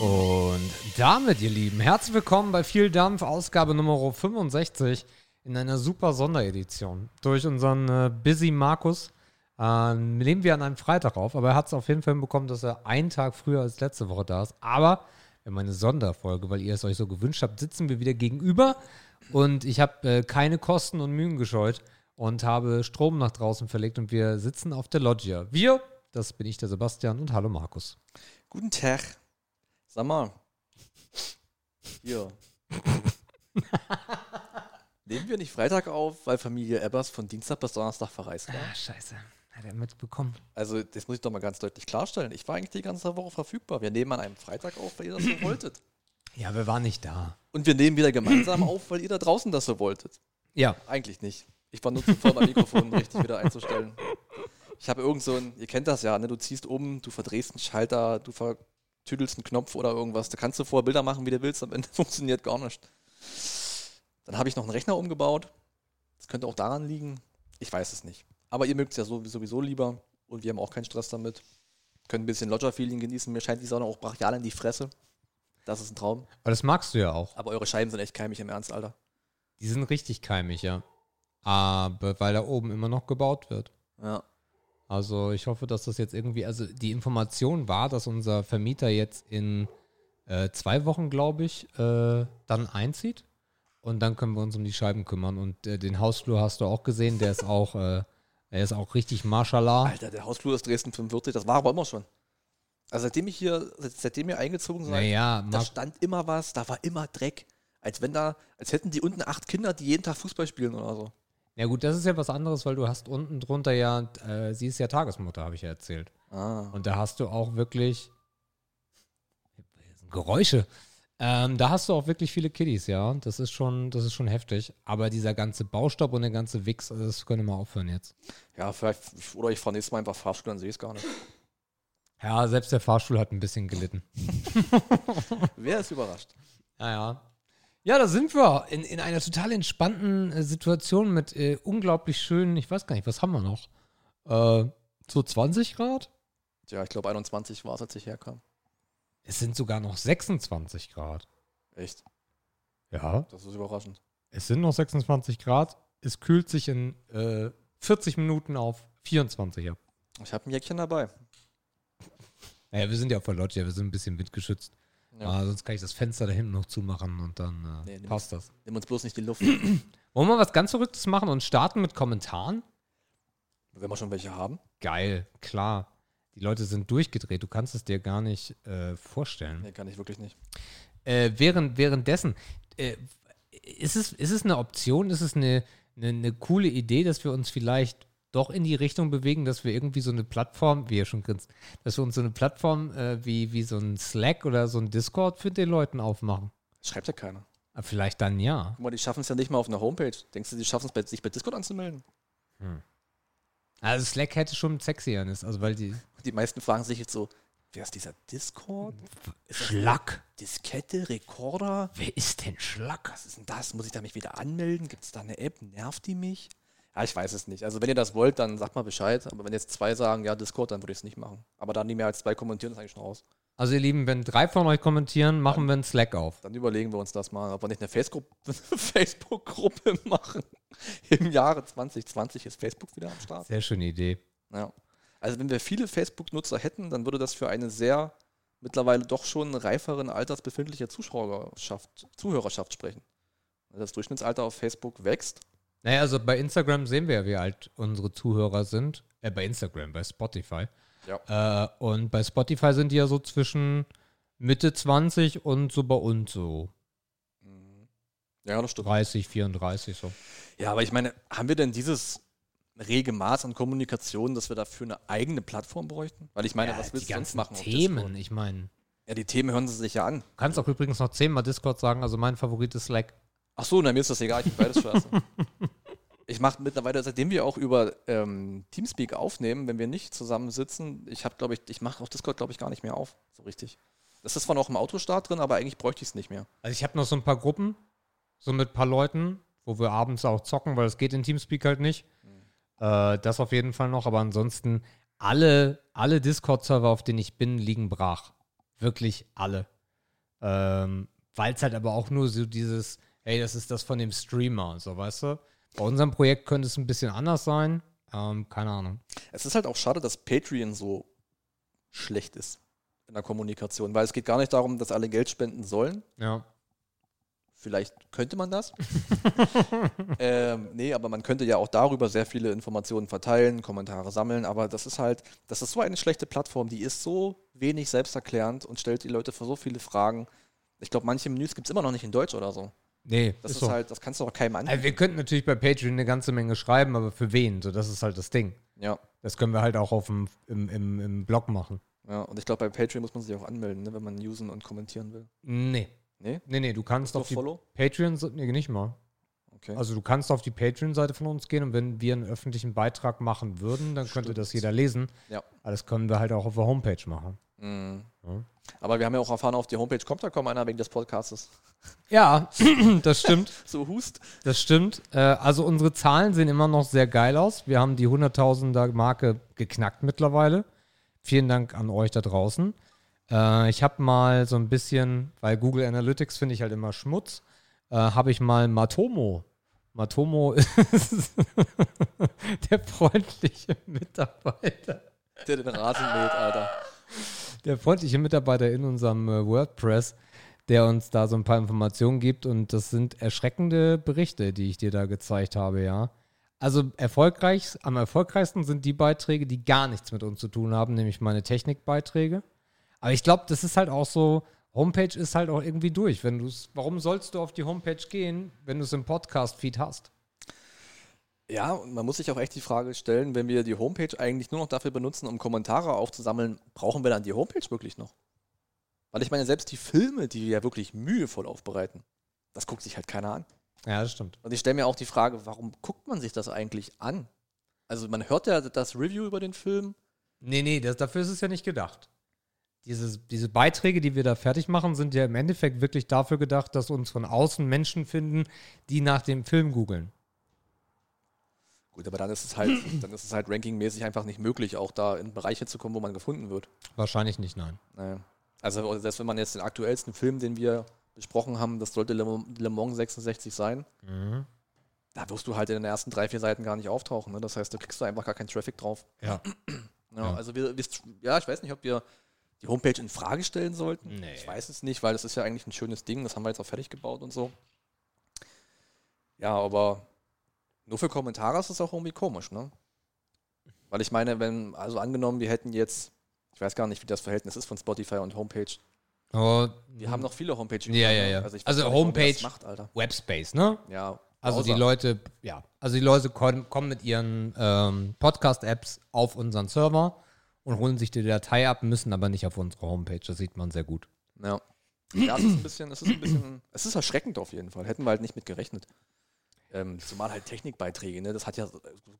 Und damit, ihr Lieben, herzlich willkommen bei Viel Dampf, Ausgabe Nummer 65 in einer super Sonderedition. Durch unseren äh, Busy Markus äh, nehmen wir an einem Freitag auf, aber er hat es auf jeden Fall hinbekommen, dass er einen Tag früher als letzte Woche da ist. Aber wir haben Sonderfolge, weil ihr es euch so gewünscht habt, sitzen wir wieder gegenüber und ich habe äh, keine Kosten und Mühen gescheut und habe Strom nach draußen verlegt und wir sitzen auf der Loggia. Wir, das bin ich, der Sebastian und hallo Markus. Guten Tag. Sag mal. Hier. Nehmen wir nicht Freitag auf, weil Familie Ebbers von Dienstag bis Donnerstag verreist war? Ah, scheiße. Hat er mitbekommen? Also, das muss ich doch mal ganz deutlich klarstellen. Ich war eigentlich die ganze Woche verfügbar. Wir nehmen an einem Freitag auf, weil ihr das so wolltet. Ja, wir waren nicht da. Und wir nehmen wieder gemeinsam auf, weil ihr da draußen das so wolltet. Ja. Eigentlich nicht. Ich war nur zu voll, mein Mikrofon richtig wieder einzustellen. Ich habe irgend so ein, ihr kennt das ja, ne? du ziehst um, du verdrehst einen Schalter, du vertüdelst einen Knopf oder irgendwas. Da kannst du vorher Bilder machen, wie du willst, am Ende funktioniert gar nicht. Dann habe ich noch einen Rechner umgebaut. Das könnte auch daran liegen. Ich weiß es nicht. Aber ihr mögt es ja sowieso lieber und wir haben auch keinen Stress damit. Können ein bisschen Lodger-Feeling genießen. Mir scheint die Sonne auch brachial in die Fresse. Das ist ein Traum. Aber das magst du ja auch. Aber eure Scheiben sind echt keimig im Ernst, Alter. Die sind richtig keimig, ja. Aber weil da oben immer noch gebaut wird. Ja. Also ich hoffe, dass das jetzt irgendwie, also die Information war, dass unser Vermieter jetzt in äh, zwei Wochen, glaube ich, äh, dann einzieht. Und dann können wir uns um die Scheiben kümmern. Und äh, den Hausflur hast du auch gesehen, der ist auch, äh, der ist auch richtig Mashallah. Alter, der Hausflur ist Dresden 45, das war aber immer schon. Also seitdem ich hier, seitdem wir eingezogen sind, Naja, da stand immer was, da war immer Dreck. Als wenn da, als hätten die unten acht Kinder, die jeden Tag Fußball spielen oder so. Ja gut, das ist ja was anderes, weil du hast unten drunter ja, äh, sie ist ja Tagesmutter, habe ich ja erzählt. Ah. Und da hast du auch wirklich Geräusche. Ähm, da hast du auch wirklich viele Kiddies, ja. Das ist schon, das ist schon heftig. Aber dieser ganze Baustaub und der ganze Wichs, das könnte mal aufhören jetzt. Ja, vielleicht, oder ich fahre nächstes Mal einfach Fahrstuhl, dann sehe ich es gar nicht. Ja, selbst der Fahrstuhl hat ein bisschen gelitten. Wer ist überrascht? Naja. Ja, da sind wir in, in einer total entspannten äh, Situation mit äh, unglaublich schönen, ich weiß gar nicht, was haben wir noch? Äh, so 20 Grad? Tja, ich glaube 21 war es, als ich herkam. Es sind sogar noch 26 Grad. Echt? Ja, Das ist überraschend. es sind noch 26 Grad. Es kühlt sich in äh, 40 Minuten auf 24 ab. Ich habe ein Jäckchen dabei. Naja, wir sind ja auf der Loggia, wir sind ein bisschen windgeschützt. Ja. Ah, sonst kann ich das Fenster da hinten noch zumachen und dann äh, Nee, passt das. Nimm uns bloß nicht die Luft, Wollen wir was ganz Verrücktes machen und starten mit Kommentaren? wenn wir schon welche haben. Geil, klar. Die Leute sind durchgedreht, du kannst es dir gar nicht äh, vorstellen. Nee, kann ich wirklich nicht. Äh, während, währenddessen, äh, ist, es, ist es eine Option, ist es eine, eine, eine coole Idee, dass wir uns vielleicht doch in die Richtung bewegen, dass wir irgendwie so eine Plattform, wie ihr schon grinst, dass wir uns so eine Plattform äh, wie, wie so ein Slack oder so ein Discord für den Leuten aufmachen? Schreibt ja keiner. Ah, Vielleicht dann ja. Guck mal, die schaffen es ja nicht mal auf einer Homepage. Denkst du, die schaffen es, sich bei Discord anzumelden? Also Slack hätte schon Sexierness, also weil die Die meisten fragen sich jetzt so, wer ist dieser Discord? Ist Schlack. Diskette, Rekorder? Wer ist denn Schlack? Was ist denn das? Muss ich da mich wieder anmelden? Gibt es da eine App? Nervt die mich? Ja, ich weiß es nicht. Also wenn ihr das wollt, dann sagt mal Bescheid. Aber wenn jetzt zwei sagen, ja, Discord, dann würde ich es nicht machen. Aber dann die mehr als zwei kommentieren, ist eigentlich schon raus. Also ihr Lieben, wenn drei von euch kommentieren, machen wir einen Slack auf. Dann überlegen wir uns das mal, ob wir nicht eine Facebook- Facebook-Gruppe machen. Im Jahre 2020 ist Facebook wieder am Start. Sehr schöne Idee. Ja. Also wenn wir viele Facebook-Nutzer hätten, dann würde das für eine sehr mittlerweile doch schon reiferen Alters befindliche Zuschauerschaft, Zuhörerschaft sprechen. Das Durchschnittsalter auf Facebook wächst. Naja, also bei Instagram sehen wir ja, wie alt unsere Zuhörer sind. Äh, bei Instagram, bei Spotify. Ja. Äh, und bei Spotify sind die ja so zwischen Mitte 20 und so bei uns so Ja, das stimmt. 30, 34 so. Ja, aber ich meine, haben wir denn dieses rege Maß an Kommunikation, dass wir dafür eine eigene Plattform bräuchten? Weil ich meine, Ja, was willst du sonst machen? Themen, ich meine. Ja, die Themen hören sie sich ja an. Du kannst auch übrigens noch zehnmal Discord sagen, also mein Favorit ist Slack. Ach so, na, mir ist das egal, ich bin beides scheiße. ich mache mittlerweile, seitdem wir auch über ähm, Teamspeak aufnehmen, wenn wir nicht zusammensitzen, ich habe, glaube ich, ich mache auf Discord, glaube ich, gar nicht mehr auf, so richtig. Das ist zwar noch im Autostart drin, aber eigentlich bräuchte ich es nicht mehr. Also ich habe noch so ein paar Gruppen, so mit ein paar Leuten, wo wir abends auch zocken, weil es geht in Teamspeak halt nicht. Äh, das auf jeden Fall noch, aber ansonsten alle, alle Discord-Server, auf denen ich bin, liegen brach. Wirklich alle. Ähm, Weil es halt aber auch nur so dieses, hey, das ist das von dem Streamer, so weißt du. Bei unserem Projekt könnte es ein bisschen anders sein. Ähm, keine Ahnung. Es ist halt auch schade, dass Patreon so schlecht ist in der Kommunikation, weil es geht gar nicht darum, dass alle Geld spenden sollen. Ja. Vielleicht könnte man das. ähm, nee, aber man könnte ja auch darüber sehr viele Informationen verteilen, Kommentare sammeln, aber das ist halt, das ist so eine schlechte Plattform, die ist so wenig selbsterklärend und stellt die Leute vor so viele Fragen. Ich glaube, manche Menüs gibt es immer noch nicht in Deutsch oder so. Nee, Das ist, so. halt, das kannst du auch keinem anbieten. Also wir könnten natürlich bei Patreon eine ganze Menge schreiben, aber für wen? So, das ist halt das Ding. Ja, Das können wir halt auch auf dem, im, im, im Blog machen. ja. Und ich glaube, bei Patreon muss man sich auch anmelden, ne, wenn man usen und kommentieren will. Nee. Nee? Nee, nee, du kannst auf die Follow? Patreon, nee, nicht mal. Okay. Also du kannst auf die Patreon-Seite von uns gehen und wenn wir einen öffentlichen Beitrag machen würden, dann könnte Stimmt. das jeder lesen. Ja. Aber das können wir halt auch auf der Homepage machen. Mhm. Ja. Aber wir haben ja auch erfahren, auf die Homepage kommt da kaum einer wegen des Podcastes. Ja, das stimmt. So hust. Das stimmt. Äh, also unsere Zahlen sehen immer noch sehr geil aus. Wir haben die 100.000er Marke geknackt mittlerweile. Vielen Dank an euch da draußen. Äh, ich habe mal so ein bisschen, weil Google Analytics finde ich halt immer Schmutz, äh, habe ich mal Matomo. Matomo ist der freundliche Mitarbeiter. Der den Rasen mäht, Alter. Der freundliche Mitarbeiter in unserem äh, WordPress, der uns da so ein paar Informationen gibt. Und das sind erschreckende Berichte, die ich dir da gezeigt habe, ja. Also erfolgreich, am erfolgreichsten sind die Beiträge, die gar nichts mit uns zu tun haben, nämlich meine Technikbeiträge. Aber ich glaube, das ist halt auch so, Homepage ist halt auch irgendwie durch. Wenn du's, warum sollst du auf die Homepage gehen, wenn du es im Podcast-Feed hast? Ja, und man muss sich auch echt die Frage stellen, wenn wir die Homepage eigentlich nur noch dafür benutzen, um Kommentare aufzusammeln, brauchen wir dann die Homepage wirklich noch? Weil ich meine, selbst die Filme, die wir ja wirklich mühevoll aufbereiten, das guckt sich halt keiner an. Ja, das stimmt. Und ich stelle mir auch die Frage, warum guckt man sich das eigentlich an? Also man hört ja das Review über den Film. Nee, nee, das, dafür ist es ja nicht gedacht. Dieses, diese Beiträge, die wir da fertig machen, sind ja im Endeffekt wirklich dafür gedacht, dass uns von außen Menschen finden, die nach dem Film googeln. Gut, aber dann ist es halt, dann ist es halt rankingmäßig einfach nicht möglich, auch da in Bereiche zu kommen, wo man gefunden wird. Wahrscheinlich nicht, nein. Naja. Also selbst wenn man jetzt den aktuellsten Film, den wir besprochen haben, das sollte Le Le Mans 66 sein, Mhm. da wirst du halt in den ersten drei, vier Seiten gar nicht auftauchen. Ne? Das heißt, da kriegst du einfach gar keinen Traffic drauf. Ja. Ja, Ja. Also wir, wir, ja, ich weiß nicht, ob wir die Homepage in Frage stellen sollten. Nee. Ich weiß es nicht, weil das ist ja eigentlich ein schönes Ding. Das haben wir jetzt auch fertig gebaut und so. Ja, aber nur für Kommentare ist es auch irgendwie komisch, ne? Weil ich meine, wenn, also angenommen, wir hätten jetzt, ich weiß gar nicht, wie das Verhältnis ist von Spotify und Homepage. Oh, Wir haben noch viele Homepage. Ja, ja, ja. Also, Also nicht, Homepage- Das macht, Alter. Webspace, ne? Ja. Also die Browser. Leute, ja, also die Leute kommen, kommen mit ihren ähm, Podcast-Apps auf unseren Server und holen sich die Datei ab, müssen aber nicht auf unsere Homepage. Das sieht man sehr gut. Ja. Ja, es ist ein bisschen, es ist ein bisschen, es ist erschreckend auf jeden Fall. Hätten wir halt nicht mit gerechnet. Ähm, zumal halt Technikbeiträge, ne? Das hat ja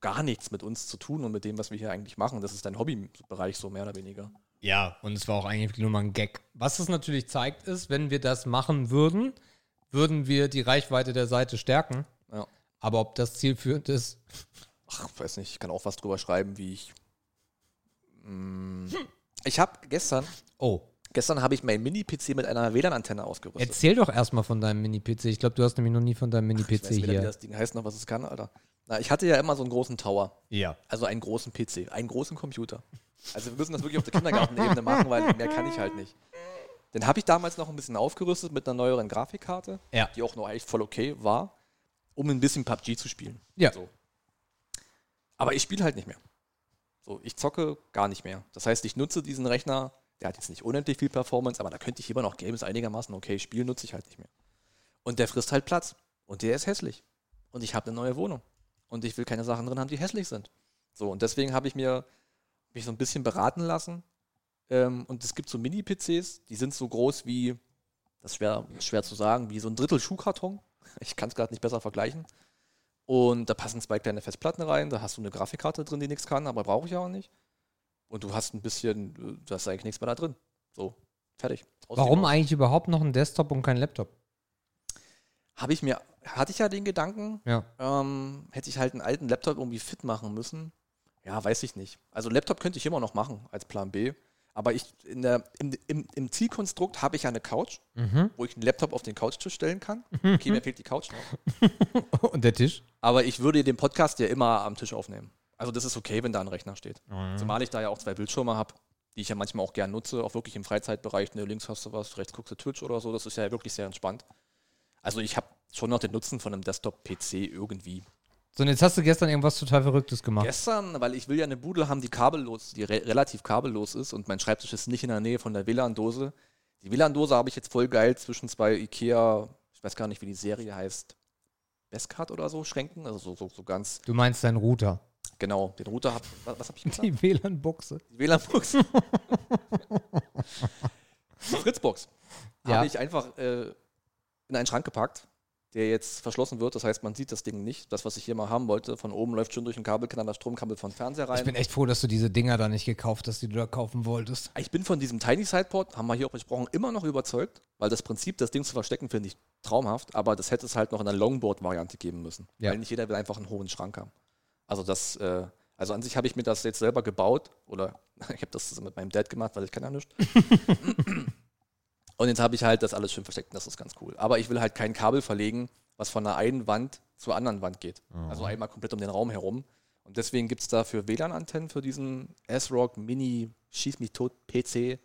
gar nichts mit uns zu tun und mit dem, was wir hier eigentlich machen. Das ist dein Hobbybereich, so mehr oder weniger. Ja, und es war auch eigentlich nur mal ein Gag. Was es natürlich zeigt, ist, wenn wir das machen würden, würden wir die Reichweite der Seite stärken. Ja. Aber ob das zielführend ist, Ach, ich weiß nicht, ich kann auch was drüber schreiben, wie ich. Mm, ich habe gestern, oh, gestern habe ich mein Mini-PC mit einer WLAN-Antenne ausgerüstet. erzähl doch erstmal von deinem Mini-PC. Ich glaube, du hast nämlich noch nie von deinem ich Mini-PC weiß weder, wie hier. das Ding heißt noch, was es kann, Alter. Na, ich hatte ja immer so einen großen Tower. Ja. Also einen großen PC, einen großen Computer. Also wir müssen das wirklich auf der Kindergartenebene machen, weil mehr kann ich halt nicht. Den habe ich damals noch ein bisschen aufgerüstet mit einer neueren Grafikkarte, Ja. die auch noch eigentlich voll okay war, um ein bisschen PUBG zu spielen. Ja. So. Aber ich spiele halt nicht mehr. So, ich zocke gar nicht mehr. Das heißt, ich nutze diesen Rechner, der hat jetzt nicht unendlich viel Performance, aber da könnte ich immer noch Games einigermaßen okay spielen, nutze ich halt nicht mehr. Und der frisst halt Platz. Und der ist hässlich. Und ich habe eine neue Wohnung. Und ich will keine Sachen drin haben, die hässlich sind. So, und deswegen habe ich mir mich so ein bisschen beraten lassen. Ähm, und es gibt so Mini-PCs, die sind so groß wie, das ist schwer, schwer zu sagen, wie so ein Drittel Schuhkarton. Ich kann es gerade nicht besser vergleichen. Und da passen zwei kleine Festplatten rein, da hast du eine Grafikkarte drin, die nichts kann, aber brauche ich auch nicht. Und du hast ein bisschen, äh, da ist eigentlich nichts mehr da drin. So, fertig. Warum eigentlich überhaupt noch ein Desktop und kein Laptop? Habe ich mir, hatte ich ja den Gedanken, Ja. ähm, hätte ich halt einen alten Laptop irgendwie fit machen müssen. Ja, weiß ich nicht. Also Laptop könnte ich immer noch machen als Plan B. Aber ich in der, im, im, im Zielkonstrukt habe ich ja eine Couch, Mhm. wo ich einen Laptop auf den Couchtisch stellen kann. Okay, mir fehlt die Couch noch. Und der Tisch? Aber ich würde den Podcast ja immer am Tisch aufnehmen. Also das ist okay, wenn da ein Rechner steht. Mhm. Zumal ich da ja auch zwei Bildschirme habe, die ich ja manchmal auch gern nutze, auch wirklich im Freizeitbereich. Ne, links hast du was, rechts guckst du Twitch oder so. Das ist ja wirklich sehr entspannt. Also ich habe schon noch den Nutzen von einem Desktop-PC irgendwie. So, und jetzt hast du gestern irgendwas total Verrücktes gemacht. Gestern, weil ich will ja eine Bude haben, die kabellos, die re relativ kabellos ist und mein Schreibtisch ist nicht in der Nähe von der WLAN-Dose. Die WLAN-Dose habe ich jetzt voll geil zwischen zwei Ikea, ich weiß gar nicht, wie die Serie heißt, Bestcard oder so, Schränken, also so, so, so ganz, Du meinst deinen Router. Genau, den Router habe was, habe ich gesagt? Die WLAN-Buchse. Die WLAN-Box. Die Fritzbox Ja. habe ich einfach äh, in einen Schrank gepackt, der jetzt verschlossen wird. Das heißt, man sieht das Ding nicht. Das, was ich hier mal haben wollte, von oben läuft schon durch ein Kabelkanal Stromkabel von Fernseher rein. Ich bin echt froh, dass du diese Dinger da nicht gekauft hast, die du da kaufen wolltest. Ich bin von diesem Tiny Sideport, haben wir hier auch besprochen, immer noch überzeugt, weil das Prinzip, das Ding zu verstecken, finde ich traumhaft, aber das hätte es halt noch in einer Longboard-Variante geben müssen. Ja. Weil nicht jeder will einfach einen hohen Schrank haben. Also das, äh, also an sich habe ich mir das jetzt selber gebaut oder ich habe das mit meinem Dad gemacht, weil ich kann ja nicht. Und jetzt habe ich halt das alles schön versteckt und das ist ganz cool. Aber ich will halt kein Kabel verlegen, was von der einen Wand zur anderen Wand geht. Also einmal komplett um den Raum herum. Und deswegen gibt es dafür WLAN-Antennen für diesen S-Rock Mini Schieß mich tot PC.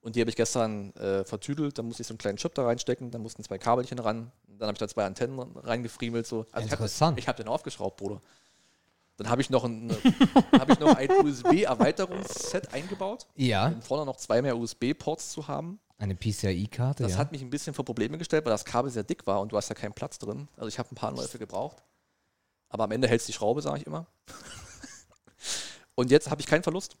Und die habe ich gestern äh, vertüdelt. Da musste ich so einen kleinen Chip da reinstecken. Dann mussten zwei Kabelchen ran. Dann habe ich da zwei Antennen reingefriemelt. So. Also Interessant. Ich habe den aufgeschraubt, Bruder. Dann habe ich noch ein, habe ich noch ein USB-Erweiterungsset eingebaut, Ja. um vorne noch zwei mehr USB-Ports zu haben. Eine PCI-Karte, Das ja. hat mich ein bisschen vor Probleme gestellt, weil das Kabel sehr dick war und du hast ja keinen Platz drin. Also ich habe ein paar Anläufe gebraucht. Aber am Ende hältst die Schraube, sage ich immer. und jetzt habe ich keinen Verlust.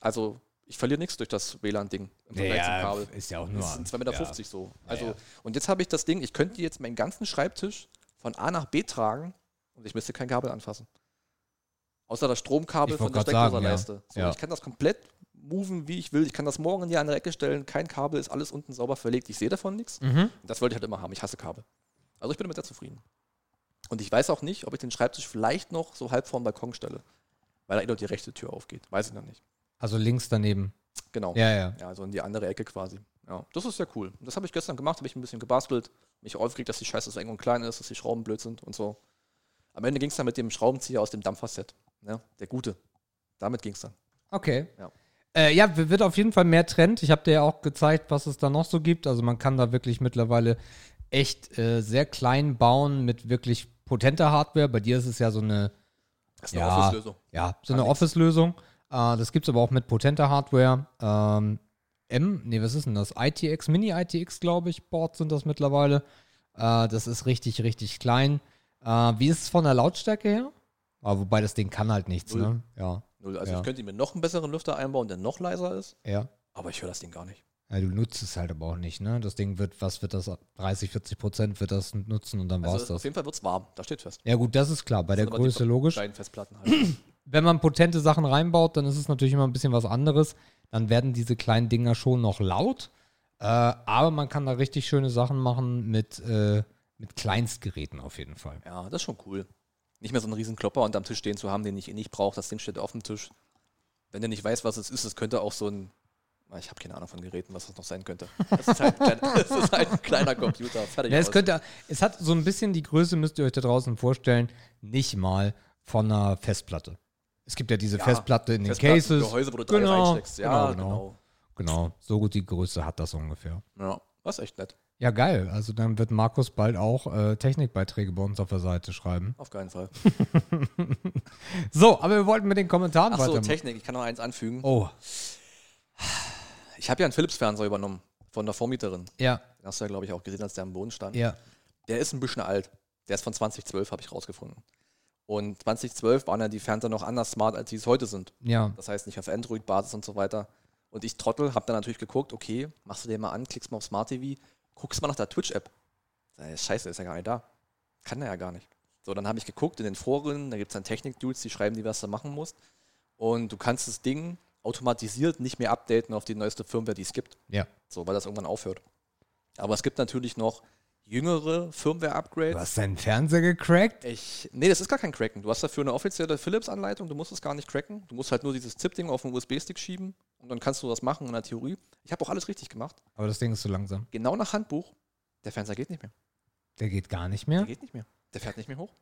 Also ich verliere nichts durch das WLAN-Ding im Vergleich zum Kabel. ist ja auch nur. Das sind 2,50 Meter ja. so. Also, ja. Und jetzt habe ich das Ding, ich könnte jetzt meinen ganzen Schreibtisch von A nach B tragen und ich müsste kein Kabel anfassen. Außer das Stromkabel von der Steckdoserleiste. So, ja. Ich kann das komplett moven, wie ich will. Ich kann das morgen in die andere Ecke stellen. Kein Kabel, ist alles unten sauber verlegt. Ich sehe davon nichts. Mhm. Das wollte ich halt immer haben. Ich hasse Kabel. Also ich bin damit sehr zufrieden. Und ich weiß auch nicht, ob ich den Schreibtisch vielleicht noch so halb vorm Balkon stelle. Weil da eh noch die rechte Tür aufgeht. Weiß ich noch nicht. Also links daneben. Genau. Ja, ja. Ja, also in die andere Ecke quasi. Ja, das ist sehr cool. Das habe ich gestern gemacht, habe ich ein bisschen gebastelt, mich aufgeregt, dass die Scheiße so eng und klein ist, dass die Schrauben blöd sind und so. Am Ende ging es dann mit dem Schraubenzieher aus dem Dampferset. Ne? Der gute. Damit ging es dann. Okay. Ja. Äh, ja, wird auf jeden Fall mehr Trend. Ich habe dir ja auch gezeigt, was es da noch so gibt. Also man kann da wirklich mittlerweile echt äh, sehr klein bauen mit wirklich potenter Hardware. Bei dir ist es ja so eine, Das ist eine Ja. Office-Lösung. ja, so eine. Office-Lösung. Äh, das gibt es aber auch mit potenter Hardware. Ähm, M, nee, was ist denn das? ITX, Mini-ITX, glaube ich, Boards sind das mittlerweile. Äh, das ist richtig, richtig klein. Äh, wie ist es von der Lautstärke her? Ah, wobei das Ding kann halt nichts, Null. ne? Ja, Null. Also Ja. ich könnte mir noch einen besseren Lüfter einbauen, der noch leiser ist, ja. aber ich höre das Ding gar nicht. Ja, du nutzt es halt aber auch nicht, ne? Das Ding wird, was wird das? 30, 40 Prozent wird das nutzen und dann war's Also auf das. jeden Fall wird es warm. Da steht fest. Ja, gut, das ist klar. Bei der Das aber Größe logisch. Festplatten halt. Wenn man potente Sachen reinbaut, dann ist es natürlich immer ein bisschen was anderes. Dann werden diese kleinen Dinger schon noch laut. Äh, aber man kann da richtig schöne Sachen machen mit, äh, mit Kleinstgeräten auf jeden Fall. ja, das ist schon cool. Nicht mehr so einen riesen Klopper unterm Tisch stehen zu haben, den ich eh nicht brauche. Das Ding steht auf dem Tisch. Wenn der nicht weiß, was es ist, es könnte auch so ein. Ah, Ich habe keine Ahnung von Geräten, was das noch sein könnte. Das ist halt ein, kleiner, das ist halt ein kleiner Computer. Fertig. Ja, es könnte, es hat so ein bisschen die Größe, müsst ihr euch da draußen vorstellen, nicht mal von einer Festplatte. Es gibt ja diese Ja, Festplatte in den Cases. Gehäuse, wo du Genau, reinsteckst. Ja, genau, genau. Genau, so gut die Größe hat das ungefähr. Ja, das ist echt nett. Ja, geil. Also dann wird Markus bald auch äh, Technikbeiträge bei uns auf der Seite schreiben. Auf keinen Fall. So, aber wir wollten mit den Kommentaren Ach so, weitermachen. Technik. Ich kann noch eins anfügen. Oh, Ich habe ja einen Philips-Fernseher übernommen von der Vormieterin. ja, Den hast du ja, glaube ich, auch gesehen, als der am Boden stand. ja. Der ist ein bisschen alt. Der ist von 2012, habe ich rausgefunden. Und 2012 waren ja die Fernseher noch anders smart, als sie es heute sind. Ja, Das heißt nicht auf Android-Basis und so weiter. Und ich Trottel habe dann natürlich geguckt, okay, machst du den mal an, klickst mal auf Smart TV, guckst mal nach der Twitch-App. Scheiße, ist ja gar nicht da. Kann er ja gar nicht. So, dann habe ich geguckt in den Foren, da gibt es dann Technik-Dudes, die schreiben dir, was du machen musst. Und du kannst das Ding automatisiert nicht mehr updaten auf die neueste Firmware, die es gibt. ja. So, weil das irgendwann aufhört. Aber es gibt natürlich noch jüngere Firmware-Upgrades. Du hast deinen Fernseher gecrackt? Ich, nee, das ist gar kein Cracken. Du hast dafür eine offizielle Philips-Anleitung, du musst es gar nicht cracken. Du musst halt nur dieses Zip-Ding auf den USB-Stick schieben und dann kannst du das machen in der Theorie. Ich habe auch alles richtig gemacht. Aber das Ding ist zu langsam. Genau nach Handbuch. Der Fernseher geht nicht mehr. Der geht gar nicht Der mehr. geht nicht mehr. Der fährt nicht mehr hoch.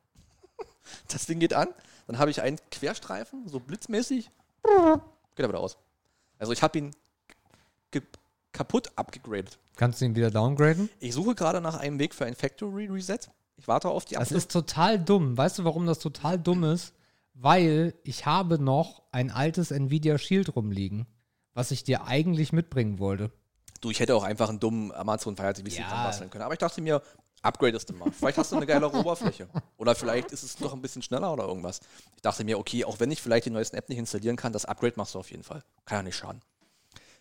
Das Ding geht an, dann habe ich einen Querstreifen, so blitzmäßig. Geht er wieder aus. Also ich habe ihn kaputt abgegradet. Kannst du ihn wieder downgraden? Ich suche gerade nach einem Weg für ein Factory Reset. Ich warte auf die Das ist total dumm. Weißt du, warum das total dumm ist? Weil ich habe noch ein altes Nvidia Shield rumliegen, was ich dir eigentlich mitbringen wollte. Du, ich hätte auch einfach einen dummen Amazon Fire TV Stick Ja. dran basteln können. Aber ich dachte mir, upgradest du mal. Vielleicht hast du eine geilere Oberfläche. Oder vielleicht ist es noch ein bisschen schneller oder irgendwas. Ich dachte mir, okay, auch wenn ich vielleicht die neuesten App nicht installieren kann, das Upgrade machst du auf jeden Fall. Kann ja nicht schaden.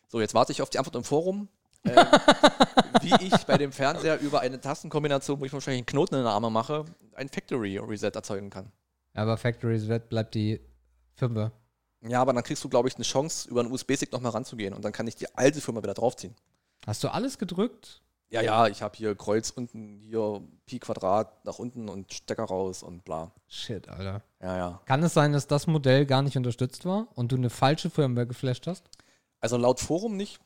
So, jetzt warte ich auf die Antwort im Forum. Äh, wie ich bei dem Fernseher über eine Tastenkombination, wo ich wahrscheinlich einen Knoten in den Arme mache, ein Factory Reset erzeugen kann. Aber Factory Reset bleibt die Firmware. Ja, aber dann kriegst du, glaube ich, eine Chance, über einen USB-Stick nochmal ranzugehen und dann kann ich die alte Firma wieder draufziehen. Hast du alles gedrückt? Ja, ja, ich habe hier Kreuz unten, hier Pi Quadrat nach unten und Stecker raus und bla. Shit, Alter. Ja, ja. Kann es sein, dass das Modell gar nicht unterstützt war und du eine falsche Firmware geflasht hast? Also laut Forum nicht.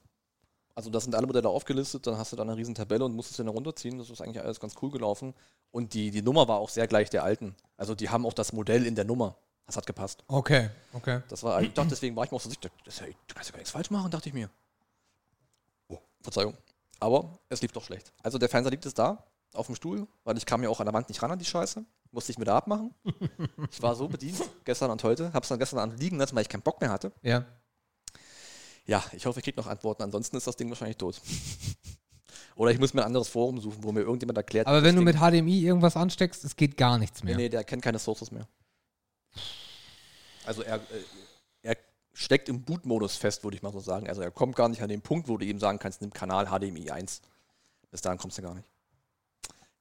Also das sind alle Modelle aufgelistet, dann hast du da eine riesen Tabelle und musst es dann runterziehen. Das ist eigentlich alles ganz cool gelaufen. Und die, die Nummer war auch sehr gleich der alten. Also die haben auch das Modell in der Nummer. Das hat gepasst. Okay, okay. Das war, ich dachte, deswegen war ich mir auch so sicher, du kannst ja gar nichts falsch machen, dachte ich mir. Oh, Verzeihung. Aber es lief doch schlecht. Also der Fernseher liegt jetzt da, auf dem Stuhl, weil ich kam ja auch an der Wand nicht ran an die Scheiße. Musste ich mir da abmachen. ich war so bedient, gestern und heute. Hab's dann gestern Abend liegen lassen, weil ich keinen Bock mehr hatte. Ja. Ja, ich hoffe, ich kriege noch Antworten. Ansonsten ist das Ding wahrscheinlich tot. Oder ich muss mir ein anderes Forum suchen, wo mir irgendjemand erklärt. Aber wenn du mit HDMI irgendwas ansteckst, es geht gar nichts mehr. Nee, nee, der kennt keine Sources mehr. Also er, äh, er steckt im Boot-Modus fest, würde ich mal so sagen. Also er kommt gar nicht an den Punkt, wo du ihm sagen kannst, nimm Kanal HDMI 1. Bis dahin kommst du gar nicht.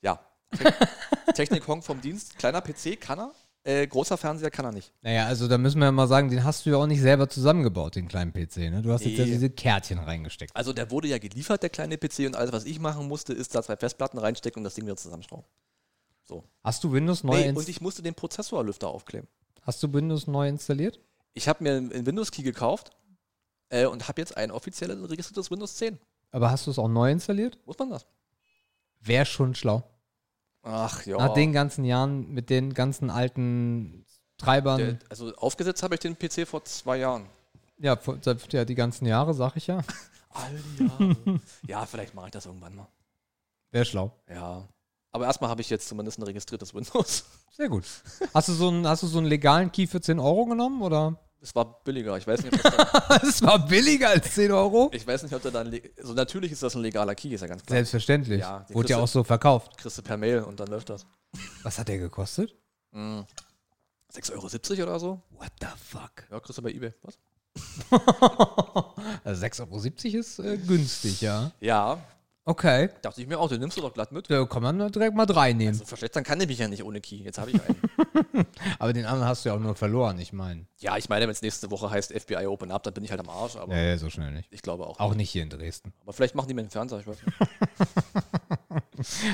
Ja. Te Technik Hong vom Dienst. Kleiner PC kann er. Äh, großer Fernseher kann er nicht. Naja, also da müssen wir ja mal sagen, den hast du ja auch nicht selber zusammengebaut, den kleinen PC. Ne? Du hast jetzt ja Nee. diese Kärtchen reingesteckt. Also der wurde ja geliefert, der kleine PC, und alles, was ich machen musste, ist da zwei Festplatten reinstecken und das Ding wieder zusammenschrauben. Hast du Windows neu, Nee, und ich musste den Prozessorlüfter aufkleben. hast du Windows neu installiert? Ich habe mir einen Windows-Key gekauft äh, und habe jetzt ein offiziell registriertes Windows 10. Aber hast du es auch neu installiert? Muss man das? Wäre schon schlau. Ach ja. Nach den ganzen Jahren mit den ganzen alten Treibern. Der, also aufgesetzt habe ich den PC vor zwei Jahren. ja, vor- seit ja, die ganzen Jahre, sag ich ja. All die Jahre. ja, vielleicht mache ich das irgendwann mal. Wäre schlau. Ja. Aber erstmal habe ich jetzt zumindest ein registriertes Windows. Sehr gut. Hast du so einen, hast du so einen legalen Key für 10 Euro genommen? Oder? Es war billiger. Ich weiß nicht, ob das Es war billiger als 10 Euro? ich weiß nicht, ob der dann. Also natürlich ist das ein legaler Key, ist ja ganz klar. Selbstverständlich. Ja, Wurde ja auch so verkauft. Kriegst du per Mail und dann läuft das. Was hat der gekostet? Mm. 6,70 Euro oder so? What the fuck? Ja, kriegst du bei Ebay. Was? Also 6,70 Euro ist äh, günstig, ja. Ja, Okay. dachte ich mir auch, den nimmst du doch glatt mit. Da kann man direkt mal drei nehmen. Also verschlechtern kann ich mich ja nicht ohne Key. Jetzt habe ich einen. Aber den anderen hast du ja auch nur verloren, ich meine. ja, ich meine, wenn es nächste Woche heißt FBI Open Up, dann bin ich halt am Arsch, aber Ja, ja, so schnell nicht. ich glaube auch. Auch nicht hier in Dresden. Aber vielleicht machen die mir einen Fernseher, ich weiß nicht.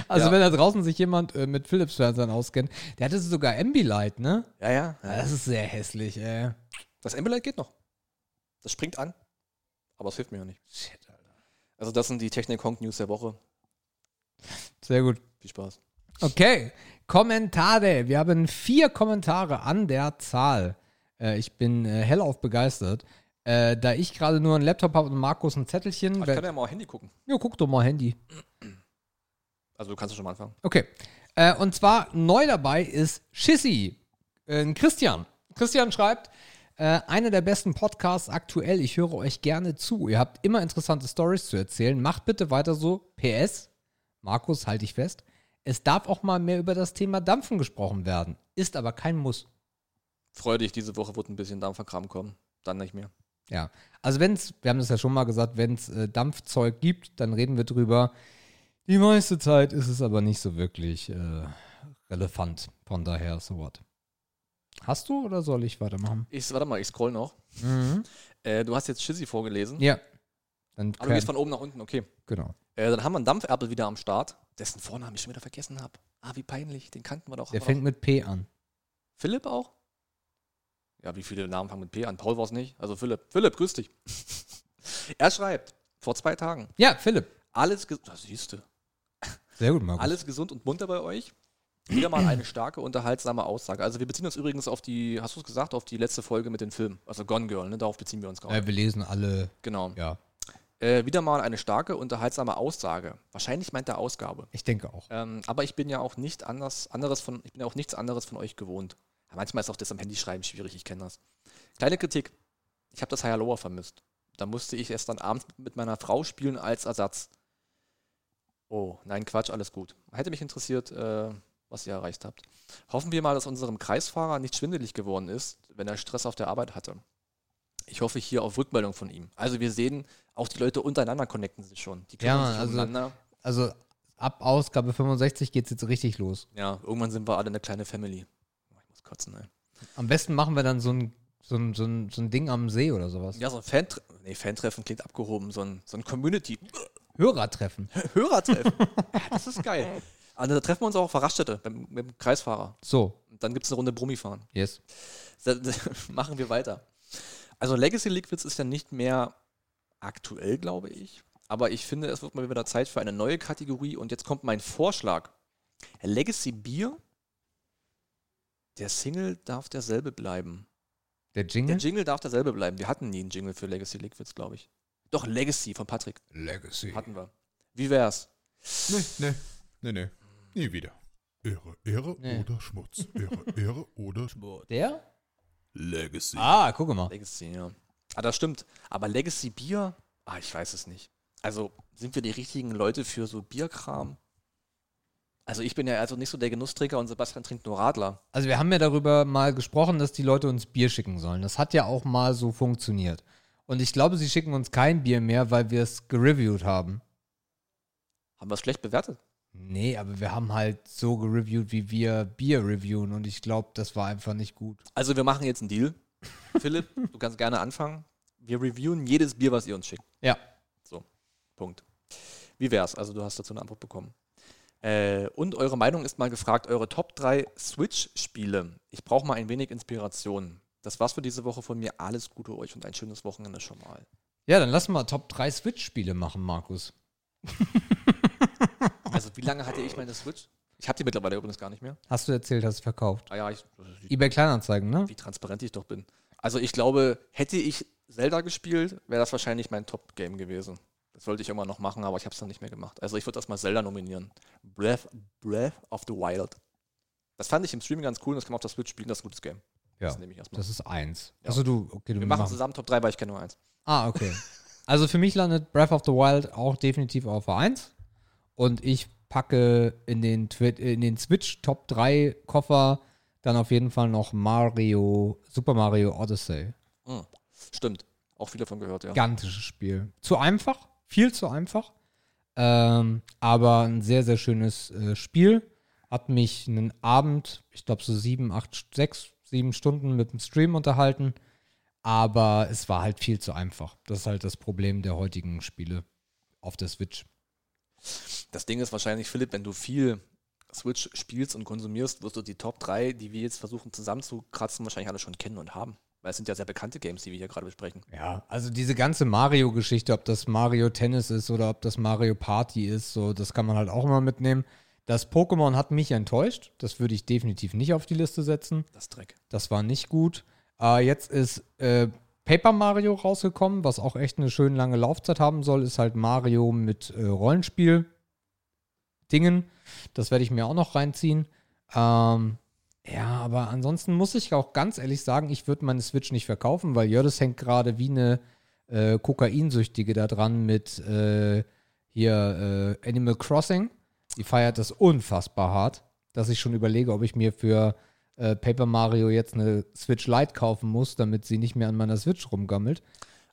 Also Ja. wenn da draußen sich jemand äh, mit Philips-Fernsehern auskennt, der hatte sogar Ambilight, ne? Ja, ja. Ja, das ist sehr hässlich, ey. Das Ambilight geht noch. Das springt an. Aber es hilft mir ja nicht. Shit. Also das sind die Technik-Honk-News der Woche. Sehr gut. Viel Spaß. Okay, Kommentare. Wir haben vier Kommentare an der Zahl. Äh, ich bin äh, hellauf begeistert. Äh, da ich gerade nur einen Laptop habe und Markus ein Zettelchen. Ich kann ja mal auf Handy gucken. ja, guck doch mal Handy. Also du kannst schon mal anfangen. Okay. Äh, und zwar neu dabei ist Schissi. Äh, Christian. Christian schreibt, äh, einer der besten Podcasts aktuell. Ich höre euch gerne zu. Ihr habt immer interessante Stories zu erzählen. Macht bitte weiter so. PS. Markus, halte ich fest. Es darf auch mal mehr über das Thema Dampfen gesprochen werden. Ist aber kein Muss. Freue dich, diese Woche wird ein bisschen Dampferkram kommen. Dann nicht mehr. Ja. Also wenn es, wir haben das ja schon mal gesagt, wenn es äh, Dampfzeug gibt, dann reden wir drüber. Die meiste Zeit ist es aber nicht so wirklich äh, relevant. Von daher, so what. Hast du oder soll ich weitermachen? Ich, warte mal, ich scroll noch. Äh, du hast jetzt Shizzy vorgelesen. Ja. Dann Ah, du gehst von oben nach unten, okay. genau. Äh, dann haben wir einen Dampferpel wieder am Start. dessen Vornamen ich schon wieder vergessen habe. Ah, wie peinlich, den kannten wir doch. Der aber fängt doch. mit P an. Philipp auch? Ja, wie viele Namen fangen mit P an? Paul war es nicht. Also Philipp. Philipp, grüß dich. er schreibt, vor zwei Tagen, Ja, Philipp. alles, ges- das siehst du, Sehr gut, Markus. alles gesund und munter bei euch. Wieder mal eine starke, unterhaltsame Aussage. Also wir beziehen uns übrigens auf die, hast du es gesagt, auf die letzte Folge mit dem Film. Also Gone Girl, ne? darauf beziehen wir uns gerade. äh, wir lesen alle, genau. ja, Äh, wieder mal eine starke, unterhaltsame Aussage. Wahrscheinlich meint er Ausgabe. ich denke auch. Ähm, aber ich bin ja auch nicht anders, anderes von, ich bin ja auch nichts anderes von euch gewohnt. Ja, manchmal ist auch das am Handy schreiben schwierig, ich kenne das. Kleine Kritik. Ich habe das Higher Lower vermisst. Da musste ich erst dann abends mit meiner Frau spielen als Ersatz. Oh, nein, Quatsch, alles gut. Hätte mich interessiert, äh, was ihr erreicht habt. Hoffen wir mal, dass unserem Kreisfahrer nicht schwindelig geworden ist, wenn er Stress auf der Arbeit hatte. Ich hoffe hier auf Rückmeldung von ihm. Also wir sehen, auch die Leute untereinander connecten sich schon. Die Ja, sich also-. Also ab Ausgabe 65 geht es jetzt richtig los. Ja, irgendwann sind wir alle eine kleine Family. Ich muss kotzen, ey. Am besten machen wir dann so ein, so ein, so ein, so ein Ding am See oder sowas. Ja, so ein Fan nee, Fantreffen klingt abgehoben, so ein, so ein Community. Hörertreffen. Hörertreffen. ja, das ist geil. Also da treffen wir uns auch auf der Raststätte beim, dem Kreisfahrer. So, Und dann gibt es eine Runde Brummi fahren. yes. Da, da, machen wir weiter. Also Legacy Liquids ist ja nicht mehr aktuell, glaube ich. Aber ich finde, es wird mal wieder Zeit für eine neue Kategorie. Und jetzt kommt mein Vorschlag. Legacy Bier. Der Single darf derselbe bleiben. Der Der Jingle? Jingle darf derselbe bleiben. Wir hatten nie einen Jingle für Legacy Liquids, glaube ich. Doch, Legacy von Patrick Legacy. hatten wir. Wie wär's? Nee, nee, nee, nee. Nie wieder. Ehre, Ehre Nee. oder Schmutz. Ehre, Ehre oder Schmutz. Der? Legacy. Ah, guck mal. Legacy, ja. Ah, das stimmt. Aber Legacy Bier? Ah, ich weiß es nicht. Also, sind wir die richtigen Leute für so Bierkram? Also, ich bin ja also nicht so der Genusstrinker und Sebastian trinkt nur Radler. Also wir haben ja darüber mal gesprochen, dass die Leute uns Bier schicken sollen. Das hat ja auch mal so funktioniert. Und ich glaube, sie schicken uns kein Bier mehr, weil wir es gereviewt haben. Haben wir es schlecht bewertet? Nee, aber wir haben halt so gereviewt, wie wir Bier reviewen. Und ich glaube, das war einfach nicht gut. Also, wir machen jetzt einen Deal. Philipp, du kannst gerne anfangen. Wir reviewen jedes Bier, was ihr uns schickt. Ja. Punkt. Wie wär's? Also, du hast dazu eine Antwort bekommen. Äh, und eure Meinung ist mal gefragt, eure Top 3 Switch-Spiele. Ich brauche mal ein wenig Inspiration. Das war's für diese Woche von mir. Alles Gute euch und ein schönes Wochenende schon mal. Ja, dann lass mal Top 3 Switch-Spiele machen, Markus. Also, wie lange hatte ich meine Switch? Ich habe die mittlerweile übrigens gar nicht mehr. Hast du erzählt, hast du verkauft. Ah ja, ich, eBay Kleinanzeigen, ne? wie transparent ich doch bin. Also, ich glaube, hätte ich Zelda gespielt, wäre das wahrscheinlich mein Top-Game gewesen. Das wollte ich immer noch machen, aber ich habe es dann nicht mehr gemacht. Also, ich würde erstmal Zelda nominieren. Breath, Breath of the Wild. Das fand ich im Streaming ganz cool und das kann man auf der Switch spielen, das ist ein gutes Game. Ja. Das nehme ich erstmal. Das ist eins. Ja. Also du, okay, du Wir machen zusammen Top 3, weil ich kenne nur eins. Ah, okay. Also für mich landet Breath of the Wild auch definitiv auf 1. Und ich packe in den, Twi in den Switch Top 3 Koffer dann auf jeden Fall noch Mario, Super Mario Odyssey. Hm. Stimmt. Auch viel davon gehört, ja. Gigantisches Spiel. Zu einfach, viel zu einfach. Ähm, aber ein sehr, sehr schönes äh, Spiel. Hat mich einen Abend, ich glaube so sieben, acht, sechs, sieben Stunden mit dem Stream unterhalten. Aber es war halt viel zu einfach. Das ist halt das Problem der heutigen Spiele auf der Switch. Das Ding ist wahrscheinlich, Philipp, wenn du viel Switch spielst und konsumierst, wirst du die Top 3, die wir jetzt versuchen zusammenzukratzen, wahrscheinlich alle schon kennen und haben. Weil es sind ja sehr bekannte Games, die wir hier gerade besprechen. Ja, also diese ganze Mario-Geschichte, ob das Mario Tennis ist oder ob das Mario Party ist, so, das kann man halt auch immer mitnehmen. Das Pokémon hat mich enttäuscht. Das würde ich definitiv nicht auf die Liste setzen. Das Dreck. Das war nicht gut. Äh, jetzt ist äh, Paper Mario rausgekommen, was auch echt eine schön lange Laufzeit haben soll. Ist halt Mario mit äh, Rollenspiel. Dingen. Das werde ich mir auch noch reinziehen. Ähm, ja, aber ansonsten muss ich auch ganz ehrlich sagen, ich würde meine Switch nicht verkaufen, weil Jördis hängt gerade wie eine äh, Kokainsüchtige da dran mit äh, hier äh, Animal Crossing. Die feiert das unfassbar hart, dass ich schon überlege, ob ich mir für äh, Paper Mario jetzt eine Switch Lite kaufen muss, damit sie nicht mehr an meiner Switch rumgammelt.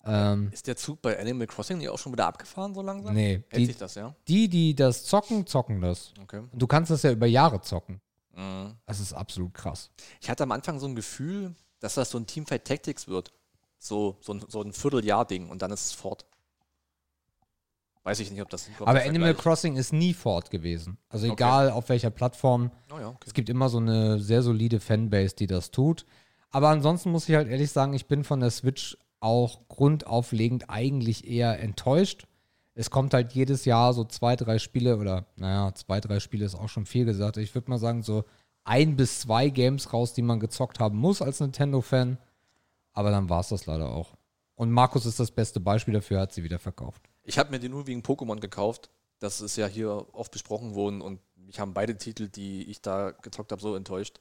Ähm, Ist der Zug bei Animal Crossing nicht auch schon wieder abgefahren so langsam? nee, Hält die, sich das, ja? die, die das zocken, zocken das. Okay. Und du kannst das ja über Jahre zocken. Mhm. Das ist absolut krass. Ich hatte am Anfang so ein Gefühl, dass das so ein Teamfight Tactics wird. So, so, ein, so ein Vierteljahr-Ding und dann ist es fort. Weiß ich nicht, ob das ein Aber Animal Crossing ist nie fort gewesen. Also Okay. egal auf welcher Plattform. Oh ja, okay. Es gibt immer so eine sehr solide Fanbase, die das tut. Aber ansonsten muss ich halt ehrlich sagen, ich bin von der Switch auch grundauflegend eigentlich eher enttäuscht. Es kommt halt jedes Jahr so zwei, drei Spiele oder, naja, zwei, drei Spiele ist auch schon viel gesagt. Ich würde mal sagen, so ein bis zwei Games raus, die man gezockt haben muss als Nintendo-Fan. Aber dann war es das leider auch. Und Markus ist das beste Beispiel dafür, hat sie wieder verkauft. Ich habe mir die nur wegen Pokémon gekauft. Das ist ja hier oft besprochen worden und mich haben beide Titel, die ich da gezockt habe, so enttäuscht.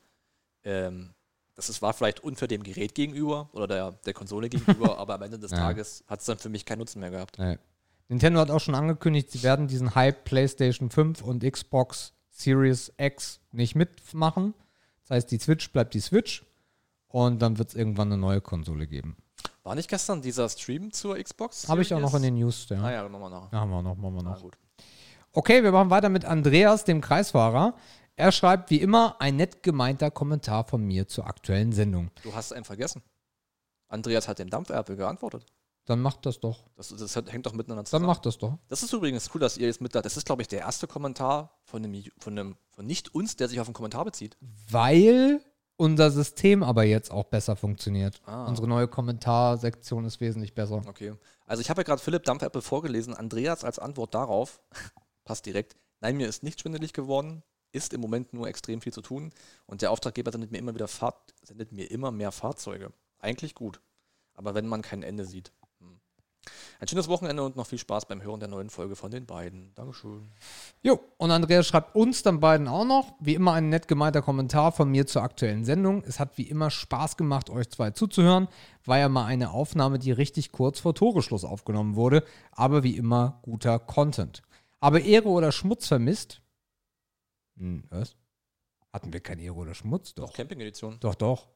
Ähm, das ist, war vielleicht unfair dem Gerät gegenüber oder der, der Konsole gegenüber, aber am Ende des Ja. Tages hat es dann für mich keinen Nutzen mehr gehabt. Nee. Nintendo hat auch schon angekündigt, sie werden diesen Hype PlayStation 5 und Xbox Series X nicht mitmachen. Das heißt, die Switch bleibt die Switch und dann wird es irgendwann eine neue Konsole geben. War nicht gestern dieser Stream zur Xbox? Habe ich auch noch in den News. Ja, Ah ja, machen wir nach. ja haben wir noch, machen wir Na noch. gut. Okay, wir machen weiter mit Andreas, dem Kreisfahrer. Er schreibt wie immer ein nett gemeinter Kommentar von mir zur aktuellen Sendung. Du hast einen vergessen. Andreas hat dem Dampferpel geantwortet. Dann macht das doch. Das, das hängt doch miteinander Dann zusammen. macht das doch. Das ist übrigens cool, dass ihr jetzt mit da. Das ist, glaube ich, der erste Kommentar von einem, von einem, von nicht uns, der sich auf einen Kommentar bezieht. Weil unser System aber jetzt auch besser funktioniert. Ah. Unsere neue Kommentarsektion ist wesentlich besser. Okay. Also ich habe ja gerade Philipp Dampferpel vorgelesen. Andreas als Antwort darauf, passt direkt, nein, mir ist nicht schwindelig geworden, ist im Moment nur extrem viel zu tun und der Auftraggeber sendet mir immer wieder Fahrt, sendet mir immer mehr Fahrzeuge. Eigentlich gut. Aber wenn man kein Ende sieht. Ein schönes Wochenende und noch viel Spaß beim Hören der neuen Folge von den beiden. Dankeschön. Jo, und Andreas schreibt uns dann beiden auch noch. Wie immer ein nett gemeinter Kommentar von mir zur aktuellen Sendung. Es hat wie immer Spaß gemacht, euch zwei zuzuhören. War ja mal eine Aufnahme, die richtig kurz vor Toreschluss aufgenommen wurde. Aber wie immer guter Content. Aber Ehre oder Schmutz vermisst? Hm, was? Hatten wir kein Ehre oder Schmutz? Doch. Noch Camping-Edition. Doch, doch.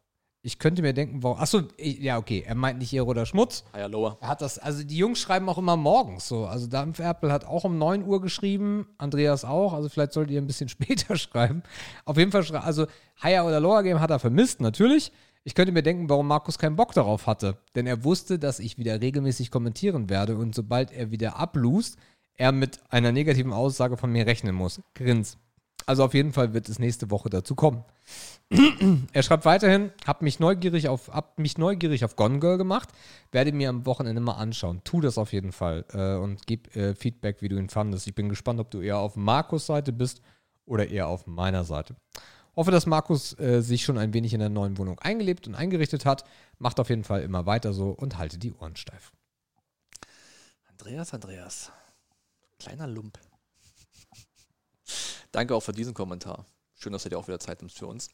Ich könnte mir denken, warum. Achso, ja, okay. Er meint nicht Ehre oder Schmutz. Higher Lower. Er hat das, also die Jungs schreiben auch immer morgens so. Also Dampferpel hat auch um 9 Uhr geschrieben, Andreas auch, also vielleicht solltet ihr ein bisschen später schreiben. Auf jeden Fall, also Higher oder Lower Game hat er vermisst, natürlich. Ich könnte mir denken, warum Markus keinen Bock darauf hatte. Denn er wusste, dass ich wieder regelmäßig kommentieren werde und sobald er wieder ablust, er mit einer negativen Aussage von mir rechnen muss. Grins. Also auf jeden Fall wird es nächste Woche dazu kommen. Er schreibt weiterhin, hab mich neugierig auf, hab mich neugierig auf Gone Girl gemacht, werde mir am Wochenende mal anschauen. Tu das auf jeden Fall äh, und gib äh, Feedback, wie du ihn fandest. Ich bin gespannt, ob du eher auf Markus Seite bist oder eher auf meiner Seite. Hoffe, dass Markus äh, sich schon ein wenig in der neuen Wohnung eingelebt und eingerichtet hat. Macht auf jeden Fall immer weiter so und halte die Ohren steif. Andreas, Andreas. Kleiner Lump. Danke auch für diesen Kommentar. Schön, dass du dir auch wieder Zeit nimmst für uns.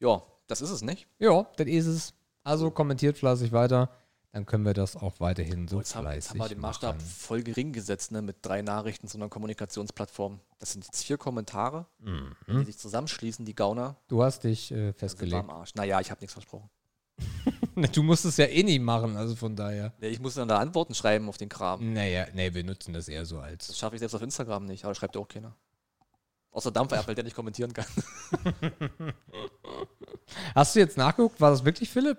Ja, das ist es nicht. Ja, das ist es. Also kommentiert fleißig weiter, dann können wir das auch weiterhin so Jetzt haben, fleißig haben wir den Maßstab machen. voll gering gesetzt, ne, mit drei Nachrichten zu einer Kommunikationsplattform. Das sind jetzt vier Kommentare, Mhm. die sich zusammenschließen, die Gauner. Du hast dich äh, festgelegt. am Arsch. Naja, ich habe nichts versprochen. Du musst es ja eh nie machen, also von daher. Nee, ich muss dann da Antworten schreiben auf den Kram. Naja, nee, wir nutzen das eher so Das als. schaffe ich selbst auf Instagram nicht, aber das schreibt ja auch keiner. Außer Dampferpel, der nicht kommentieren kann. Hast du jetzt nachgeguckt? War das wirklich Philipp?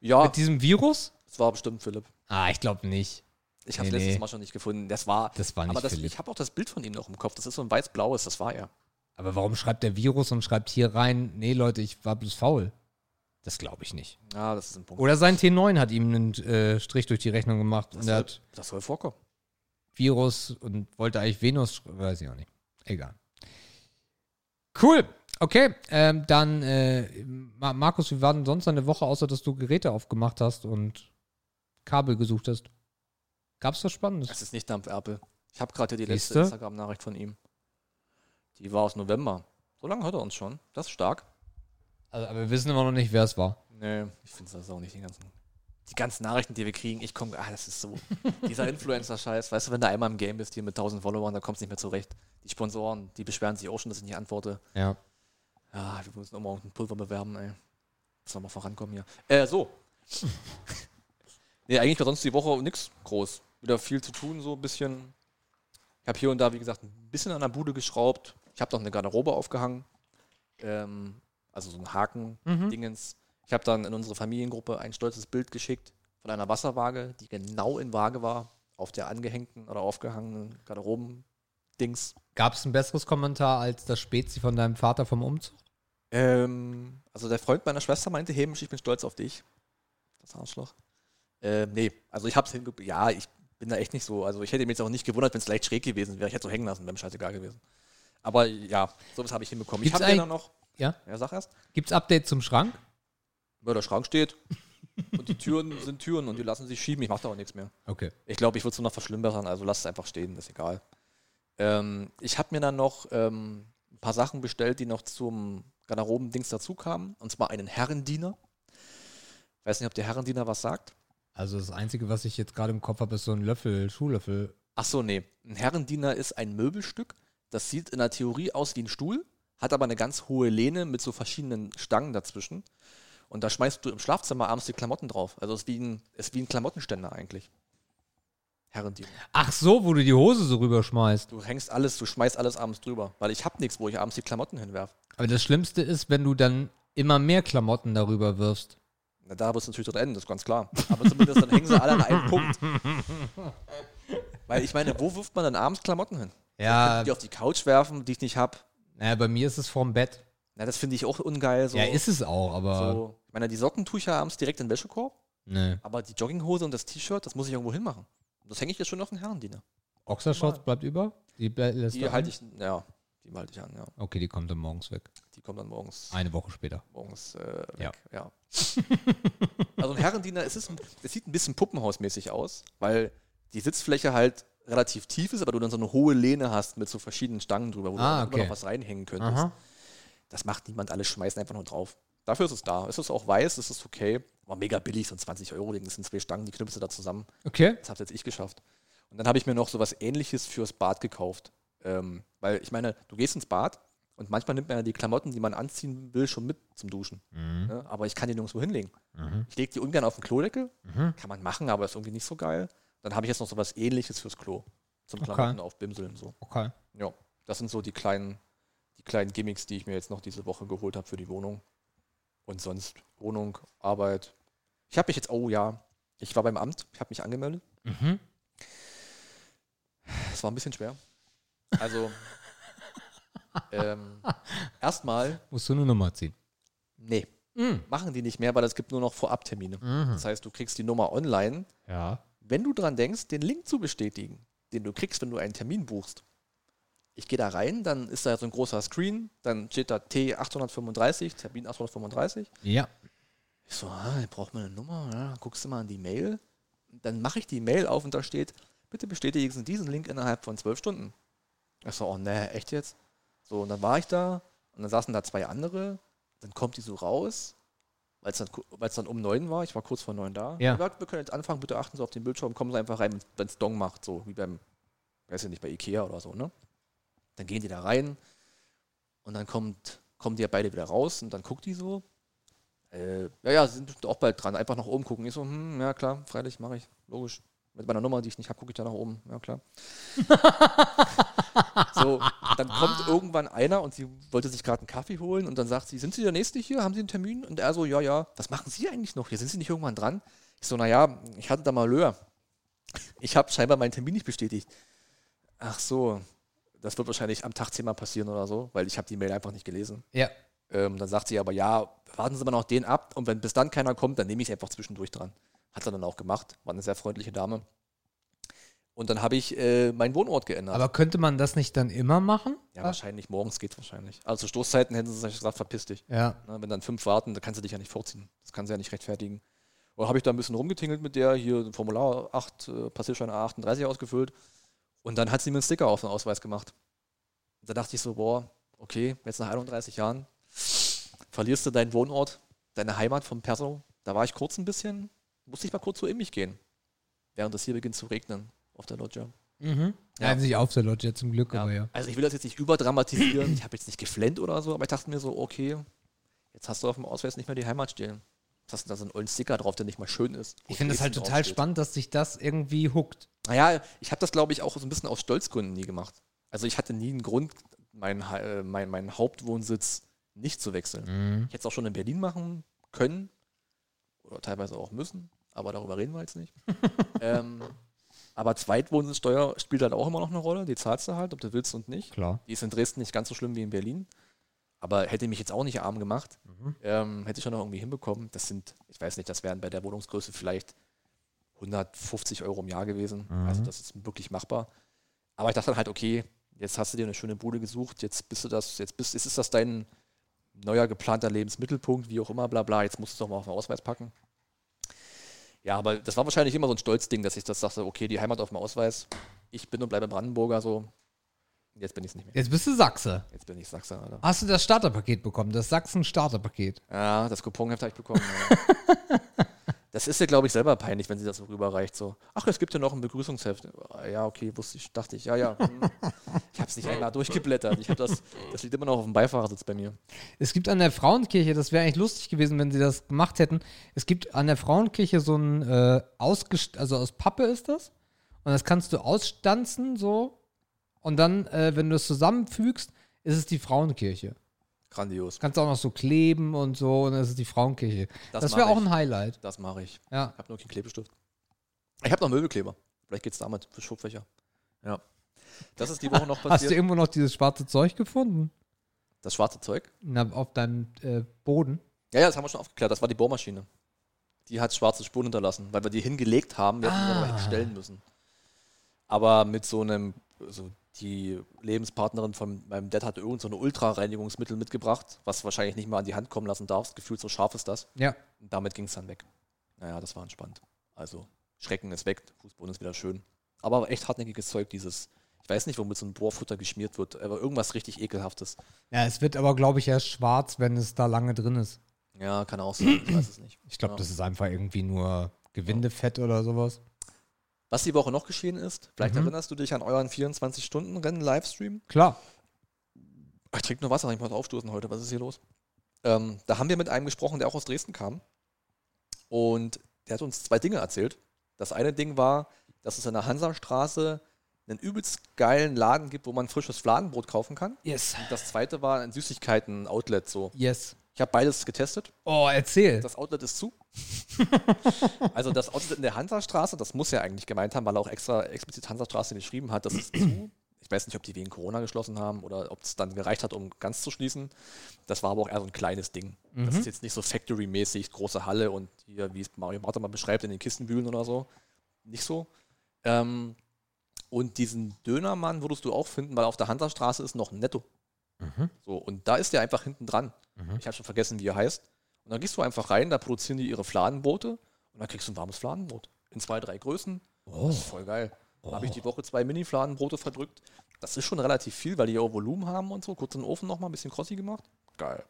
Ja, Mit diesem Virus? das war bestimmt Philipp. Ah, ich glaube nicht. Ich habe es Nee, letztes nee. Mal schon nicht gefunden. Das war. Das war nicht aber das, Philipp. ich habe auch das Bild von ihm noch im Kopf. Das ist so ein weiß-blaues, das war er. Aber warum schreibt der Virus und schreibt hier rein, nee, Leute, ich war bloß faul? Das glaube ich nicht. Ja, das ist ein Punkt. Oder sein T9 hat ihm einen äh, Strich durch die Rechnung gemacht das, und soll, hat das soll vorkommen. Virus und wollte eigentlich Venus, weiß ich auch nicht. Egal. Cool. Okay, ähm, dann, äh, Ma- Markus, wie war denn sonst eine Woche, außer dass du Geräte aufgemacht hast und Kabel gesucht hast? Gab's was Spannendes? Es ist nicht Dampferpel. Ich habe gerade die letzte Siehste? Instagram-Nachricht von ihm. Die war aus November. So lange hört er uns schon. Das ist stark. Also, aber wir wissen immer noch nicht, wer es war. Nee, ich finde das auch nicht die ganzen. Die ganzen Nachrichten, die wir kriegen, ich komme, ah, das ist so. Dieser Influencer-Scheiß, weißt du, wenn du einmal im Game bist, hier mit 1000 Followern, da kommst du nicht mehr zurecht. Die Sponsoren, die beschweren sich auch schon, dass ich nicht antworte. Ja. Ja, wir müssen immer ein Pulver bewerben, ey. Muss noch mal vorankommen hier. Äh, so. nee, eigentlich war sonst die Woche nichts groß. Wieder viel zu tun, so ein bisschen. Ich habe hier und da, wie gesagt, ein bisschen an der Bude geschraubt. Ich habe noch eine Garderobe aufgehangen. Ähm, also so ein Haken-Dingens. Ich habe dann in unsere Familiengruppe ein stolzes Bild geschickt von einer Wasserwaage, die genau in Waage war. auf der angehängten oder aufgehangenen Garderoben-Dings. Gab es ein besseres Kommentar als das Spezi von deinem Vater vom Umzug? Ähm, also der Freund meiner Schwester meinte, Hemisch, ich bin stolz auf dich. Das Arschloch. Ähm, nee, also ich hab's hinge... Ja, ich bin da echt nicht so. Also ich hätte mich jetzt auch nicht gewundert, wenn es leicht schräg gewesen wäre. Ich hätte so hängen lassen, wäre mir scheißegal gewesen. Aber ja, sowas habe ich hinbekommen. Gibt's ich habe ja eigentlich- noch... Ja? Ja, sag erst. Gibt's Update zum Schrank? Ja, der Schrank steht und die Türen sind Türen und die lassen sich schieben. Ich mache da auch nichts mehr. Okay. Ich glaube, ich würde es nur noch verschlimmbessern, also lass es einfach stehen, ist egal. Ähm, ich habe mir dann noch ähm, ein paar Sachen bestellt, die noch zum Garderoben-Dings dazu kamen. Und zwar einen Herrendiener. Weiß nicht, ob der Herrendiener was sagt. Also das Einzige, was ich jetzt gerade im Kopf habe, ist so ein Löffel, Schuhlöffel. Ach so, nee. Ein Herrendiener ist ein Möbelstück. Das sieht in der Theorie aus wie ein Stuhl, hat aber eine ganz hohe Lehne mit so verschiedenen Stangen dazwischen. Und da schmeißt du im Schlafzimmer abends die Klamotten drauf. Also es ist wie ein, ist wie ein Klamottenständer eigentlich. Herrendiener. Ach so, wo du die Hose so rüberschmeißt. Du hängst alles, du schmeißt alles abends drüber. Weil ich habe nichts, wo ich abends die Klamotten hinwerfe. Aber das Schlimmste ist, wenn du dann immer mehr Klamotten darüber wirfst. Na, da wird es natürlich drin enden, das ist ganz klar. Aber zumindest dann hängen sie alle an einem Punkt. Weil ich meine, wo wirft man dann abends Klamotten hin? Ja, Die auf die Couch werfen, die ich nicht habe. naja, bei mir ist es vorm Bett. Na, das finde ich auch ungeil. So, Ja, ist es auch, aber. so. Ich meine, die Socken tue ich ja abends direkt in den Wäschekorb. Nee. Aber die Jogginghose und das T-Shirt, das muss ich irgendwo hinmachen. Das hänge ich jetzt schon auf den Herrendiener. Oxershorts bleibt über? Die Die halte ich, ja, die halte ich an, ja. Okay, die kommt dann morgens weg. Die kommt dann morgens, Eine Woche später. morgens äh, Ja. weg. Ja. also ein Herrendiener, es, ist es sieht ein bisschen puppenhausmäßig aus, weil die Sitzfläche halt relativ tief ist, aber du dann so eine hohe Lehne hast mit so verschiedenen Stangen drüber, wo Ah, du immer okay. noch was reinhängen könntest. Aha. Das macht niemand, alle schmeißen einfach nur drauf. Dafür ist es da. Es ist auch weiß, es ist okay. Aber mega billig, so 20 Euro, das sind zwei Stangen, die knüpfst du da zusammen. Okay. Das habe jetzt ich geschafft. Und dann habe ich mir noch so was ähnliches fürs Bad gekauft. Ähm, weil ich meine, du gehst ins Bad und manchmal nimmt man ja die Klamotten, die man anziehen will, schon mit zum Duschen. Mhm. Ne? Aber ich kann die nirgendwo hinlegen. Mhm. Ich lege die ungern auf den Klodeckel. Mhm. Kann man machen, aber ist irgendwie nicht so geil. Dann habe ich jetzt noch so was ähnliches fürs Klo. Zum Okay. Klamotten aufbimseln. So. Okay. Ja, das sind so die kleinen, die kleinen Gimmicks, die ich mir jetzt noch diese Woche geholt habe für die Wohnung. Und sonst Wohnung, Arbeit. Ich habe mich jetzt, oh ja, ich war beim Amt, ich habe mich angemeldet. Mhm. Es war ein bisschen schwer. Also, ähm, erstmal, Musst du eine Nummer ziehen. nee, Mhm. machen die nicht mehr, weil es gibt nur noch Vorabtermine. Mhm. Das heißt, du kriegst die Nummer online. Ja. Wenn du dran denkst, den Link zu bestätigen, den du kriegst, wenn du einen Termin buchst. Ich gehe da rein, dann ist da so ein großer Screen, dann steht da T835, Termin 835. Ja. Ich so, ah, braucht man eine Nummer? Ja, dann guckst du mal in die Mail. Dann mache ich die Mail auf und da steht, bitte bestätigen Sie diesen Link innerhalb von zwölf Stunden. Ich so, oh ne, echt jetzt? So, und dann war ich da und dann saßen da zwei andere. Dann kommt die so raus, weil es dann, weil's dann um neun war. Ich war kurz vor neun da. Ja. Wir können jetzt anfangen, bitte achten Sie auf den Bildschirm, kommen Sie einfach rein, wenn es Dong macht, so wie beim, weiß ich nicht, bei Ikea oder so, ne? Dann gehen die da rein und dann kommt, kommen die ja beide wieder raus und dann guckt die so. Äh, ja, ja, sie sind auch bald dran. Einfach nach oben gucken. Ich so, hm, ja klar, freilich, mache ich. Logisch. Mit meiner Nummer, die ich nicht habe, gucke ich da nach oben. Ja, klar. so, dann kommt irgendwann einer und sie wollte sich gerade einen Kaffee holen und dann sagt sie, sind Sie der Nächste hier? Haben Sie einen Termin? Und er so, ja, ja. Was machen Sie eigentlich noch hier? Sind Sie nicht irgendwann dran? Ich so, naja, ich hatte da mal Löhr. Ich habe scheinbar meinen Termin nicht bestätigt. Ach so, das wird wahrscheinlich am Tag zehnmal passieren oder so, weil ich habe die Mail einfach nicht gelesen. Ja. Ähm, dann sagt sie aber, ja, warten Sie mal noch den ab und wenn bis dann keiner kommt, dann nehme ich einfach zwischendurch dran. Hat er dann auch gemacht, war eine sehr freundliche Dame. Und dann habe ich äh, meinen Wohnort geändert. Aber könnte man das nicht dann immer machen? ja, wahrscheinlich, morgens geht wahrscheinlich. Also zu Stoßzeiten hätten sie gesagt, verpiss dich. Ja. Ne, wenn dann fünf warten, dann kannst du dich ja nicht vorziehen. Das kann sie ja nicht rechtfertigen. Und habe ich da ein bisschen rumgetingelt mit der, hier Formular 8, äh, Passierschein A38 ausgefüllt. Und dann hat sie mir einen Sticker auf den Ausweis gemacht. Da dachte ich so, boah, okay, jetzt nach 31 Jahren verlierst du deinen Wohnort, deine Heimat vom Perso. Da war ich kurz ein bisschen, musste ich mal kurz so in mich gehen. Während es hier beginnt zu regnen auf der Loggia. Mhm. Ja. Ja. Nicht auf der Lodge zum Glück, aber ja. Also ich will das jetzt nicht überdramatisieren. ich habe jetzt nicht geflennt oder so, aber ich dachte mir so, okay, jetzt hast du auf dem Ausweis nicht mehr die Heimat stehen. Jetzt hast du da so einen ollen Sticker drauf, der nicht mal schön ist. Ich finde das halt total draufsteht. spannend, dass sich das irgendwie huckt. Naja, ich habe das, glaube ich, auch so ein bisschen aus Stolzgründen nie gemacht. Also ich hatte nie einen Grund, meinen, äh, mein, meinen Hauptwohnsitz nicht zu wechseln. Mhm. Ich hätte es auch schon in Berlin machen können oder teilweise auch müssen, aber darüber reden wir jetzt nicht. ähm, Aber Zweitwohnsitzsteuer spielt halt auch immer noch eine Rolle. Die zahlst du halt, ob du willst und nicht. Klar. Die ist in Dresden nicht ganz so schlimm wie in Berlin. Aber hätte mich jetzt auch nicht arm gemacht. Ähm, hätte ich schon noch irgendwie hinbekommen. Das sind, ich weiß nicht, das wären bei der Wohnungsgröße vielleicht 150 Euro im Jahr gewesen. Also das ist wirklich machbar. Aber ich dachte dann halt, okay, jetzt hast du dir eine schöne Bude gesucht, jetzt bist du das, jetzt bist, ist das dein neuer geplanter Lebensmittelpunkt, wie auch immer, bla bla, jetzt musst du es doch mal auf den Ausweis packen. Ja, aber das war wahrscheinlich immer so ein Stolzding, dass ich das dachte, okay, die Heimat auf dem Ausweis, ich bin und bleibe Brandenburger so. Jetzt bin ich es nicht mehr. Jetzt bist du Sachse. Jetzt bin ich Sachse, Alter. Hast du das Starterpaket bekommen? Das Sachsen-Starterpaket. Ja, das Couponheft habe ich bekommen. Das ist ja, glaube ich, selber peinlich, wenn sie das so rüberreicht. So, ach, es gibt ja noch ein Begrüßungsheft. Ja, okay, wusste ich, dachte ich. Ja, ja. hm. Ich habe es nicht einmal durchgeblättert. Ich habe das, das liegt immer noch auf dem Beifahrersitz bei mir. Es gibt an der Frauenkirche, das wäre eigentlich lustig gewesen, wenn sie das gemacht hätten. Es gibt an der Frauenkirche so ein äh, ausgest also aus Pappe ist das. Und das kannst du ausstanzen so. Und dann, äh, wenn du es zusammenfügst, ist es die Frauenkirche. Grandios. Kannst auch noch so kleben und so, und dann ist die Frauenkirche. Das Das, wäre auch ein Highlight. Das mache ich. Ja. Ich habe nur keinen Klebestift. Ich habe noch Möbelkleber. Vielleicht geht es damit für Schubfächer. Ja. Das ist die Woche noch Hast du passiert. irgendwo noch dieses schwarze Zeug gefunden? Das schwarze Zeug? Na, auf deinem äh, Boden? Ja, ja, das haben wir schon aufgeklärt. Das war die Bohrmaschine. Die hat schwarze Spuren hinterlassen, weil wir die hingelegt haben. Wir hätten sie aber Ah. hinstellen müssen. Aber mit so einem, so die Lebenspartnerin von meinem Dad hatte irgend so eine Ultrareinigungsmittel mitgebracht, was wahrscheinlich nicht mal an die Hand kommen lassen darfst. Gefühlt so scharf ist das. Ja. Und damit ging es dann weg. Naja, das war entspannt. Also, Schrecken ist weg, Fußboden ist wieder schön. Aber echt hartnäckiges Zeug, dieses, ich weiß nicht, womit so ein Bohrfutter geschmiert wird, aber irgendwas richtig ekelhaftes. Ja, es wird aber, glaube ich, erst schwarz, wenn es da lange drin ist. Ja, kann auch sein, ich weiß es nicht. Ich glaube, Ja. das ist einfach irgendwie nur Gewindefett oder sowas. Was die Woche noch geschehen ist, vielleicht Mhm. erinnerst du dich an euren 24-Stunden-Rennen-Livestream. Klar. Ich trinke nur Wasser, ich muss aufstoßen heute. Was ist hier los? Ähm, da haben wir mit einem gesprochen, der auch aus Dresden kam. Und der hat uns zwei Dinge erzählt. Das eine Ding war, dass es in der Hansastraße einen übelst geilen Laden gibt, wo man frisches Fladenbrot kaufen kann. Yes. Und das zweite war ein Süßigkeiten-Outlet. So. Yes. Ich habe beides getestet. Oh, erzähl. Das Outlet ist zu. also das Outlet in der Hansastraße, das muss er eigentlich gemeint haben, weil er auch extra explizit Hansastraße geschrieben hat, das ist zu. Ich weiß nicht, ob die wegen Corona geschlossen haben oder ob es dann gereicht hat, um ganz zu schließen. Das war aber auch eher so ein kleines Ding. Das Mhm. ist jetzt nicht so Factory-mäßig, große Halle und hier, wie es Mario Martin mal beschreibt, in den Kisten wühlen oder so. Nicht so. Ähm, und diesen Dönermann würdest du auch finden, weil auf der Hansastraße ist noch ein Netto. Mhm. So, und da ist der einfach hinten dran. Mhm. Ich habe schon vergessen, wie er heißt. Und dann gehst du einfach rein, da produzieren die ihre Fladenbrote und dann kriegst du ein warmes Fladenbrot. In zwei, drei Größen. Oh. Das ist voll geil. Da habe ich die Woche zwei Mini-Fladenbrote verdrückt. Das ist schon relativ viel, weil die ja auch Volumen haben und so. Kurz in den Ofen nochmal, ein bisschen Crossi gemacht. Geil.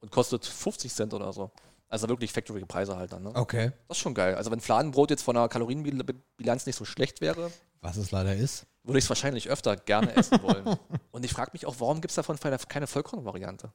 Und kostet 50 Cent oder so. Also wirklich Factory-Preise halt dann. Ne? Okay. Das ist schon geil. Also wenn Fladenbrot jetzt von der Kalorienbilanz nicht so schlecht wäre, Was es leider ist. Würde ich es wahrscheinlich öfter gerne essen wollen. Und ich frage mich auch, warum gibt es davon keine Vollkorn-Variante?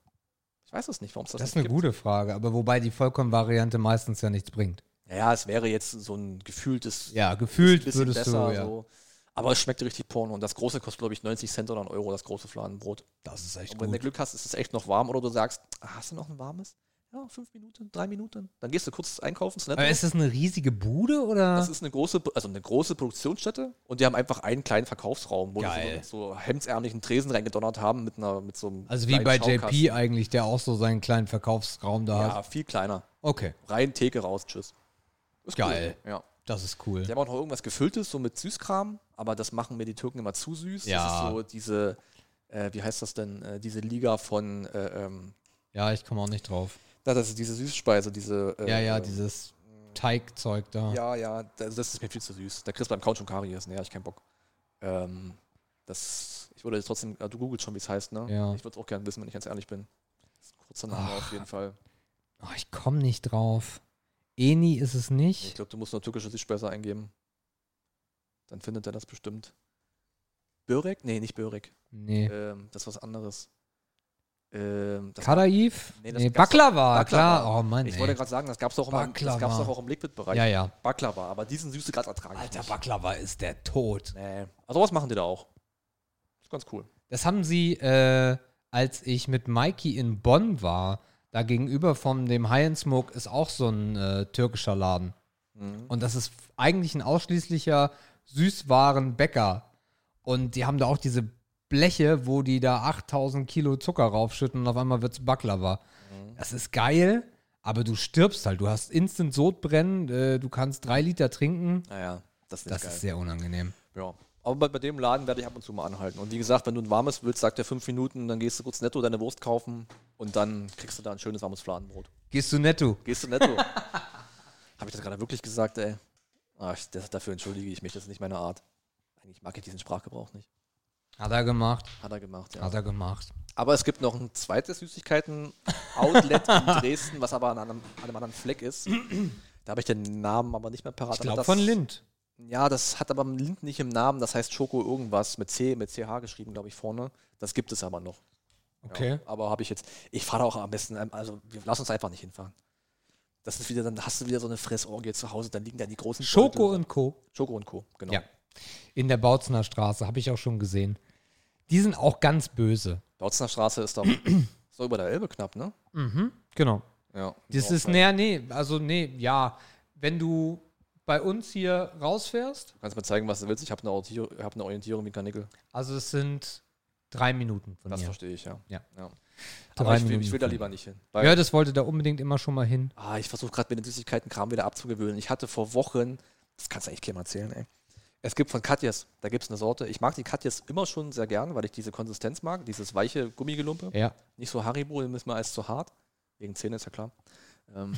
Ich weiß es nicht, warum es das, Das ist eine gibt. gute Frage, aber wobei die Vollkornvariante meistens ja nichts bringt. Naja, es wäre jetzt so ein gefühltes Ja, gefühlt bisschen würdest besser. du, ja. So. Aber es schmeckt richtig Porno. Und das große kostet, glaube ich, 90 Cent oder ein Euro, das große Fladenbrot. Das ist echt Und wenn du Glück hast, ist es echt noch warm. Oder du sagst, ah, hast du noch ein warmes? Ja, fünf Minuten, drei Minuten. Dann gehst du kurz einkaufen. Aber ist das eine riesige Bude oder? Das ist eine große, also eine große Produktionsstätte und die haben einfach einen kleinen Verkaufsraum, wo Geil. die so, so hemdsärmlichen Tresen reingedonnert haben mit einer mit so einem also wie bei Schaukasten. JP eigentlich, der auch so seinen kleinen Verkaufsraum da Ja, hat. viel kleiner. Okay, Rein Theke raus, tschüss. Ist Geil. Cool. Ja. das ist cool. Die haben auch noch irgendwas Gefülltes, so mit Süßkram, aber das machen mir die Türken immer zu süß. Ja. Das ist so diese, äh, wie heißt das denn, äh, diese Liga von, äh, ähm, Ja, ich komme auch nicht drauf. Na, das ist diese Süßspeise, diese. Äh, Ja, ja, äh, dieses Teigzeug da. Ja, ja, das, das ist mir viel zu süß. Da kriegst du beim Couch und Karies, ne, hab ich keinen Bock. Ähm, das, ich würde jetzt trotzdem, äh, du googelst schon, wie es heißt, ne? Ja. Ich würde es auch gerne wissen, wenn ich ganz ehrlich bin. Kurzer Name Ach. auf jeden Fall. Oh, ich komme nicht drauf. Eni ist es Ich nicht. glaube, du musst nur türkische Süßspeise eingeben. Dann findet er das bestimmt. Börek? Nee, nicht Börek. Nee. Ähm, das ist was anderes. Ähm, das Kadaif? Nee, Nee, Baklava, Baklava. klar. Oh Mann, ich ey. wollte gerade sagen, das gab es auch, das gab's auch im Liquid-Bereich. Ja, ja. Baklava, aber diesen süße gerade ertragen. ich Alter, nicht. Baklava ist der Tod. Nee. Also was machen die da auch? Ist ganz cool. Das haben sie, äh, als ich mit Mikey in Bonn war, da gegenüber von dem High and Smoke ist auch so ein äh, türkischer Laden. Mhm. Und das ist eigentlich ein ausschließlicher Süßwarenbäcker. Und die haben da auch diese Bleche, wo die da 8000 Kilo Zucker raufschütten und auf einmal wird's Baklava. Das ist geil, aber du stirbst halt. Du hast instant Sodbrennen, äh, du kannst drei Liter trinken. Naja, das ist Das ist sehr unangenehm. Ja. Aber bei, bei dem Laden werde ich ab und zu mal anhalten. Und wie gesagt, wenn du ein warmes willst, sagt er fünf Minuten, dann gehst du kurz netto deine Wurst kaufen und dann kriegst du da ein schönes warmes Fladenbrot. Gehst du netto? Gehst du netto? Habe ich das gerade wirklich gesagt, ey? Ah, ich, das, dafür entschuldige ich mich, das ist nicht meine Art. Eigentlich mag ich diesen Sprachgebrauch nicht. Hat er gemacht. Hat er gemacht, ja. Hat er gemacht. Aber es gibt noch ein zweites Süßigkeiten-Outlet in Dresden, was aber an einem, an einem anderen Fleck ist. Da habe ich den Namen aber nicht mehr parat. Ich glaube von Lind. Ja, das hat aber Lind nicht im Namen, das heißt Schoko irgendwas mit C, mit CH geschrieben, glaube ich, vorne. Das gibt es aber noch. Okay. Ja, aber habe ich jetzt. Ich fahre da auch am besten, ähm, also wir lass uns einfach nicht hinfahren. Das ist wieder, dann hast du wieder so eine Fressorgie zu Hause, dann liegen da die großen Schoko Beutel. und Co. Schoko und Co. Genau. Ja. In der Bautzener Straße, habe ich auch schon gesehen. Die sind auch ganz böse. Bautzner Straße ist doch, doch über der Elbe knapp, ne? Mhm. Genau. Ja. Das ist, näher, nee, also nee, ja. Wenn du bei uns hier rausfährst, Du kannst mir zeigen, was du willst. Ich habe eine, Orientierung- hab eine Orientierung wie Kanickel. also es sind drei Minuten von Das mir. verstehe ich, ja. Ja. ja. Aber ich will, ich will da lieber nicht hin. Ja, das wollte da unbedingt immer schon mal hin. ah, ich versuche gerade mir den Süßigkeiten-Kram wieder abzugewöhnen. Ich hatte vor Wochen, das kannst du eigentlich keinem erzählen, ey. Es gibt von Katjes, da gibt es eine Sorte. Ich mag die Katjes immer schon sehr gern, weil ich diese Konsistenz mag, dieses weiche Gummigelumpe. Ja. Nicht so Haribo, dem ist mir alles zu hart. Wegen Zähne ist ja klar. Ähm.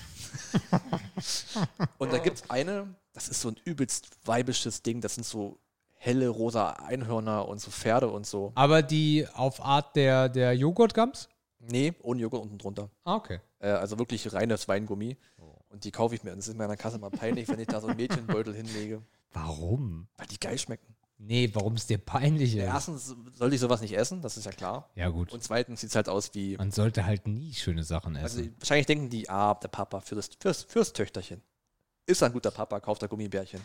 und da gibt es eine, das ist so ein übelst weibisches Ding. Das sind so helle rosa Einhörner und so Pferde und so. Aber die auf Art der, der Joghurtgums? Nee, ohne Joghurt unten drunter. Ah, okay. Äh, also wirklich reines Weingummi. Und die kaufe ich mir. Und es ist in meiner Kasse mal peinlich, wenn ich da so einen Mädchenbeutel hinlege. Warum? Weil die geil schmecken. Nee, warum es dir peinlich ist. Erstens sollte ich sowas nicht essen, das ist ja klar. Ja, gut. Und zweitens sieht es halt aus wie. Man sollte halt nie schöne Sachen Also essen. wahrscheinlich denken die, ah, der Papa für das, fürs, fürs Töchterchen. Ist ein guter Papa, kauft er Gummibärchen.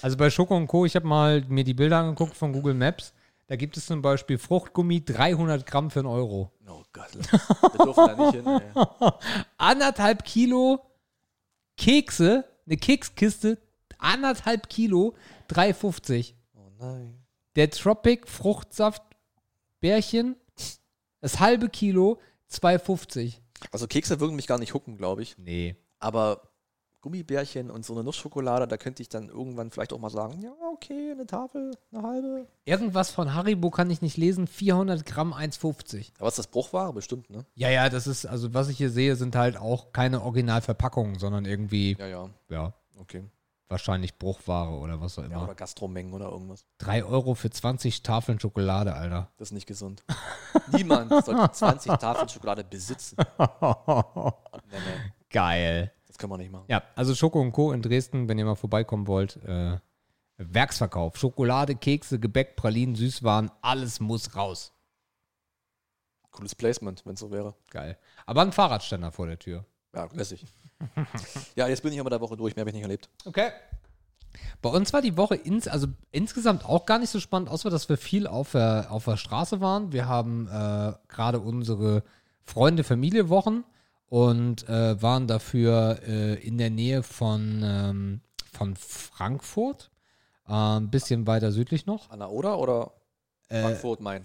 Also bei Schoko und Co., ich habe mal mir die Bilder angeguckt von Google Maps. Da gibt es zum Beispiel Fruchtgummi 300 Gramm für einen Euro. Oh Gott, wir dürfen da nicht hin. Ey. Anderthalb Kilo Kekse, eine Kekskiste, anderthalb Kilo, 3,50. Oh nein. Der Tropic Fruchtsaft Bärchen, das halbe Kilo, 2,50. Also Kekse würden mich gar nicht hucken, glaube ich. Nee. Aber Gummibärchen und so eine Nussschokolade, da könnte ich dann irgendwann vielleicht auch mal sagen, ja, okay, eine Tafel, eine halbe. Irgendwas von Haribo kann ich nicht lesen, 400 Gramm, 1,50. Aber ist das Bruchware? Bestimmt, ne? Ja, ja, das ist, also was ich hier sehe, sind halt auch keine Originalverpackungen, sondern irgendwie, Ja, ja, ja, okay. Wahrscheinlich Bruchware oder was auch Ja, immer. oder Gastromengen oder irgendwas. 3 Euro für 20 Tafeln Schokolade, Alter. Das ist nicht gesund. Niemand sollte 20 Tafeln Schokolade besitzen. Nee, nee, Geil. das können wir nicht machen. Ja, also Schoko und Co. in Dresden, wenn ihr mal vorbeikommen wollt. Äh, Werksverkauf. Schokolade, Kekse, Gebäck, Pralinen, Süßwaren, alles muss raus. Cooles Placement, wenn es so wäre. Geil. Aber ein Fahrradständer vor der Tür. Ja, lässig. ja, jetzt bin ich aber der Woche durch, mehr habe ich nicht erlebt. Okay. Bei uns war die Woche ins, also insgesamt auch gar nicht so spannend, außer dass wir viel auf der, auf der Straße waren. Wir haben äh, gerade unsere Freunde-Familie-Wochen und äh, waren dafür äh, in der Nähe von, ähm, von Frankfurt. Äh, ein bisschen weiter südlich noch. Anna Oder oder Äh, Frankfurt Main?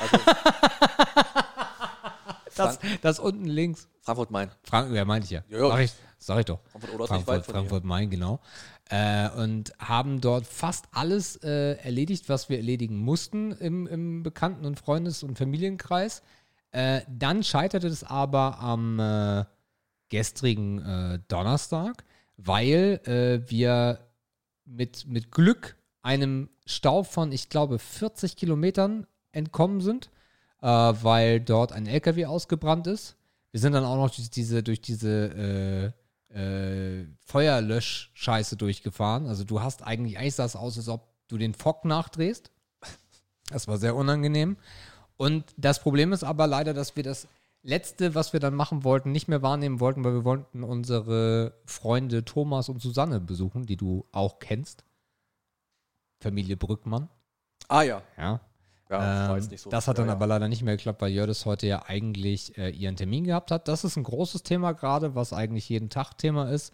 Also das, das unten links. Frankfurt Main. Frank, ja, meinte ich ja. Ja, ja. Sag, ich, sag ich doch. Frankfurt Oder ist nicht Frankfurt. Frankfurt Main, genau. Äh, und haben dort fast alles äh, erledigt, was wir erledigen mussten im, im Bekannten- und Freundes- und Familienkreis. Äh, dann scheiterte es aber am äh, gestrigen äh, Donnerstag, weil äh, wir mit, mit Glück einem Stau von, ich glaube, 40 Kilometern entkommen sind, äh, weil dort ein LKW ausgebrannt ist. Wir sind dann auch noch durch diese, durch diese äh, äh, Feuerlösch-Scheiße durchgefahren. Also du hast eigentlich, eigentlich sah es aus, als ob du den Fock nachdrehst. Das war sehr unangenehm. Und das Problem ist aber leider, dass wir das letzte, was wir dann machen wollten, nicht mehr wahrnehmen wollten, weil wir wollten unsere Freunde Thomas und Susanne besuchen, die du auch kennst. Familie Brückmann. Ah ja. Ja. Ja, Ähm, so. das hat dann ja, aber leider nicht mehr geklappt, weil Jördis heute ja eigentlich äh, ihren Termin gehabt hat. Das ist ein großes Thema gerade, was eigentlich jeden Tag Thema ist.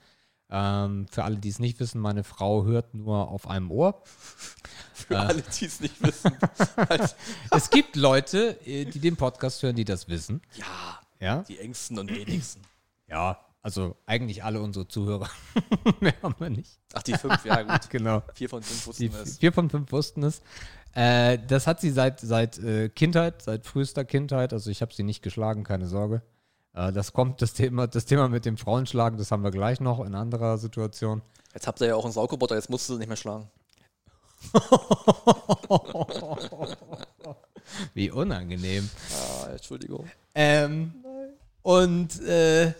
Ähm, für alle, die es nicht wissen, meine Frau hört nur auf einem Ohr. Für alle, die es nicht wissen. Es gibt Leute, äh, die den Podcast hören, die das wissen. ja, Ja. die engsten und wenigsten. Ja, also eigentlich alle unsere Zuhörer. Mehr haben wir nicht. Ach, die fünf, ja gut. Genau. Vier von fünf Die wussten es. vier von fünf wussten es. Äh, das hat sie seit, seit äh, Kindheit, seit frühester Kindheit. Also ich habe sie nicht geschlagen, keine Sorge. Äh, das kommt, das Thema, das Thema mit dem Frauenschlagen, das haben wir gleich noch in anderer Situation. Jetzt habt ihr ja auch einen Saugroboter, jetzt musst du nicht mehr schlagen. Wie unangenehm. Ah, Entschuldigung. Ähm, und äh,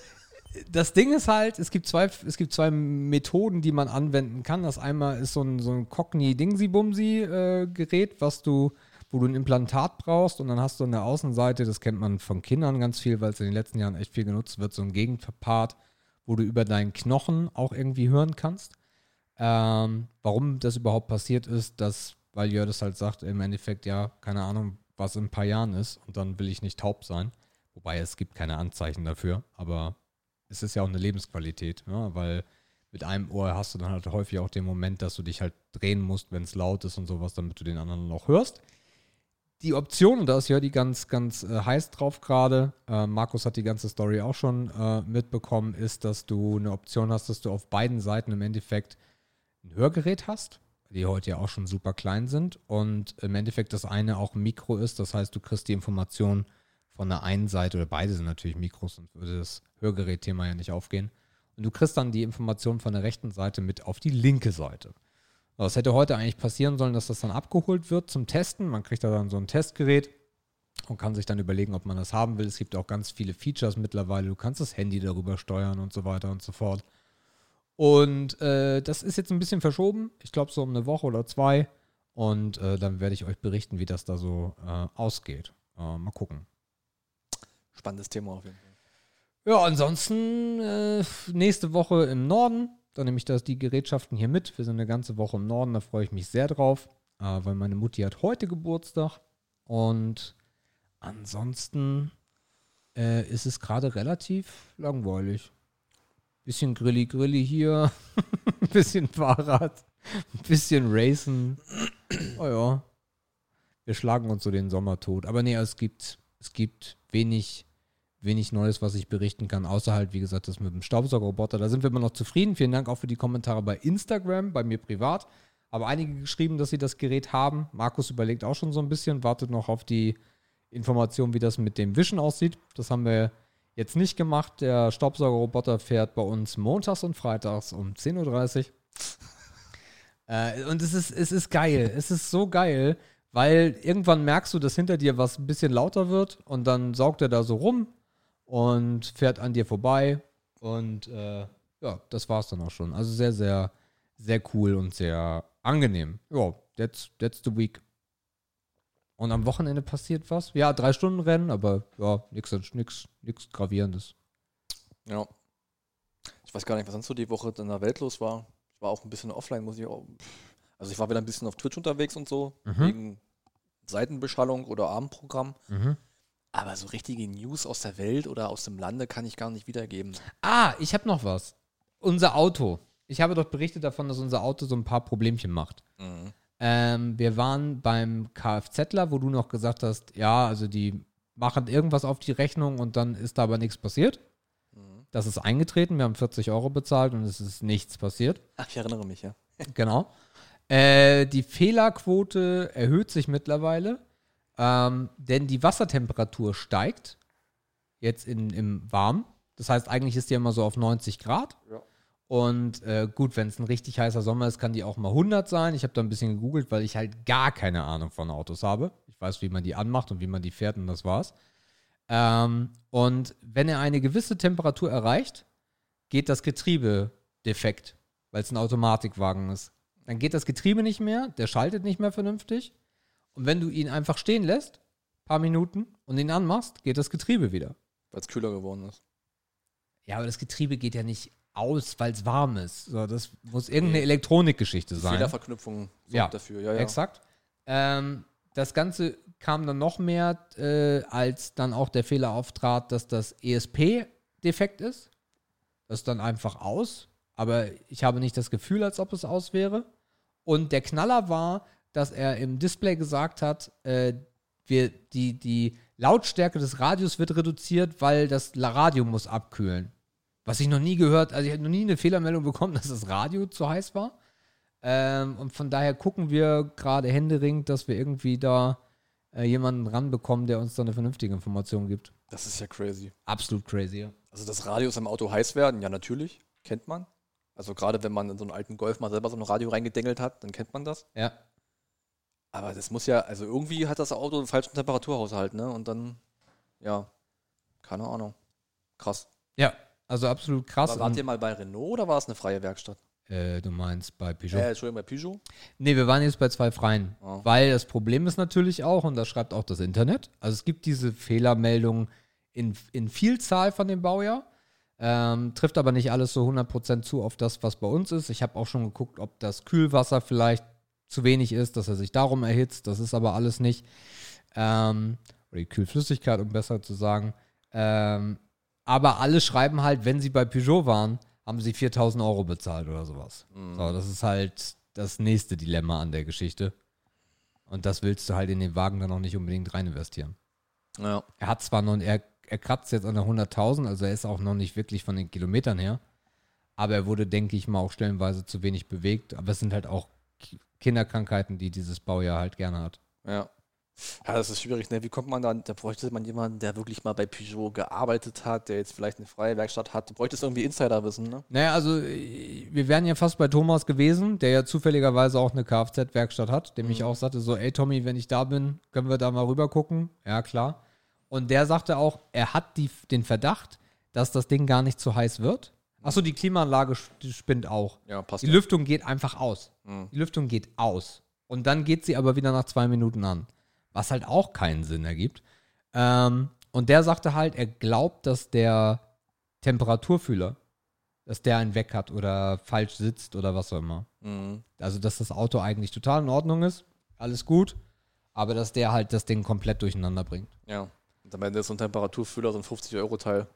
das Ding ist halt, es gibt, zwei, es gibt zwei Methoden, die man anwenden kann. Das einmal ist so ein, so ein Cockney-Dingsy-Bumsy-Gerät, was du, wo du ein Implantat brauchst und dann hast du an der Außenseite, das kennt man von Kindern ganz viel, weil es in den letzten Jahren echt viel genutzt wird, so ein Gegenpart, wo du über deinen Knochen auch irgendwie hören kannst. Ähm, warum das überhaupt passiert ist, dass, weil Jörg das halt sagt, im Endeffekt, ja, keine Ahnung, was in ein paar Jahren ist und dann will ich nicht taub sein. Wobei es gibt keine Anzeichen dafür, aber es ist ja auch eine Lebensqualität, ja, weil mit einem Ohr hast du dann halt häufig auch den Moment, dass du dich halt drehen musst, wenn es laut ist und sowas, damit du den anderen noch hörst. Die Option, und da ist ja die ganz, ganz äh, heiß drauf gerade, äh, Markus hat die ganze Story auch schon äh, mitbekommen, ist, dass du eine Option hast, dass du auf beiden Seiten im Endeffekt ein Hörgerät hast, die heute ja auch schon super klein sind und im Endeffekt das eine auch ein Mikro ist, das heißt, du kriegst die Information von der einen Seite, oder beide sind natürlich Mikros und würde das Hörgerät-Thema ja nicht aufgehen. Und du kriegst dann die Information von der rechten Seite mit auf die linke Seite. Das hätte heute eigentlich passieren sollen, dass das dann abgeholt wird zum Testen. Man kriegt da dann so ein Testgerät und kann sich dann überlegen, ob man das haben will. Es gibt auch ganz viele Features mittlerweile. Du kannst das Handy darüber steuern und so weiter und so fort. Und äh, das ist jetzt ein bisschen verschoben. Ich glaube so um eine Woche oder zwei. Und äh, dann werde ich euch berichten, wie das da so äh, ausgeht. Äh, mal gucken. Spannendes Thema auf jeden Fall. Ja, ansonsten äh, nächste Woche im Norden. Dann nehme ich das, die Gerätschaften hier mit. Wir sind eine ganze Woche im Norden, da freue ich mich sehr drauf, äh, weil meine Mutti hat heute Geburtstag. Und ansonsten äh, ist es gerade relativ langweilig. Bisschen Grilli-Grilli hier, bisschen Fahrrad, bisschen Racen. Oh ja. Wir schlagen uns so den Sommer tot. Aber nee, es gibt, es gibt wenig, wenig Neues, was ich berichten kann, außer halt, wie gesagt, das mit dem Staubsaugerroboter. Da sind wir immer noch zufrieden. Vielen Dank auch für die Kommentare bei Instagram, bei mir privat. Aber einige geschrieben, dass sie das Gerät haben. Markus überlegt auch schon so ein bisschen, wartet noch auf die Information, wie das mit dem Wischen aussieht. Das haben wir jetzt nicht gemacht. Der Staubsaugerroboter fährt bei uns montags und freitags um 10.30 Uhr. Äh, und es ist, es ist geil. Es ist so geil, weil irgendwann merkst du, dass hinter dir was ein bisschen lauter wird und dann saugt er da so rum und fährt an dir vorbei. Und äh, ja, das war's dann auch schon. Also sehr, sehr, sehr cool und sehr angenehm. Ja, that's, that's the week. Und am Wochenende passiert was? Ja, drei Stunden Rennen, aber ja, nichts nix, nix Gravierendes. Ja. Ich weiß gar nicht, was sonst so die Woche in der Welt los war. Ich war auch ein bisschen offline, muss ich auch. Also ich war wieder ein bisschen auf Twitch unterwegs und so, Mhm. wegen Seitenbeschallung oder Abendprogramm. Mhm. Aber so richtige News aus der Welt oder aus dem Lande kann ich gar nicht wiedergeben. Ah, ich habe noch was. Unser Auto. Ich habe doch berichtet davon, dass unser Auto so ein paar Problemchen macht. Mhm. Ähm, wir waren beim Kfzler, wo du noch gesagt hast, ja, also die machen irgendwas auf die Rechnung und dann ist da aber nichts passiert. Mhm. Das ist eingetreten, wir haben 40 Euro bezahlt und es ist nichts passiert. Ach, ich erinnere mich, ja. Genau. Äh, die Fehlerquote erhöht sich mittlerweile, ähm, denn die Wassertemperatur steigt jetzt in, im Warm. Das heißt, eigentlich ist die immer so auf 90 Grad. Ja. Und äh, gut, wenn es ein richtig heißer Sommer ist, kann die auch mal 100 sein. Ich habe da ein bisschen gegoogelt, weil ich halt gar keine Ahnung von Autos habe. Ich weiß, wie man die anmacht und wie man die fährt und das war's. Ähm, und wenn er eine gewisse Temperatur erreicht, geht das Getriebe defekt, weil es ein Automatikwagen ist. Dann geht das Getriebe nicht mehr, der schaltet nicht mehr vernünftig. Und wenn du ihn einfach stehen lässt, paar Minuten und ihn anmachst, geht das Getriebe wieder. Weil es kühler geworden ist. Ja, aber das Getriebe geht ja nicht aus, weil es warm ist. So, das muss irgendeine Elektronikgeschichte Die sein. Fehlerverknüpfung sorgt Ja, dafür. Ja, ja. Exakt. Ähm, das Ganze kam dann noch mehr, äh, als dann auch der Fehler auftrat, dass das ESP defekt ist. Das ist dann einfach aus. aber ich habe nicht das Gefühl, als ob es aus wäre. Und der Knaller war, dass er im Display gesagt hat, äh, wir, die, die Lautstärke des Radios wird reduziert, weil das Radio muss abkühlen. Was ich noch nie gehört, also ich habe noch nie eine Fehlermeldung bekommen, dass das Radio zu heiß war. Ähm, und von daher gucken wir gerade händeringend, dass wir irgendwie da äh, jemanden ranbekommen, der uns da eine vernünftige Information gibt. Das ist ja crazy. Absolut crazy, ja. Also, dass Radios im Auto heiß werden, ja, natürlich. Kennt man. Also, gerade wenn man in so einen alten Golf mal selber so ein Radio reingedengelt hat, dann kennt man das. Ja. Aber das muss ja, also irgendwie hat das Auto einen falschen Temperaturhaushalt, ne? Und dann, ja, keine Ahnung. Krass. Ja, also absolut krass. Aber wart ihr mal bei Renault oder war es eine freie Werkstatt? äh, du meinst bei Peugeot? Äh, Entschuldigung, bei Peugeot? Nee, wir waren jetzt bei zwei Freien. Oh. Weil das Problem ist natürlich auch, und das schreibt auch das Internet, also es gibt diese Fehlermeldungen in, in Vielzahl von dem Baujahr, ähm, trifft aber nicht alles so 100% zu auf das, was bei uns ist. Ich habe auch schon geguckt, ob das Kühlwasser vielleicht zu wenig ist, dass er sich darum erhitzt. Das ist aber alles nicht. Ähm, oder die Kühlflüssigkeit, um besser zu sagen. Ähm, aber alle schreiben halt, wenn sie bei Peugeot waren, haben sie 4000 Euro bezahlt oder sowas. So, das ist halt das nächste Dilemma an der Geschichte. Und das willst du halt in den Wagen dann auch nicht unbedingt rein investieren. Ja. Er hat zwar noch, er, er kratzt jetzt an der 100.000, also er ist auch noch nicht wirklich von den Kilometern her. Aber er wurde, denke ich mal, auch stellenweise zu wenig bewegt. Aber es sind halt auch Ki- Kinderkrankheiten, die dieses Baujahr halt gerne hat. Ja. Ja, das ist schwierig, ne? Wie kommt man dann, da bräuchte man jemanden, der wirklich mal bei Peugeot gearbeitet hat, der jetzt vielleicht eine freie Werkstatt hat. Du bräuchtest irgendwie Insiderwissen, ne? Naja, also äh, wir wären ja fast bei Thomas gewesen, der ja zufälligerweise auch eine Kfz-Werkstatt hat, dem ich auch sagte, so, ey Tommy, wenn ich da bin, können wir da mal rüber gucken. Ja, klar. Und der sagte auch, er hat die, den Verdacht, dass das Ding gar nicht zu heiß wird. Achso, die Klimaanlage spinnt auch. Ja, passt. Die Lüftung geht einfach aus. Mhm. Die Lüftung geht aus. Und dann geht sie aber wieder nach zwei Minuten an. Was halt auch keinen Sinn ergibt. Ähm, und der sagte halt, er glaubt, dass der Temperaturfühler, dass der einen weg hat oder falsch sitzt oder was auch immer. Mhm. Also, dass das Auto eigentlich total in Ordnung ist, alles gut, aber dass der halt das Ding komplett durcheinander bringt. Ja. Am Ende ist so ein Temperaturfühler so ein 50-Euro-Teil,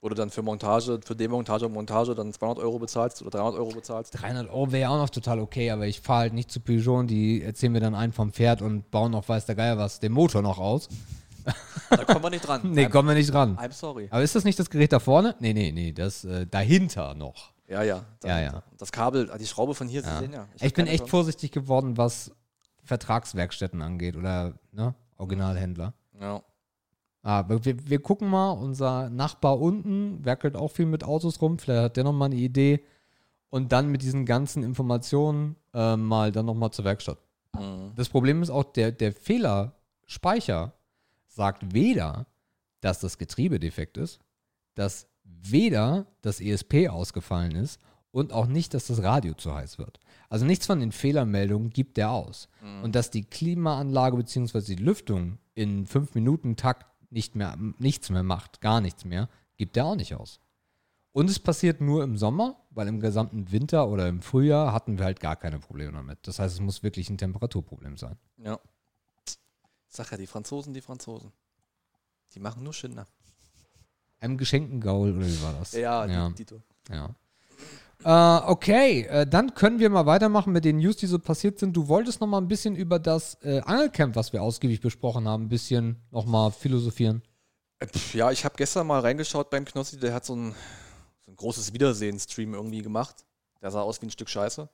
wo du dann für Montage, für Demontage und Montage dann 200 Euro bezahlst oder 300 Euro bezahlst. 300 Euro wäre ja auch noch total okay, aber ich fahre halt nicht zu Peugeot und die erzählen mir dann einen vom Pferd und bauen noch, weiß der Geier was, den Motor noch aus. Da kommen wir nicht dran. Nee, I'm, kommen wir nicht ran. I'm sorry. Aber ist das nicht das Gerät da vorne? Nee, nee, nee, das äh, dahinter noch. Ja, ja. Ja, ja. Das Kabel, die Schraube von hier, Sie Ja. sehen ja. Ich, hab bin echt Chance. vorsichtig geworden, was Vertragswerkstätten angeht oder ne, Originalhändler. Ja. Aber wir, wir gucken mal, unser Nachbar unten werkelt auch viel mit Autos rum, vielleicht hat der nochmal eine Idee. Und dann mit diesen ganzen Informationen äh, mal dann nochmal zur Werkstatt. Mhm. Das Problem ist auch, der, der Fehlerspeicher sagt weder, dass das Getriebe defekt ist, dass weder das ESP ausgefallen ist und auch nicht, dass das Radio zu heiß wird. Also nichts von den Fehlermeldungen gibt der aus. Und dass die Klimaanlage bzw. die Lüftung in 5 Minuten Takt nicht mehr, nichts mehr macht, gar nichts mehr, gibt der auch nicht aus. Und es passiert nur im Sommer, weil im gesamten Winter oder im Frühjahr hatten wir halt gar keine Probleme damit. Das heißt, es muss wirklich ein Temperaturproblem sein. Ja. Sag ja, die Franzosen, die Franzosen. Die machen nur Schinder. Einem geschenkten Gaul, oder wie war das? Ja, ja. Die, Dito. ja. Äh, okay, äh, dann können wir mal weitermachen mit den News, die so passiert sind. Du wolltest noch mal ein bisschen über das äh, Angelcamp, was wir ausgiebig besprochen haben, ein bisschen noch mal philosophieren. Äh, Ja, ich habe gestern mal reingeschaut beim Knossi, der hat so ein, so ein großes Wiedersehen-Stream irgendwie gemacht. Der sah aus wie ein Stück Scheiße.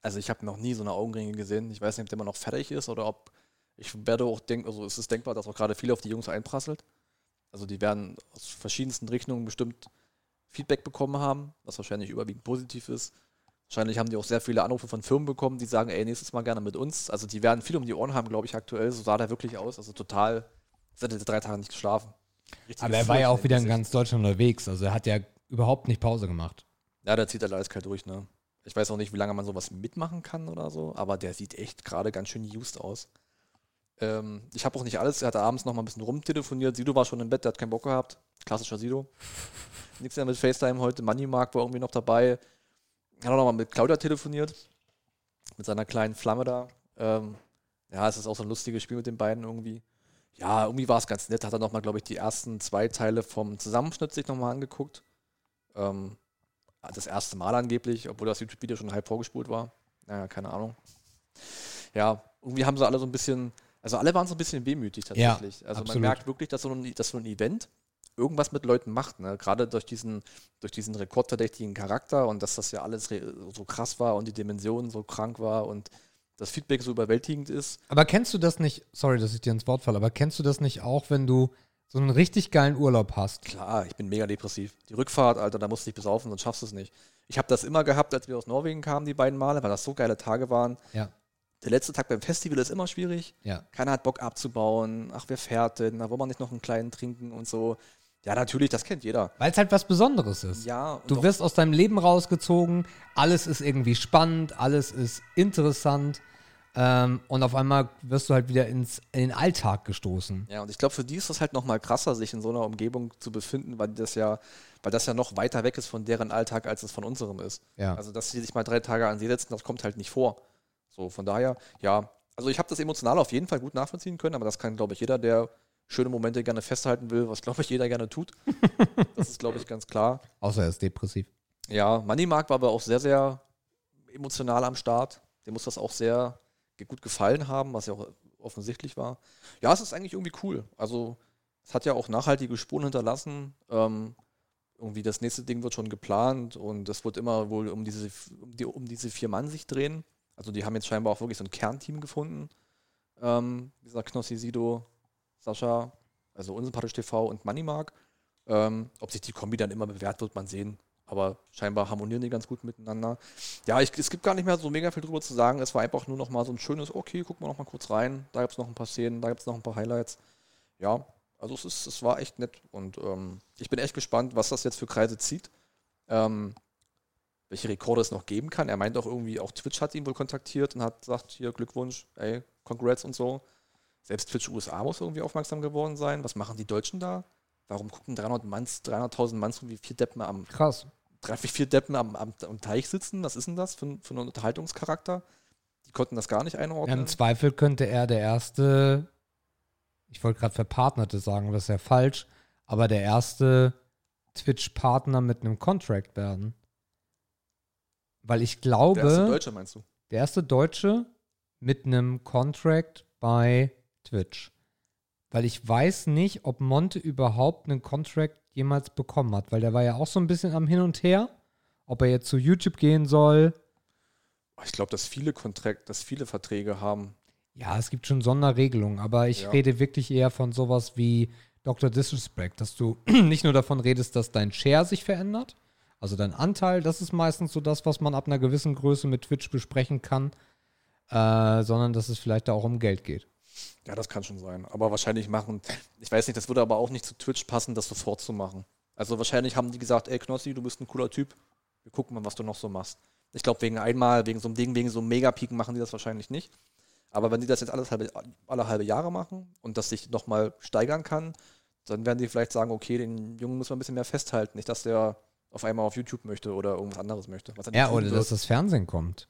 Also ich habe noch nie so eine Augenringe gesehen. Ich weiß nicht, ob der immer noch fertig ist oder ob ich werde auch denken, also es ist denkbar, dass auch gerade viel auf die Jungs einprasselt. Also die werden aus verschiedensten Richtungen bestimmt Feedback bekommen haben, was wahrscheinlich überwiegend positiv ist. Wahrscheinlich haben die auch sehr viele Anrufe von Firmen bekommen, die sagen, ey, nächstes Mal gerne mit uns. Also die werden viel um die Ohren haben, glaube ich, aktuell. So sah der wirklich aus. Also total, seit drei Tagen nicht geschlafen. Richtige Aber er war ja auch wieder in ganz Deutschland unterwegs. Also er hat ja überhaupt nicht Pause gemacht. Ja, der zieht halt alles kalt durch, ne? Ich weiß auch nicht, wie lange man sowas mitmachen kann oder so, aber der sieht echt gerade ganz schön used aus. Ähm, ich habe auch nicht alles, er hat abends noch mal ein bisschen rumtelefoniert. Sido war schon im Bett, der hat keinen Bock gehabt. Klassischer Sido. Nichts mehr mit FaceTime heute. Moneymark war irgendwie noch dabei. Hat auch noch mal mit Claudia telefoniert. Mit seiner kleinen Flamme da. Ähm, ja, es ist auch so ein lustiges Spiel mit den beiden irgendwie. Ja, irgendwie war es ganz nett. Hat er noch mal, glaube ich, die ersten zwei Teile vom Zusammenschnitt sich noch mal angeguckt. Ähm, Das erste Mal angeblich, obwohl das YouTube-Video schon halb vorgespult war. Naja, keine Ahnung. Ja, irgendwie haben sie alle so ein bisschen, also alle waren so ein bisschen wehmütig tatsächlich. also absolut. man merkt wirklich, dass so ein, dass so ein Event irgendwas mit Leuten macht. Ne? Gerade durch diesen, durch diesen rekordverdächtigen Charakter und dass das ja alles so krass war und die Dimension so krank war und das Feedback so überwältigend ist. Aber kennst du das nicht, sorry, dass ich dir ins Wort falle, aber kennst du das nicht auch, wenn du so einen richtig geilen Urlaub hast? Klar, ich bin mega depressiv. Die Rückfahrt, Alter, da musst du dich besaufen, sonst schaffst du es nicht. Ich habe das immer gehabt, als wir aus Norwegen kamen, die beiden Male, weil das so geile Tage waren. Ja. Der letzte Tag beim Festival ist immer schwierig. Ja. Keiner hat Bock abzubauen. Ach, wer fährt denn? Da wollen wir nicht noch einen kleinen trinken und so. Ja, natürlich, das kennt jeder. Weil es halt was Besonderes ist. Ja, Du wirst aus deinem Leben rausgezogen, alles ist irgendwie spannend, alles ist interessant ähm, und auf einmal wirst du halt wieder ins, in den Alltag gestoßen. Ja, und ich glaube, für die ist das halt nochmal krasser, sich in so einer Umgebung zu befinden, weil das ja, weil das ja noch weiter weg ist von deren Alltag, als es von unserem ist. Ja. Also, dass sie sich mal drei Tage an See setzen, das kommt halt nicht vor. So, von daher, ja. Also, ich habe das emotional auf jeden Fall gut nachvollziehen können, aber das kann, glaube ich, jeder, der schöne Momente gerne festhalten will, was, glaube ich, jeder gerne tut. das ist, glaube ich, ganz klar. Außer er ist depressiv. Ja, Moneymark war aber auch sehr, sehr emotional am Start. Dem muss das auch sehr gut gefallen haben, was ja auch offensichtlich war. Ja, es ist eigentlich irgendwie cool. Also, es hat ja auch nachhaltige Spuren hinterlassen. Ähm, irgendwie das nächste Ding wird schon geplant und es wird immer wohl um diese, um, die, um diese vier Mann sich drehen. Also, die haben jetzt scheinbar auch wirklich so ein Kernteam gefunden. Ähm, dieser Knossi Sido, Sascha, also Unsympathisch TV und Moneymark. Ähm, ob sich die Kombi dann immer bewährt, wird man sehen. Aber scheinbar harmonieren die ganz gut miteinander. Ja, ich, es gibt gar nicht mehr so mega viel drüber zu sagen. Es war einfach nur noch mal so ein schönes, okay, gucken wir noch mal kurz rein. Da gibt es noch ein paar Szenen, da gibt es noch ein paar Highlights. Ja, also es, ist, es war echt nett. Und ähm, ich bin echt gespannt, was das jetzt für Kreise zieht. Ähm, welche Rekorde es noch geben kann. Er meint auch irgendwie, auch Twitch hat ihn wohl kontaktiert und hat gesagt, hier Glückwunsch, ey, congrats und so. Selbst Twitch USA muss irgendwie aufmerksam geworden sein. Was machen die Deutschen da? Warum gucken 300 Manns, 300.000 Manns wie vier Deppen am, Krass. drei, vier Deppen am, am, am Teich sitzen? Was ist denn das für, für ein Unterhaltungscharakter? Die konnten das gar nicht Ja, einordnen. Im Zweifel könnte er der erste, ich wollte gerade Verpartnerte sagen, das ist ja falsch, aber der erste Twitch-Partner mit einem Contract werden. Weil ich glaube, Der erste Deutsche, meinst du? der erste Deutsche mit einem Contract bei Twitch. Weil ich weiß nicht, ob Monte überhaupt einen Contract jemals bekommen hat, weil der war ja auch so ein bisschen am Hin und Her, ob er jetzt zu YouTube gehen soll. Ich glaube, dass viele Kontrakt, dass viele Verträge haben. Ja, es gibt schon Sonderregelungen, aber ich Ja. rede wirklich eher von sowas wie Dr. Disrespect, dass du nicht nur davon redest, dass dein Share sich verändert, also dein Anteil, das ist meistens so das, was man ab einer gewissen Größe mit Twitch besprechen kann, äh, sondern dass es vielleicht da auch um Geld geht. Ja, das kann schon sein. Aber wahrscheinlich machen, ich weiß nicht, das würde aber auch nicht zu Twitch passen, das sofort zu machen. Also wahrscheinlich haben die gesagt, ey Knossi, du bist ein cooler Typ. Wir gucken mal, was du noch so machst. Ich glaube, wegen einmal, wegen so einem Ding, wegen so einem Megapeak machen die das wahrscheinlich nicht. Aber wenn die das jetzt alles halbe, alle halbe Jahre machen und das sich nochmal steigern kann, dann werden die vielleicht sagen, okay, den Jungen müssen wir ein bisschen mehr festhalten. Nicht, dass der auf einmal auf YouTube möchte oder irgendwas anderes möchte. Ja, oder dass das Fernsehen kommt.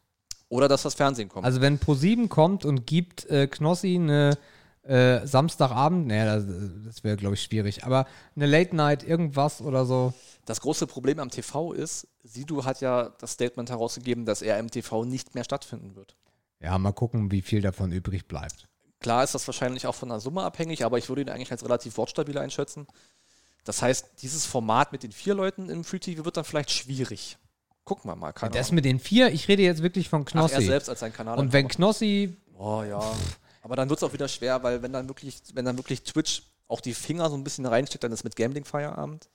Oder dass das Fernsehen kommt. Also wenn Pro7 kommt und gibt äh, Knossi eine äh, Samstagabend, naja, das, das wäre, glaube ich, schwierig, aber eine Late Night, irgendwas oder so. Das große Problem am TV ist, Sidu hat ja das Statement herausgegeben, dass er im TV nicht mehr stattfinden wird. Ja, mal gucken, wie viel davon übrig bleibt. Klar ist das wahrscheinlich auch von der Summe abhängig, aber ich würde ihn eigentlich als relativ wortstabil einschätzen. Das heißt, dieses Format mit den vier Leuten im Free TV wird dann vielleicht schwierig. Gucken wir mal. Keine Das Ahnung. mit den vier, ich rede jetzt wirklich von Ach, er Knossi. selbst als sein Kanal. und wenn Knossi, Oh ja. Aber dann wird es auch wieder schwer, weil wenn dann wirklich, wenn dann wirklich Twitch auch die Finger so ein bisschen reinsteckt, dann ist mit Gambling Feierabend.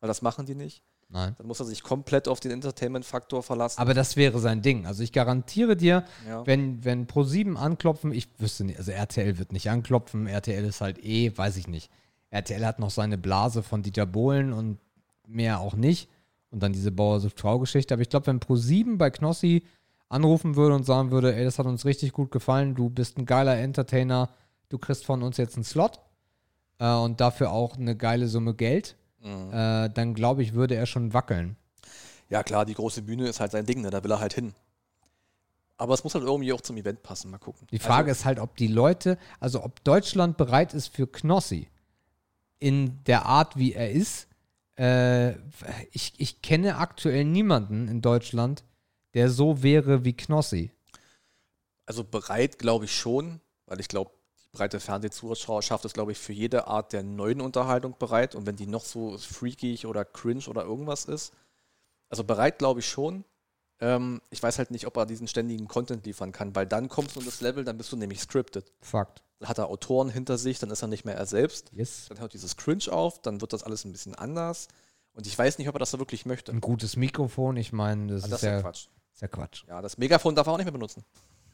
Weil das machen die nicht. nein. Dann muss er sich komplett auf den Entertainment-Faktor verlassen. Aber das wäre sein Ding. Also ich garantiere dir, Ja. wenn, wenn Pro7 anklopfen, ich wüsste nicht, also RTL wird nicht anklopfen, RTL ist halt eh, weiß ich nicht. RTL hat noch seine Blase von Dieter Bohlen und mehr auch nicht. Und dann diese Bauer-Sucht-Frau-Geschichte. Aber ich glaube, wenn Pro7 bei Knossi anrufen würde und sagen würde, ey, das hat uns richtig gut gefallen, du bist ein geiler Entertainer, du kriegst von uns jetzt einen Slot äh, und dafür auch eine geile Summe Geld, Mhm. äh, dann glaube ich, würde er schon wackeln. Ja, klar, die große Bühne ist halt sein Ding, ne? da will er halt hin. Aber es muss halt irgendwie auch zum Event passen, mal gucken. Die Frage also, ist halt, ob die Leute, also ob Deutschland bereit ist für Knossi in der Art, wie er ist, äh, ich, ich kenne aktuell niemanden in Deutschland, der so wäre wie Knossi. Also bereit glaube ich schon, weil ich glaube, die breite Fernsehzuschauerschaft ist, glaube ich, für jede Art der neuen Unterhaltung bereit. Und wenn die noch so freakig oder cringe oder irgendwas ist, also bereit glaube ich schon. Ähm, ich weiß halt nicht, ob er diesen ständigen Content liefern kann, weil dann kommst du in das Level, dann bist du nämlich scripted. Fakt. Dann hat er Autoren hinter sich, dann ist er nicht mehr er selbst. Yes. Dann hört dieses Cringe auf, dann wird das alles ein bisschen anders. Und ich weiß nicht, ob er das so wirklich möchte. Ein gutes Mikrofon, ich meine, das, ist das ist ja ja, Quatsch. ist ja Quatsch. Ja, das Megafon darf er auch nicht mehr benutzen.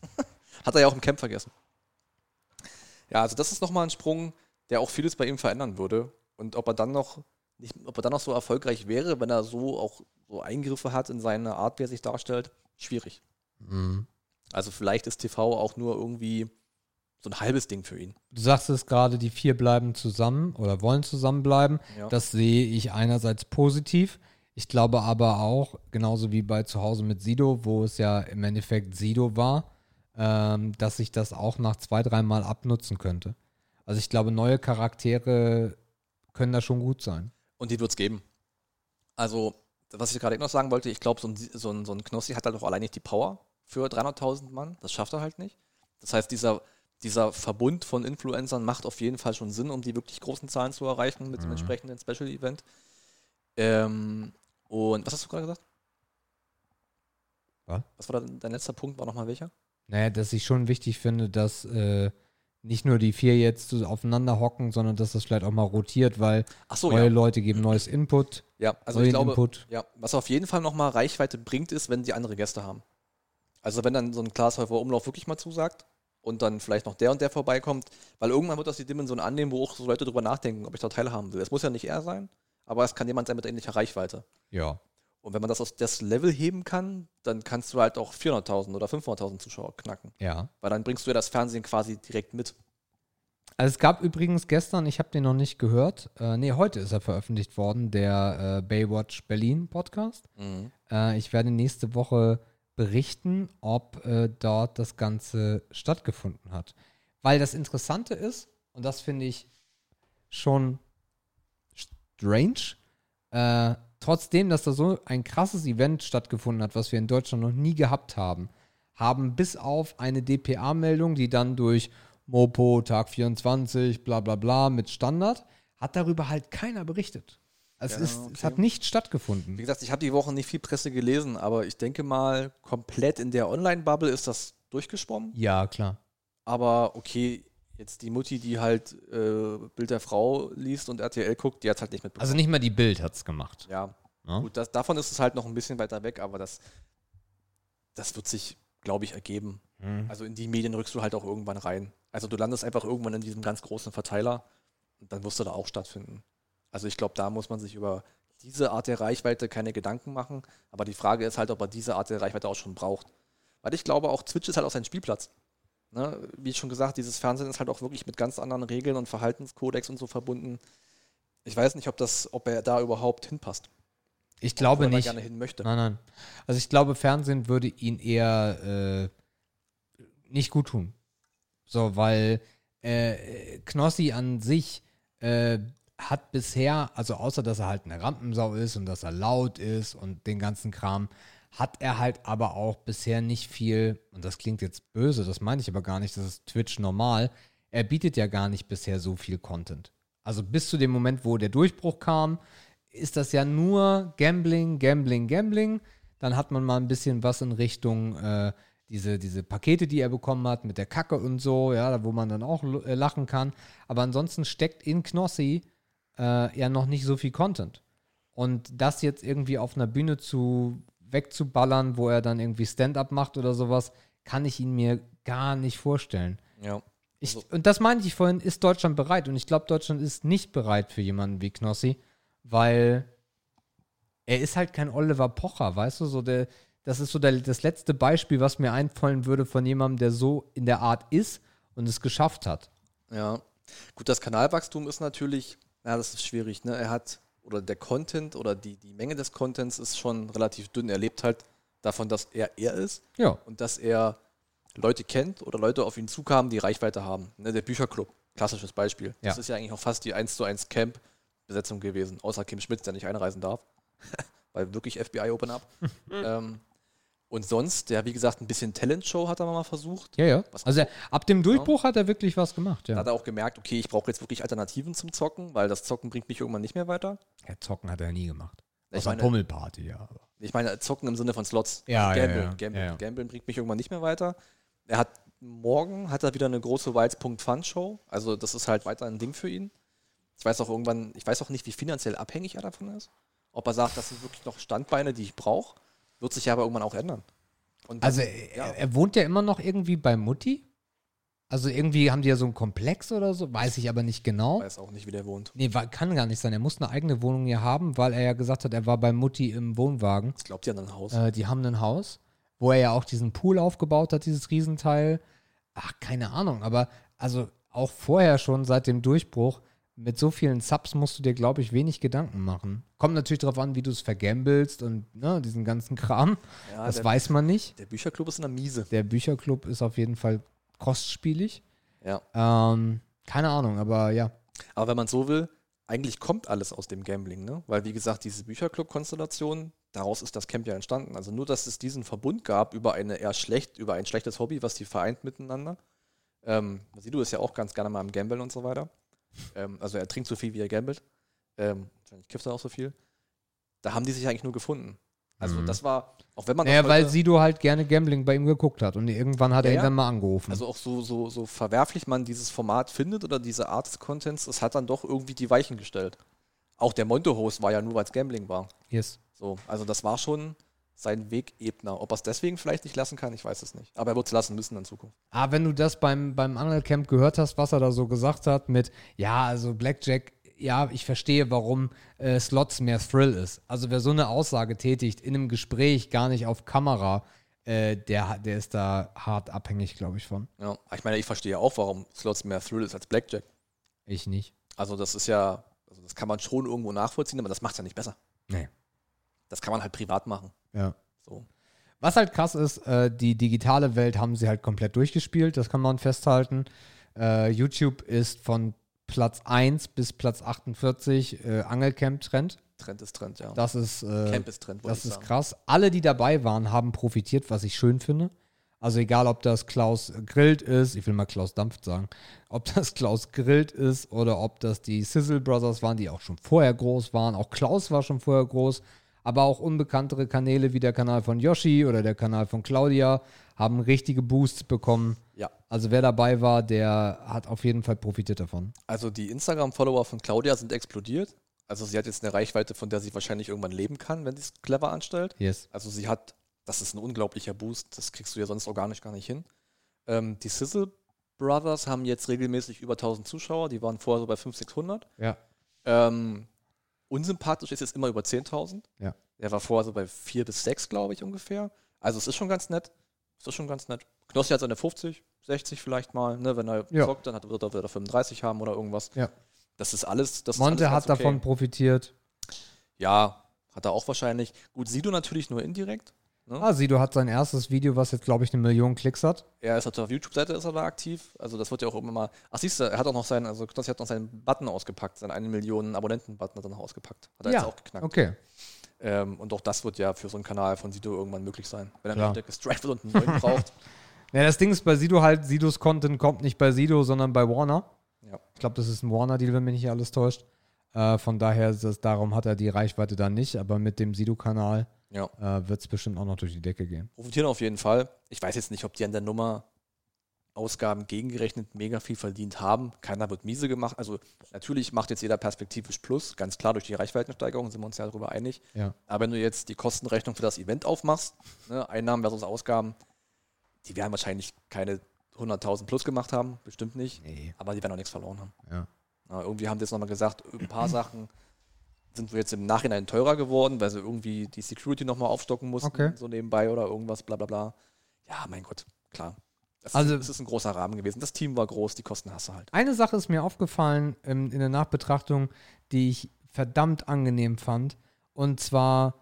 Hat er ja auch im Camp vergessen. Ja, also das ist nochmal ein Sprung, der auch vieles bei ihm verändern würde. Und ob er dann noch nicht, ob er dann noch so erfolgreich wäre, wenn er so auch so Eingriffe hat in seine Art, wie er sich darstellt, schwierig. Mhm. Also vielleicht ist TV auch nur irgendwie so ein halbes Ding für ihn. Du sagst es gerade, die vier bleiben zusammen oder wollen zusammenbleiben. Ja. Das sehe ich einerseits positiv. Ich glaube aber auch, genauso wie bei Zuhause mit Sido, wo es ja im Endeffekt Sido war, ähm, dass sich das auch nach zwei, dreimal abnutzen könnte. Also ich glaube, neue Charaktere können da schon gut sein. Und die wird es geben. Also, was ich gerade eben noch sagen wollte, ich glaube, so ein, so, ein, so ein Knossi hat halt auch allein nicht die Power für 300.000 Mann. Das schafft er halt nicht. Das heißt, dieser, dieser Verbund von Influencern macht auf jeden Fall schon Sinn, um die wirklich großen Zahlen zu erreichen mit dem Mhm. entsprechenden Special-Event. Ähm, und was hast du gerade gesagt? Was? Was war dein letzter Punkt? War nochmal welcher? Naja, dass ich schon wichtig finde, dass äh, nicht nur die vier jetzt so aufeinander hocken, sondern dass das vielleicht auch mal rotiert, weil so, neue ja. Leute geben neues Input, Ja, also ich glaube, Input. Ja, was auf jeden Fall nochmal Reichweite bringt, ist, wenn die andere Gäste haben. Also wenn dann so ein Glashäufer Umlauf wirklich mal zusagt und dann vielleicht noch der und der vorbeikommt, weil irgendwann wird das die Dimension annehmen, wo auch so Leute drüber nachdenken, ob ich da teilhaben will. Es muss ja nicht er sein, aber es kann jemand sein mit ähnlicher Reichweite. Ja. Und wenn man das aus das Level heben kann, dann kannst du halt auch 400.000 oder 500.000 Zuschauer knacken. Ja. Weil dann bringst du ja das Fernsehen quasi direkt mit. Also es gab übrigens gestern, ich habe den noch nicht gehört, äh, nee, heute ist er veröffentlicht worden, der äh, Baywatch Berlin Podcast. Äh, ich werde nächste Woche berichten, ob äh, dort das Ganze stattgefunden hat. Weil das Interessante ist, und das finde ich schon strange, äh, trotzdem, dass da so ein krasses Event stattgefunden hat, was wir in Deutschland noch nie gehabt haben, haben bis auf eine DPA-Meldung, die dann durch Mopo, Tag 24, bla bla bla mit Standard, hat darüber halt keiner berichtet. Es, Ja, ist, es okay. hat nicht Wie stattgefunden. gesagt, ich habe die Woche nicht viel Presse gelesen, aber ich denke mal, komplett in der Online-Bubble ist das durchgeschwommen. Ja, klar. Aber okay, jetzt die Mutti, die halt äh, Bild der Frau liest und RTL guckt, die hat halt nicht mitbekommen. Also nicht mal die Bild hat es gemacht. ja, Ne? gut, das, davon ist es halt noch ein bisschen weiter weg, aber das, das wird sich, glaube ich, ergeben. Mhm. Also in die Medien rückst du halt auch irgendwann rein. Also du landest einfach irgendwann in diesem ganz großen Verteiler und dann wirst du da auch stattfinden. Also ich glaube, da muss man sich über diese Art der Reichweite keine Gedanken machen. Aber die Frage ist halt, ob er diese Art der Reichweite auch schon braucht. Weil ich glaube, auch Twitch ist halt auch sein Spielplatz. Ne? Wie schon gesagt, dieses Fernsehen ist halt auch wirklich mit ganz anderen Regeln und Verhaltenskodex und so verbunden. Ich weiß nicht, ob, das, ob er da überhaupt hinpasst. Ich glaube Wo er da nicht. gerne hin möchte. Nein, nein. Also ich glaube, Fernsehen würde ihn eher äh, nicht gut tun. So, weil äh, Knossi an sich äh, hat bisher, also außer dass er halt eine Rampensau ist und dass er laut ist und den ganzen Kram, hat er halt aber auch bisher nicht viel, und das klingt jetzt böse, das meine ich aber gar nicht, das ist Twitch normal, er bietet ja gar nicht bisher so viel Content. Also bis zu dem Moment, wo der Durchbruch kam, ist das ja nur Gambling, Gambling, Gambling. Dann hat man mal ein bisschen was in Richtung äh, diese, diese Pakete, die er bekommen hat, mit der Kacke und so, ja, wo man dann auch äh, lachen kann. Aber ansonsten steckt in Knossi äh, ja noch nicht so viel Content. Und das jetzt irgendwie auf einer Bühne zu wegzuballern, wo er dann irgendwie Stand-up macht oder sowas, kann ich ihn mir gar nicht vorstellen. Ja. Ich, Also- und das meinte ich vorhin, ist Deutschland bereit? Und ich glaube, Deutschland ist nicht bereit für jemanden wie Knossi, weil er ist halt kein Oliver Pocher, weißt du? So der, das ist so der, das letzte Beispiel, was mir einfallen würde von jemandem, der so in der Art ist und es geschafft hat. Ja. Gut, das Kanalwachstum ist natürlich, ja, das ist schwierig, ne? Er hat, oder der Content oder die, die Menge des Contents ist schon relativ dünn. Er lebt halt davon, dass er er ist Ja. und dass er Leute kennt oder Leute auf ihn zukamen, die Reichweite haben. Ne? Der Bücherclub, klassisches Beispiel. Das Ja. ist ja eigentlich auch fast die 1 zu 1 Camp Besetzung gewesen, außer Kim Schmitz, der nicht einreisen darf, weil wirklich FBI Open Up. ähm, und sonst, ja, wie gesagt, ein bisschen Talent-Show hat er mal versucht. Ja, ja. Was- Also er, ab dem Durchbruch hat er wirklich was gemacht, Da ja. hat er auch gemerkt, okay, ich brauche jetzt wirklich Alternativen zum Zocken, weil das Zocken bringt mich irgendwann nicht mehr weiter. ja. Zocken hat er nie gemacht. Ich Außer meine- Pummelparty, ja. Ich meine, Zocken im Sinne von Slots. Ja, ja, Gambeln, ja. Gambeln. Ja, ja. Gambeln bringt mich irgendwann nicht mehr weiter. Er hat morgen hat er wieder eine große Wilds.fun-Show. Also das ist halt weiter ein Ding für ihn. Ich weiß auch irgendwann, ich weiß auch nicht, wie finanziell abhängig er davon ist. Ob er sagt, das sind wirklich noch Standbeine, die ich brauche, wird sich ja aber irgendwann auch ändern. Und Also dann- er, ja. er wohnt ja immer noch irgendwie bei Mutti. Also irgendwie haben die ja so einen Komplex oder so, weiß ich aber nicht genau. ich weiß auch nicht, wie der wohnt. Nee, kann gar nicht sein. Er muss eine eigene Wohnung hier haben, weil er ja gesagt hat, er war bei Mutti im Wohnwagen. Ich glaube, die haben ein Haus. Äh, die haben ein Haus, wo er ja auch diesen Pool aufgebaut hat, dieses Riesenteil. Ach, keine Ahnung, aber also auch vorher schon seit dem Durchbruch, mit so vielen Subs musst du dir, glaube ich, wenig Gedanken machen. Kommt natürlich darauf an, wie du es vergambelst und ne, diesen ganzen Kram. ja, das der, weiß man nicht. der Bücherclub ist in der Miese. Der Bücherclub ist auf jeden Fall kostspielig. Ja. Ähm, keine Ahnung, aber ja. Aber wenn man so will, eigentlich kommt alles aus dem Gambling, ne? Weil, wie gesagt, diese Bücherclub-Konstellation, daraus ist das Camp ja entstanden. Also nur, dass es diesen Verbund gab über eine eher schlecht, über ein schlechtes Hobby, was die vereint miteinander. Ähm, Sido ist ja auch ganz gerne mal am Gambeln und so weiter. Ähm, also er trinkt so viel, wie er gambelt. Ähm, wahrscheinlich kifft er auch so viel. Da haben die sich eigentlich nur gefunden. Also Mhm. das war, auch wenn man Naja, weil Sido halt gerne Gambling bei ihm geguckt hat und irgendwann hat Ja, er ihn dann mal angerufen. Also auch so, so, so verwerflich man dieses Format findet oder diese Art des Contents, es hat dann doch irgendwie die Weichen gestellt. Auch der Monte-Host war ja nur, weil es Gambling war. yes. So, also das war schon sein Wegebner. Ob er es deswegen vielleicht nicht lassen kann, ich weiß es nicht. Aber er wird es lassen müssen in Zukunft. Ah, wenn du das beim, beim Angelcamp gehört hast, was er da so gesagt hat mit, ja, also Blackjack, ja, ich verstehe, warum äh, Slots mehr Thrill ist. Also wer so eine Aussage tätigt in einem Gespräch, gar nicht auf Kamera, äh, der, der ist da hart abhängig, glaube ich, von. Ja, ich meine, ich verstehe auch, warum Slots mehr Thrill ist als Blackjack. Ich nicht. Also das ist ja, also das kann man schon irgendwo nachvollziehen, aber das macht es ja nicht besser. Nee. Das kann man halt privat machen. Ja. So. Was halt krass ist, äh, die digitale Welt haben sie halt komplett durchgespielt, das kann man festhalten. Äh, YouTube ist von Platz 1 bis Platz 48 äh, Angelcamp-Trend. Trend ist Trend, ja. Das ist, äh, Camp ist Trend, das ist sagen. krass. Alle, die dabei waren, haben profitiert, was ich schön finde. Also egal, ob das Klaus Grillt ist, ich will mal Klaus Dampft sagen, ob das Klaus Grillt ist oder ob das die Sizzle Brothers waren, die auch schon vorher groß waren. Auch Klaus war schon vorher groß, aber auch unbekanntere Kanäle wie der Kanal von Yoshi oder der Kanal von Claudia haben richtige Boosts bekommen. Ja. Also wer dabei war, der hat auf jeden Fall profitiert davon. Also die Instagram-Follower von Claudia sind explodiert. Also sie hat jetzt eine Reichweite, von der sie wahrscheinlich irgendwann leben kann, wenn sie es clever anstellt. Yes. Also sie hat, das ist ein unglaublicher Boost, das kriegst du ja sonst organisch gar nicht hin. Ähm, die Sizzle Brothers haben jetzt regelmäßig über 1000 Zuschauer, die waren vorher so bei 500, 600. Ja. Ähm, unsympathisch ist jetzt immer über 10.000. Ja. Der war vorher so bei 4 bis 6, glaube ich, ungefähr. Also es ist schon ganz nett. Es ist schon ganz nett. Knossi hat seine 50, 60 vielleicht mal, ne? Wenn er Ja. zockt, dann hat, wird er wieder 35 haben oder irgendwas. Ja. Das ist alles. Das Monte ist alles hat okay. davon profitiert. Ja, hat er auch wahrscheinlich. Gut, Sido natürlich nur indirekt. Ne? Ah, Sido hat sein erstes Video, was jetzt, glaube ich, eine Million Klicks hat. Er ist auf der YouTube-Seite ist er da aktiv. Also das wird ja auch immer mal. Ach siehst du, er hat auch noch seinen, also Knossi hat noch seinen Button ausgepackt, seinen 1 Millionen Abonnenten-Button hat er noch ausgepackt. Hat er ja, jetzt auch geknackt. okay. Ähm, und auch das wird ja für so einen Kanal von Sido irgendwann möglich sein. Wenn er Klar. nicht wird und einen neuen braucht. Ja, das Ding ist bei Sido halt, Sidos Content kommt nicht bei Sido, sondern bei Warner. Ja. Ich glaube, das ist ein Warner-Deal, wenn mich nicht alles täuscht. Äh, von daher, ist das, darum hat er die Reichweite dann nicht, aber mit dem Sido-Kanal Ja. äh, wird es bestimmt auch noch durch die Decke gehen. Profitieren auf jeden Fall. Ich weiß jetzt nicht, ob die an der Nummer Ausgaben gegengerechnet mega viel verdient haben. Keiner wird miese gemacht. Also natürlich macht jetzt jeder perspektivisch Plus, ganz klar durch die Reichweitensteigerung, sind wir uns ja darüber einig. Ja. Aber wenn du jetzt die Kostenrechnung für das Event aufmachst, ne, Einnahmen versus Ausgaben, die werden wahrscheinlich keine 100.000 plus gemacht haben, bestimmt nicht, Nee. aber die werden auch nichts verloren haben. Ja. Na, irgendwie haben die jetzt nochmal gesagt, ein paar Sachen sind wohl jetzt im Nachhinein teurer geworden, weil sie irgendwie die Security nochmal aufstocken mussten, Okay. so nebenbei oder irgendwas, bla bla bla. Ja, mein Gott, klar. Das Also- ist, es ist ein großer Rahmen gewesen. Das Team war groß, die Kosten hast du halt. Eine Sache ist mir aufgefallen ähm, in der Nachbetrachtung, die ich verdammt angenehm fand. Und zwar,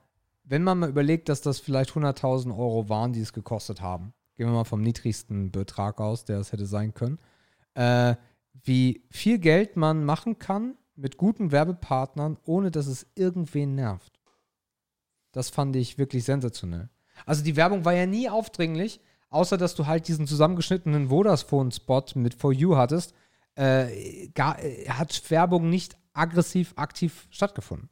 wenn man mal überlegt, dass das vielleicht 100.000 Euro waren, die es gekostet haben. Gehen wir mal vom niedrigsten Betrag aus, der es hätte sein können. Äh, wie viel Geld man machen kann, mit guten Werbepartnern, ohne dass es irgendwen nervt. Das fand ich wirklich sensationell. Also die Werbung war ja nie aufdringlich, außer dass du halt diesen zusammengeschnittenen Vodafone-Spot mit For You hattest, äh, gar, äh, hat Werbung nicht aggressiv aktiv stattgefunden.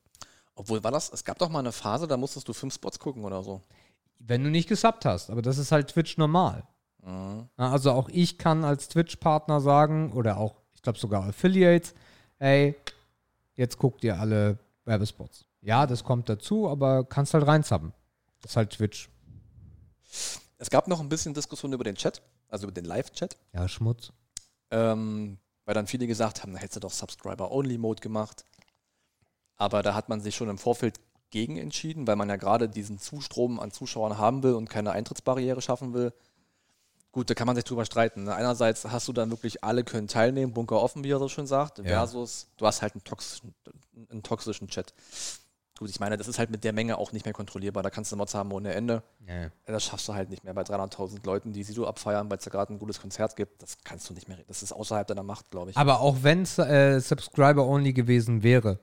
Obwohl war das, es gab doch mal eine Phase, da musstest du fünf Spots gucken oder so. Wenn du nicht gesubbt hast, aber das ist halt Twitch normal. Mhm. Also auch ich kann als Twitch-Partner sagen, oder auch, ich glaube sogar Affiliates, ey, jetzt guckt ihr alle Werbespots. Ja, das kommt dazu, aber kannst halt reinsubben. Das ist halt Twitch. Es gab noch ein bisschen Diskussion über den Chat, also über den Live-Chat, Ja, Schmutz. ähm, weil dann viele gesagt haben, na hättest du doch Subscriber-Only-Mode gemacht. Aber da hat man sich schon im Vorfeld gegen entschieden, weil man ja gerade diesen Zustrom an Zuschauern haben will und keine Eintrittsbarriere schaffen will. Gut, da kann man sich drüber streiten. ne? Einerseits hast du dann wirklich, alle können teilnehmen, Bunker offen, wie er so schön sagt, Ja. versus du hast halt einen toxischen, einen toxischen Chat. Gut, ich meine, das ist halt mit der Menge auch nicht mehr kontrollierbar. Da kannst du Mods haben ohne Ende. Ja. Das schaffst du halt nicht mehr bei 300.000 Leuten, die Sido abfeiern, weil es da gerade ein gutes Konzert gibt. Das kannst du nicht mehr. Das ist außerhalb deiner Macht, glaube ich. Aber auch wenn es äh, Subscriber-only gewesen wäre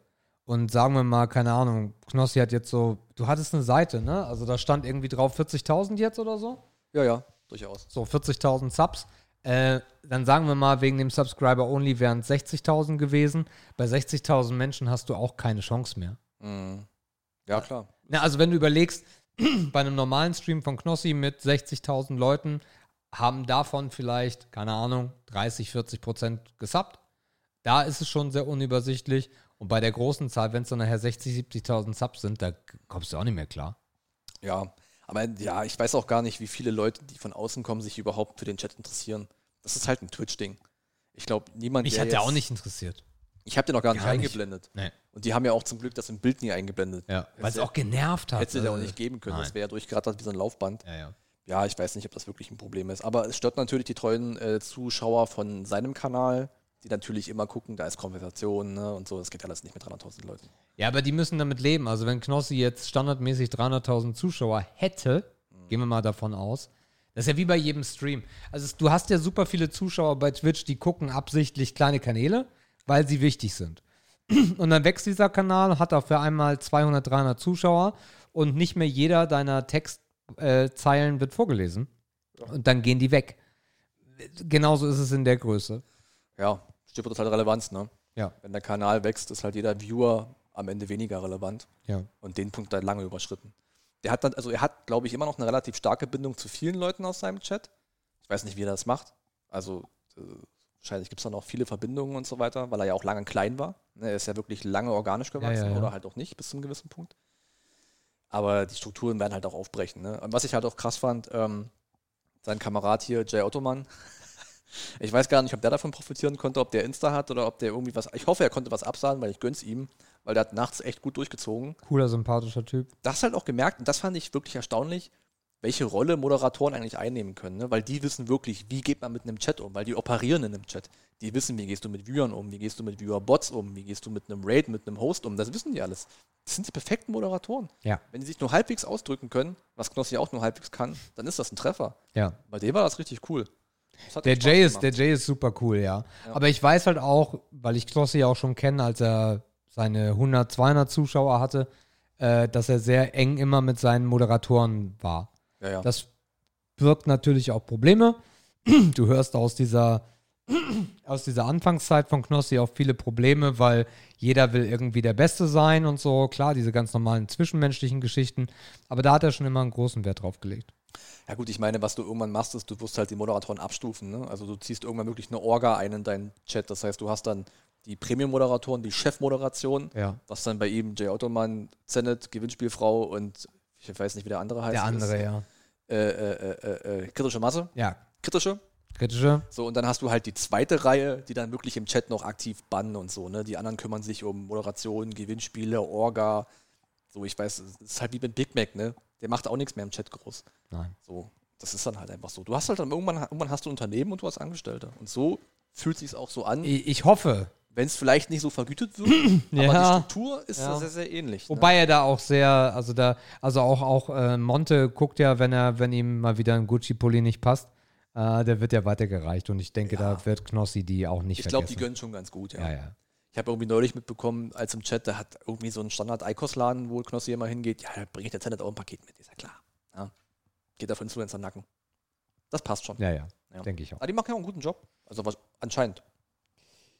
und sagen wir mal, keine Ahnung, Knossi hat jetzt so, du hattest eine Seite, ne? Also da stand irgendwie drauf 40.000 jetzt oder so. Ja, ja, durchaus. So 40.000 Subs. Äh, dann sagen wir mal, wegen dem Subscriber-only wären es 60.000 gewesen. Bei 60.000 Menschen hast du auch keine Chance mehr. Mhm. Ja, klar. Na, also wenn du überlegst, bei einem normalen Stream von Knossi mit 60.000 Leuten haben davon vielleicht, keine Ahnung, 30, 40 Prozent gesubbt. Da ist es schon sehr unübersichtlich. Und bei der großen Zahl, wenn es dann nachher 60, 70.000 Subs sind, da kommst du auch nicht mehr klar. Ja, aber ja, ich weiß auch gar nicht, wie viele Leute, die von außen kommen, sich überhaupt für den Chat interessieren. Das ist halt ein Twitch-Ding. Ich glaube, niemand. Mich der hat der jetzt- auch nicht interessiert. Ich habe den noch gar nicht Gar nicht. eingeblendet. Nee. Und die haben ja auch zum Glück das im Bild nie eingeblendet. Ja, weil es auch genervt hat. Hätte es ja auch Also, nicht geben können. nein. Das wäre ja durchgerattert wie so ein Laufband. Ja, ja. Ja, ich weiß nicht, ob das wirklich ein Problem ist. Aber es stört natürlich die treuen äh, Zuschauer von seinem Kanal, die natürlich immer gucken, da ist Konversation ne, und so. Das geht alles nicht mit 300.000 Leuten. Ja, aber die müssen damit leben. Also wenn Knossi jetzt standardmäßig 300.000 Zuschauer hätte, gehen wir mal davon aus, das ist ja wie bei jedem Stream. Also du hast ja super viele Zuschauer bei Twitch, die gucken absichtlich kleine Kanäle, weil sie wichtig sind. Und dann wächst dieser Kanal, hat auf einmal 200, 300 Zuschauer und nicht mehr jeder deiner Textzeilen wird vorgelesen. Und dann gehen die weg. Genauso ist es in der Größe. Ja, Stichwort ist halt Relevanz, ne? Ja. Wenn der Kanal wächst, ist halt jeder Viewer am Ende weniger relevant. Ja. Und den Punkt hat er lange überschritten. Der hat dann, also er hat, glaube ich, immer noch eine relativ starke Bindung zu vielen Leuten aus seinem Chat. Ich weiß nicht, wie er das macht. Also äh, wahrscheinlich gibt es da noch viele Verbindungen und so weiter, weil er ja auch lange klein war. Ne, Er ist ja wirklich lange organisch gewachsen ja, ja. oder halt auch nicht bis zu einem gewissen Punkt. Aber die Strukturen werden halt auch aufbrechen. Ne? Und was ich halt auch krass fand, ähm, sein Kamerad hier, Jay Ottoman, ich weiß gar nicht, ob der davon profitieren konnte, ob der Insta hat oder ob der irgendwie was. Ich hoffe, er konnte was absagen, weil ich gönn's ihm, weil der hat nachts echt gut durchgezogen. Cooler, sympathischer Typ. Das halt auch gemerkt, und das fand ich wirklich erstaunlich, welche Rolle Moderatoren eigentlich einnehmen können, ne? weil die wissen wirklich, wie geht man mit einem Chat um, weil die operieren in einem Chat. Die wissen, wie gehst du mit Viewern um, wie gehst du mit Viewer-Bots um, wie gehst du mit einem Raid, mit einem Host um, das wissen die alles. Das sind die perfekten Moderatoren. Ja. Wenn die sich nur halbwegs ausdrücken können, was Knossi auch nur halbwegs kann, dann ist das ein Treffer. Ja. Bei dem war das richtig cool. Der Jay, ist, der Jay ist super cool, ja. Ja. Aber ich weiß halt auch, weil ich Klossi ja auch schon kenne, als er seine 100, 200 Zuschauer hatte, äh, dass er sehr eng immer mit seinen Moderatoren war. ja, ja. Das birgt natürlich auch Probleme. Du hörst aus dieser, aus dieser Anfangszeit von Knossi auch viele Probleme, weil jeder will irgendwie der Beste sein und so. Klar, diese ganz normalen zwischenmenschlichen Geschichten. Aber da hat er schon immer einen großen Wert drauf gelegt. Ja gut, ich meine, was du irgendwann machst, ist, du wirst halt die Moderatoren abstufen. Ne? Also du ziehst irgendwann wirklich eine Orga ein in deinen Chat. Das heißt, du hast dann die Premium-Moderatoren, die Chefmoderation, Ja. was dann bei ihm Jay Ottoman, Zenet, Gewinnspielfrau und ich weiß nicht, wie der andere heißt. Der andere, ist, ja. äh, äh, äh, äh, kritische Masse, Ja, kritische. kritische. So, und dann hast du halt die zweite Reihe, die dann wirklich im Chat noch aktiv bannen und so. Ne? Die anderen kümmern sich um Moderation, Gewinnspiele, Orga. So, ich weiß, es ist halt wie mit Big Mac, ne? Der macht auch nichts mehr im Chat groß. Nein. So, das ist dann halt einfach so. Du hast halt dann irgendwann, irgendwann hast du ein Unternehmen und du hast Angestellte. Und so fühlt sich auch so an, Ich, ich hoffe, wenn es vielleicht nicht so vergütet wird, aber Ja. die Struktur ist Ja. sehr, sehr ähnlich. Wobei er da auch sehr, also da, also auch, auch äh, Monte guckt ja, wenn er, wenn ihm mal wieder ein Gucci-Pulli nicht passt, äh, der wird ja weitergereicht und ich denke, Ja. da wird Knossi die auch nicht ne? ich glaube, die gönnen schon ganz gut, ja. ja, ja. Ich habe irgendwie neulich mitbekommen, als im Chat, da hat irgendwie so ein Standard-Eikos-Laden, wo Knossi immer hingeht, ja, da bringe ich der Tenet auch ein Paket mit, ist ja klar. Ja. Geht auf Influencer-Nacken. Das passt schon. Ja, ja, Ja. denke ich auch. Aber die machen ja auch einen guten Job. Also was, anscheinend.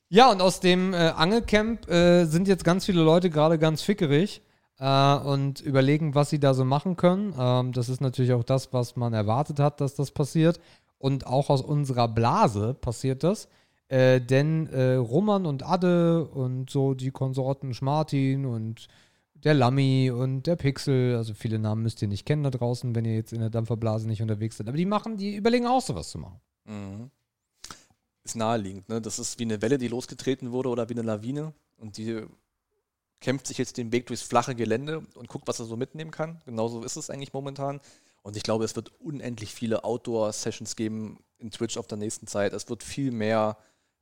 Ja, und aus dem äh, Angelcamp äh, sind jetzt ganz viele Leute gerade ganz fickerig äh, und überlegen, was sie da so machen können. Ähm, das ist natürlich auch das, was man erwartet hat, dass das passiert. Und auch aus unserer Blase passiert das. Äh, denn äh, Roman und Adde und so die Konsorten Schmartin und der Lammi und der Pixel, also viele Namen müsst ihr nicht kennen da draußen, wenn ihr jetzt in der Dampferblase nicht unterwegs seid. Aber die machen, die überlegen auch sowas zu machen. Mhm. Ist naheliegend, ne? Das ist wie eine Welle, die losgetreten wurde oder wie eine Lawine. Und die kämpft sich jetzt den Weg durchs flache Gelände und guckt, was er so mitnehmen kann. Genauso ist es eigentlich momentan. Und ich glaube, es wird unendlich viele Outdoor-Sessions geben in Twitch auf der nächsten Zeit. Es wird viel mehr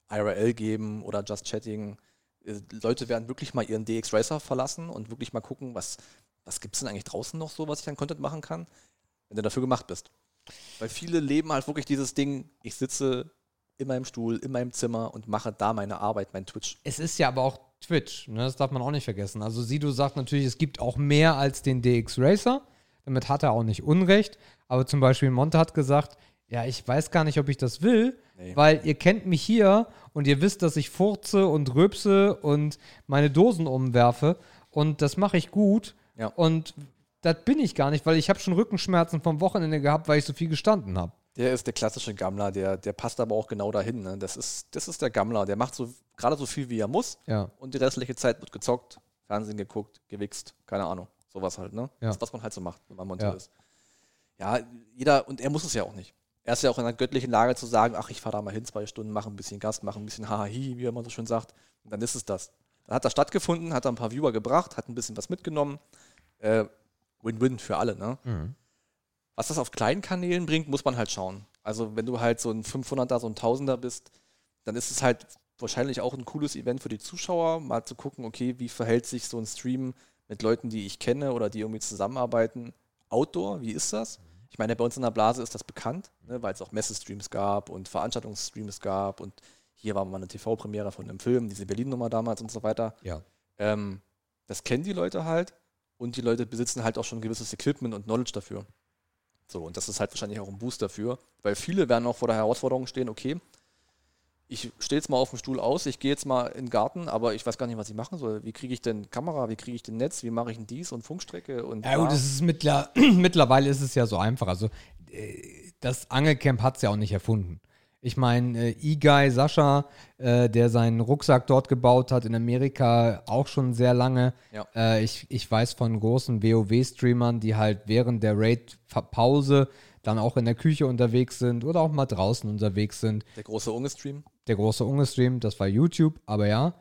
IRL geben oder Just Chatting. Äh, Leute werden wirklich mal ihren DX Racer verlassen und wirklich mal gucken, was, was gibt es denn eigentlich draußen noch so, was ich an Content machen kann, wenn du dafür gemacht bist. Weil viele leben halt wirklich dieses Ding, ich sitze in meinem Stuhl, in meinem Zimmer und mache da meine Arbeit, mein Twitch. Es ist ja aber auch Twitch, ne? das darf man auch nicht vergessen. Also Sido sagt natürlich, es gibt auch mehr als den DX Racer. Damit hat er auch nicht Unrecht. Aber zum Beispiel Monte hat gesagt, ja, ich weiß gar nicht, ob ich das will, Nee. weil ihr kennt mich hier und ihr wisst, dass ich furze und rülpse und meine Dosen umwerfe und das mache ich gut. Ja. Und das bin ich gar nicht, weil ich habe schon Rückenschmerzen vom Wochenende gehabt, weil ich so viel gestanden habe. Der ist der klassische Gammler, der, der passt aber auch genau dahin. Ne? Das, ist, das ist der Gammler, der macht so gerade so viel, wie er muss Ja. und die restliche Zeit wird gezockt, Fernsehen geguckt, gewichst, keine Ahnung. Sowas halt, ne? Ja. Das, was man halt so macht, wenn man Monteur Ja. ist. Ja, jeder, und er muss es ja auch nicht. Er ist ja auch in einer göttlichen Lage zu sagen, ach, ich fahre da mal hin, zwei Stunden, mache ein bisschen Gast, mache ein bisschen Hahahi, wie man so schön sagt. Und dann ist es das. Dann hat er stattgefunden, hat er ein paar Viewer gebracht, hat ein bisschen was mitgenommen. Äh, Win-win für alle, ne? Mhm. Was das auf kleinen Kanälen bringt, muss man halt schauen. Also wenn du halt so ein 500er, so ein 1000er bist, dann ist es halt wahrscheinlich auch ein cooles Event für die Zuschauer, mal zu gucken, okay, wie verhält sich so ein Stream mit Leuten, die ich kenne oder die irgendwie zusammenarbeiten. Outdoor, wie ist das? Ich meine, bei uns in der Blase ist das bekannt, ne, weil es auch Messestreams gab und Veranstaltungsstreams gab und hier war mal eine TV-Premiere von einem Film, diese Berlin-Nummer damals und so weiter. Ja. Ähm, das kennen die Leute halt und die Leute besitzen halt auch schon ein gewisses Equipment und Knowledge dafür. So, und das ist halt wahrscheinlich auch ein Boost dafür, weil viele werden auch vor der Herausforderung stehen, okay, ich stehe jetzt mal auf dem Stuhl aus, ich gehe jetzt mal in den Garten, aber ich weiß gar nicht, was ich machen soll. Wie kriege ich denn Kamera, wie kriege ich denn Netz, wie mache ich denn dies und Funkstrecke und Ja, gut, es ist mittler mittlerweile ist es ja so einfach. Also, äh, das Angelcamp hat es ja auch nicht erfunden. Ich meine, äh, E-Guy Sascha, äh, der seinen Rucksack dort gebaut hat in Amerika, auch schon sehr lange. Ja. Äh, ich, ich weiß von großen WoW-Streamern, die halt während der Raid-Pause dann auch in der Küche unterwegs sind oder auch mal draußen unterwegs sind. der große Unge-Stream. Der große Unge-Stream, das war YouTube, aber ja.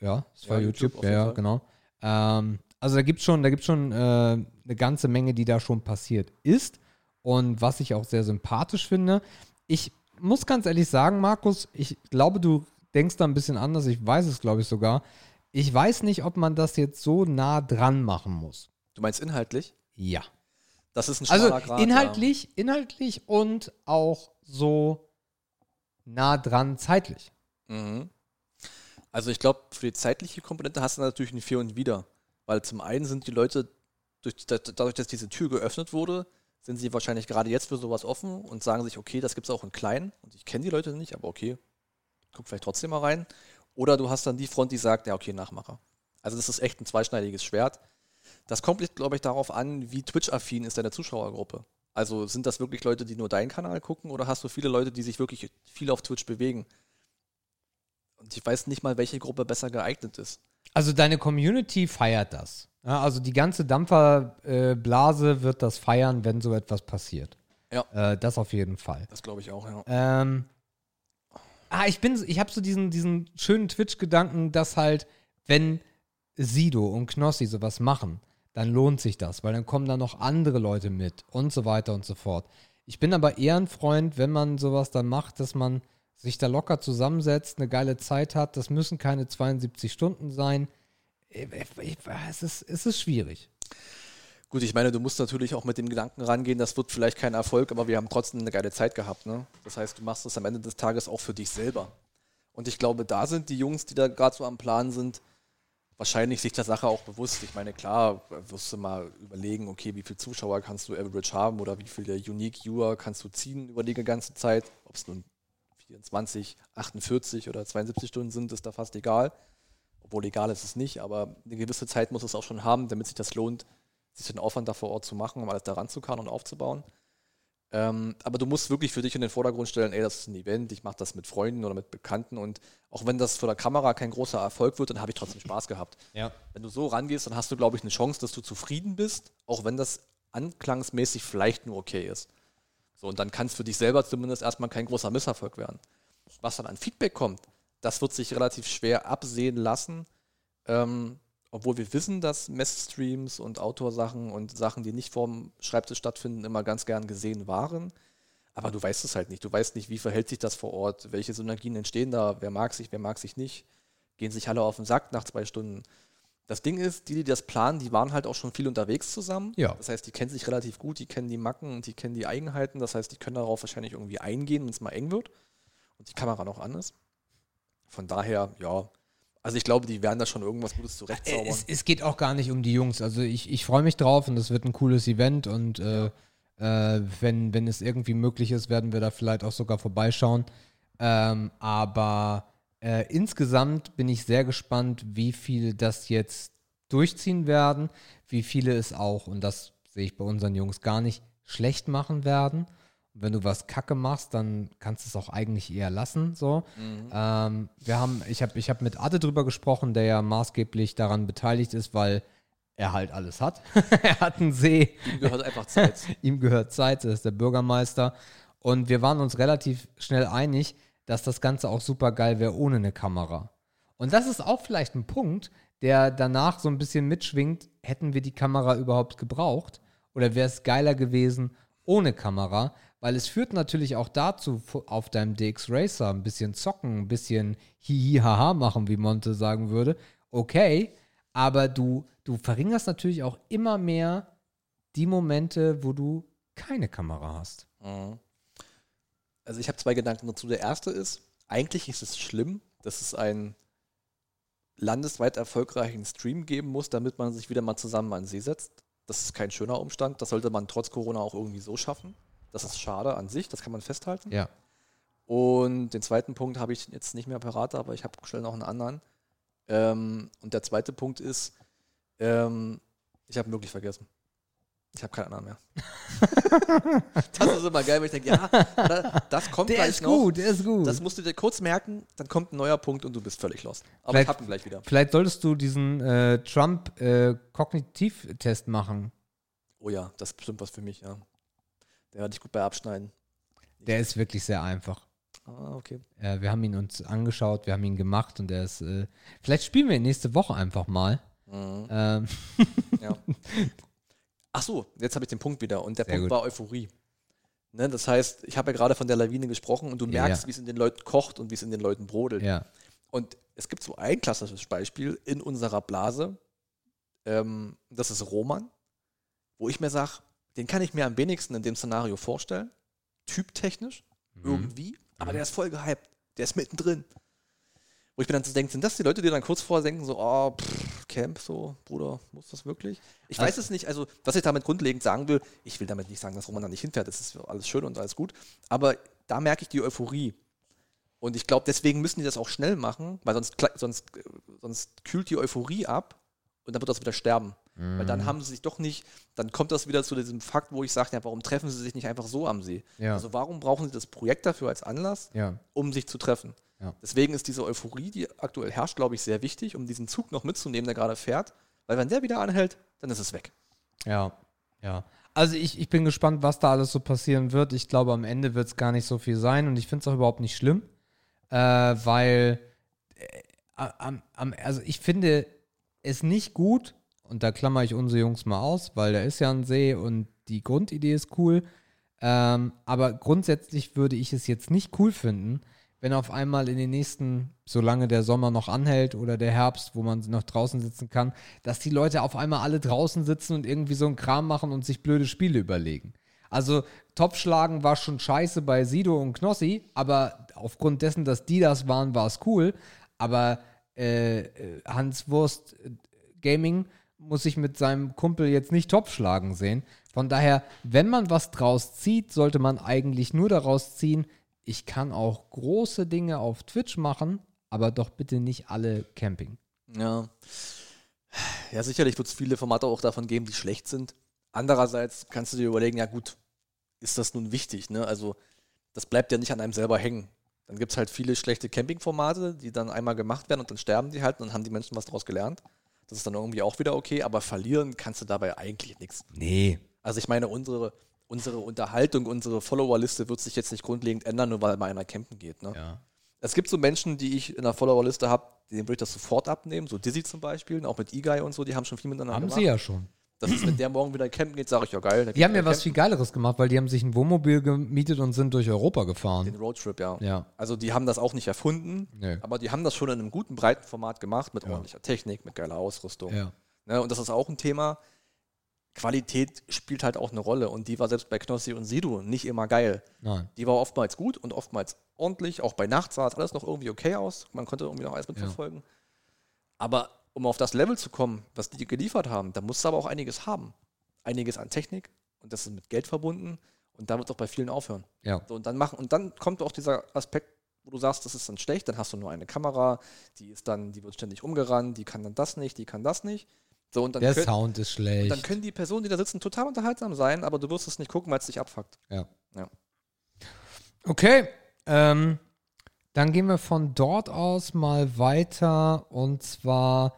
Ja, das war Ja, YouTube, YouTube ja, ja, genau. Ähm, also da gibt es schon, da gibt's schon äh, eine ganze Menge, die da schon passiert ist. Und was ich auch sehr sympathisch finde, ich muss ganz ehrlich sagen, Markus, ich glaube, du denkst da ein bisschen anders. Ich weiß es, glaube ich, sogar. Ich weiß nicht, ob man das jetzt so nah dran machen muss. Du meinst inhaltlich? Ja. Das ist ein Also schmaler Grat, inhaltlich, inhaltlich und auch so nah dran zeitlich. Mhm. Also ich glaube, für die zeitliche Komponente hast du natürlich ein Für und Wider. Weil zum einen sind die Leute, durch, da- dadurch, dass diese Tür geöffnet wurde, sind sie wahrscheinlich gerade jetzt für sowas offen und sagen sich, okay, das gibt es auch in klein. Und ich kenne die Leute nicht, aber okay, guck vielleicht trotzdem mal rein. Oder du hast dann die Front, die sagt, ja, okay, Nachmacher. Also das ist echt ein zweischneidiges Schwert. Das kommt, glaube ich, darauf an, wie Twitch-affin ist deine Zuschauergruppe. Also sind das wirklich Leute, die nur deinen Kanal gucken oder hast du viele Leute, die sich wirklich viel auf Twitch bewegen? Und ich weiß nicht mal, welche Gruppe besser geeignet ist. Also deine Community feiert das. Ja, also die ganze Dampferblase wird das feiern, wenn so etwas passiert. Ja. Äh, das auf jeden Fall. Das glaube ich auch, ja. Ähm, ah, ich bin, ich habe so diesen, diesen schönen Twitch-Gedanken, dass halt, wenn Sido und Knossi sowas machen, dann lohnt sich das, weil dann kommen da noch andere Leute mit und so weiter und so fort. Ich bin aber eher ein Freund, wenn man sowas dann macht, dass man sich da locker zusammensetzt, eine geile Zeit hat. Das müssen keine 72 Stunden sein. Es ist, es ist schwierig. Gut, ich meine, du musst natürlich auch mit dem Gedanken rangehen, das wird vielleicht kein Erfolg, aber wir haben trotzdem eine geile Zeit gehabt. Ne? Das heißt, du machst es am Ende des Tages auch für dich selber. Und ich glaube, da sind die Jungs, die da gerade so am Plan sind, wahrscheinlich sich der Sache auch bewusst. Ich meine, klar, wirst du mal überlegen, okay, wie viele Zuschauer kannst du Average haben oder wie viele Unique Viewer kannst du ziehen über die ganze Zeit. Ob es nun 24, 48 oder 72 Stunden sind, ist da fast egal. Obwohl egal ist es nicht, aber eine gewisse Zeit muss es auch schon haben, damit sich das lohnt, sich den Aufwand da vor Ort zu machen, um alles daran zu kann und aufzubauen. Ähm, aber du musst wirklich für dich in den Vordergrund stellen, ey, das ist ein Event, ich mache das mit Freunden oder mit Bekannten und auch wenn das vor der Kamera kein großer Erfolg wird, dann habe ich trotzdem Spaß gehabt. Ja. Wenn du so rangehst, dann hast du, glaube ich, eine Chance, dass du zufrieden bist, auch wenn das anklangsmäßig vielleicht nur okay ist. So, und dann kann es für dich selber zumindest erstmal kein großer Misserfolg werden. Was dann an Feedback kommt, das wird sich relativ schwer absehen lassen. Ähm, obwohl wir wissen, dass Messstreams und Outdoor-Sachen und Sachen, die nicht vorm Schreibtisch stattfinden, immer ganz gern gesehen waren. Aber du weißt es halt nicht. Du weißt nicht, wie verhält sich das vor Ort, welche Synergien entstehen da, wer mag sich, wer mag sich nicht. Gehen sich alle auf den Sack nach zwei Stunden. Das Ding ist, die, die das planen, die waren halt auch schon viel unterwegs zusammen. Ja. Das heißt, die kennen sich relativ gut, die kennen die Macken und die kennen die Eigenheiten. Das heißt, die können darauf wahrscheinlich irgendwie eingehen, wenn es mal eng wird und die Kamera noch an ist. Von daher, ja, also ich glaube, die werden da schon irgendwas Gutes zurechtzaubern. Es, es geht auch gar nicht um die Jungs. Also ich, ich freue mich drauf und es wird ein cooles Event und äh, äh, wenn, wenn es irgendwie möglich ist, werden wir da vielleicht auch sogar vorbeischauen. Ähm, aber äh, insgesamt bin ich sehr gespannt, wie viele das jetzt durchziehen werden, wie viele es auch, und das sehe ich bei unseren Jungs gar nicht, schlecht machen werden wenn du was Kacke machst, dann kannst du es auch eigentlich eher lassen. So. Mhm. Ähm, wir haben, ich habe ich hab mit Ade drüber gesprochen, der ja maßgeblich daran beteiligt ist, weil er halt alles hat. er hat einen See. Ihm gehört einfach Zeit. Ihm gehört Zeit, er ist der Bürgermeister. Und wir waren uns relativ schnell einig, dass das Ganze auch super geil wäre ohne eine Kamera. Und das ist auch vielleicht ein Punkt, der danach so ein bisschen mitschwingt, hätten wir die Kamera überhaupt gebraucht? Oder wäre es geiler gewesen ohne Kamera? Weil es führt natürlich auch dazu, auf deinem DX Racer ein bisschen zocken, ein bisschen hihi-haha machen, wie Monte sagen würde. Okay, aber du, du verringerst natürlich auch immer mehr die Momente, wo du keine Kamera hast. Mhm. Also ich habe zwei Gedanken dazu. Der erste ist, eigentlich ist es schlimm, dass es einen landesweit erfolgreichen Stream geben muss, damit man sich wieder mal zusammen an den See setzt. Das ist kein schöner Umstand. Das sollte man trotz Corona auch irgendwie so schaffen. Das ist schade an sich, das kann man festhalten. Ja. Und den zweiten Punkt habe ich jetzt nicht mehr parat, aber ich habe schnell noch einen anderen. Ähm, und der zweite Punkt ist, ähm, ich habe ihn wirklich vergessen. Ich habe keinen anderen mehr. das ist immer geil, wenn ich denke, ja, das kommt der gleich ist noch. gut, der ist gut. Das musst du dir kurz merken, dann kommt ein neuer Punkt und du bist völlig lost. Aber Vielleicht- ich hab ihn gleich wieder. Vielleicht solltest du diesen äh, Trump-Kognitivtest machen. Oh ja, das ist bestimmt was für mich, ja. Der werde ich gut bei abschneiden. Der ist wirklich sehr einfach. Ah, okay. Äh, wir haben ihn uns angeschaut, wir haben ihn gemacht und der ist. Äh, vielleicht spielen wir ihn nächste Woche einfach mal. Mhm. Ähm, Ja. Ach so, jetzt habe ich den Punkt wieder. Und der Sehr Punkt gut. war Euphorie. Ne, das heißt, ich habe ja gerade von der Lawine gesprochen und du Ja, merkst, ja. wie es in den Leuten kocht und wie es in den Leuten brodelt. ja. Und es gibt so ein klassisches Beispiel in unserer Blase. Ähm, das ist Roman, wo ich mir sage, den kann ich mir am wenigsten in dem Szenario vorstellen. Typtechnisch, Mhm. irgendwie. Aber der ist voll gehypt. Der ist mittendrin. Wo ich mir dann so denke, sind das die Leute, die dann kurz vorher denken, so, oh, pff, Camp, so, Bruder, muss das wirklich? Ich weiß Also- es nicht. Also, was ich damit grundlegend sagen will, ich will damit nicht sagen, dass Roman da nicht hinfährt. Das ist alles schön und alles gut. Aber da merke ich die Euphorie. Und ich glaube, deswegen müssen die das auch schnell machen, weil sonst, sonst, äh, sonst kühlt die Euphorie ab und dann wird das wieder sterben. Weil Mhm. dann haben sie sich doch nicht, dann kommt das wieder zu diesem Fakt, wo ich sage, ja, warum treffen sie sich nicht einfach so am See? Ja. Also warum brauchen sie das Projekt dafür als Anlass, Ja. um sich zu treffen? Ja. Deswegen ist diese Euphorie, die aktuell herrscht, glaube ich, sehr wichtig, um diesen Zug noch mitzunehmen, der gerade fährt. Weil wenn der wieder anhält, dann ist es weg. Ja, ja. Also ich, ich bin gespannt, was da alles so passieren wird. Ich glaube, am Ende wird es gar nicht so viel sein und ich finde es auch überhaupt nicht schlimm, äh, weil äh, am, am, also ich finde es nicht gut, und da klammer ich unsere Jungs mal aus, weil da ist ja ein See und die Grundidee ist cool. Ähm, aber grundsätzlich würde ich es jetzt nicht cool finden, wenn auf einmal in den nächsten, solange der Sommer noch anhält oder der Herbst, wo man noch draußen sitzen kann, dass die Leute auf einmal alle draußen sitzen und irgendwie so einen Kram machen und sich blöde Spiele überlegen. Also Topfschlagen war schon scheiße bei Sido und Knossi, aber aufgrund dessen, dass die das waren, war es cool. Aber äh, äh, Hans Wurst äh, Gaming muss sich mit seinem Kumpel jetzt nicht Topfschlagen sehen. Von daher, wenn man was draus zieht, sollte man eigentlich nur daraus ziehen, ich kann auch große Dinge auf Twitch machen, aber doch bitte nicht alle Camping. Ja. Ja, sicherlich wird es viele Formate auch davon geben, die schlecht sind. Andererseits kannst du dir überlegen, ja gut, ist das nun wichtig? Ne? Also das bleibt ja nicht an einem selber hängen. Dann gibt es halt viele schlechte Campingformate, die dann einmal gemacht werden und dann sterben die halt und dann haben die Menschen was daraus gelernt. Das ist dann irgendwie auch wieder okay, aber verlieren kannst du dabei eigentlich nichts. Nee. Also ich meine, unsere, unsere Unterhaltung, unsere Followerliste wird sich jetzt nicht grundlegend ändern, nur weil mal einer campen geht. Ne? Ja. Es gibt so Menschen, die ich in der Followerliste habe, denen würde ich das sofort abnehmen, so Dizzy zum Beispiel, auch mit E-Guy und so, die haben schon viel miteinander Haben gemacht. sie ja schon. Das ist, wenn der morgen wieder campen geht, sage ich ja geil. Die haben ja was viel. Geileres gemacht, weil die haben sich ein Wohnmobil gemietet und sind durch Europa Den gefahren. Roadtrip, ja. Ja. Also die haben das auch nicht erfunden, Nö. aber die haben das schon in einem guten, breiten Format gemacht, mit Ja. ordentlicher Technik, mit geiler Ausrüstung. Ja. Ne, und das ist auch ein Thema. Qualität spielt halt auch eine Rolle und die war selbst bei Knossi und Sido nicht immer geil. Nein. Die war oftmals gut und oftmals ordentlich. Auch bei Nacht sah es alles noch irgendwie okay aus. Man konnte irgendwie noch alles mitverfolgen. Aber um auf das Level zu kommen, was die geliefert haben, da musst du aber auch einiges haben. Einiges an Technik und das ist mit Geld verbunden und da wird es auch bei vielen aufhören. Ja. So, und dann machen und dann kommt auch dieser Aspekt, wo du sagst, das ist dann schlecht, dann hast du nur eine Kamera, die ist dann, die wird ständig umgerannt, die kann dann das nicht, die kann das nicht. So, und dann, Der können, Sound ist und dann schlecht. können die Personen, die da sitzen, total unterhaltsam sein, aber du wirst es nicht gucken, weil es dich abfuckt. Ja. Ja. Okay. Ähm, dann gehen wir von dort aus mal weiter und zwar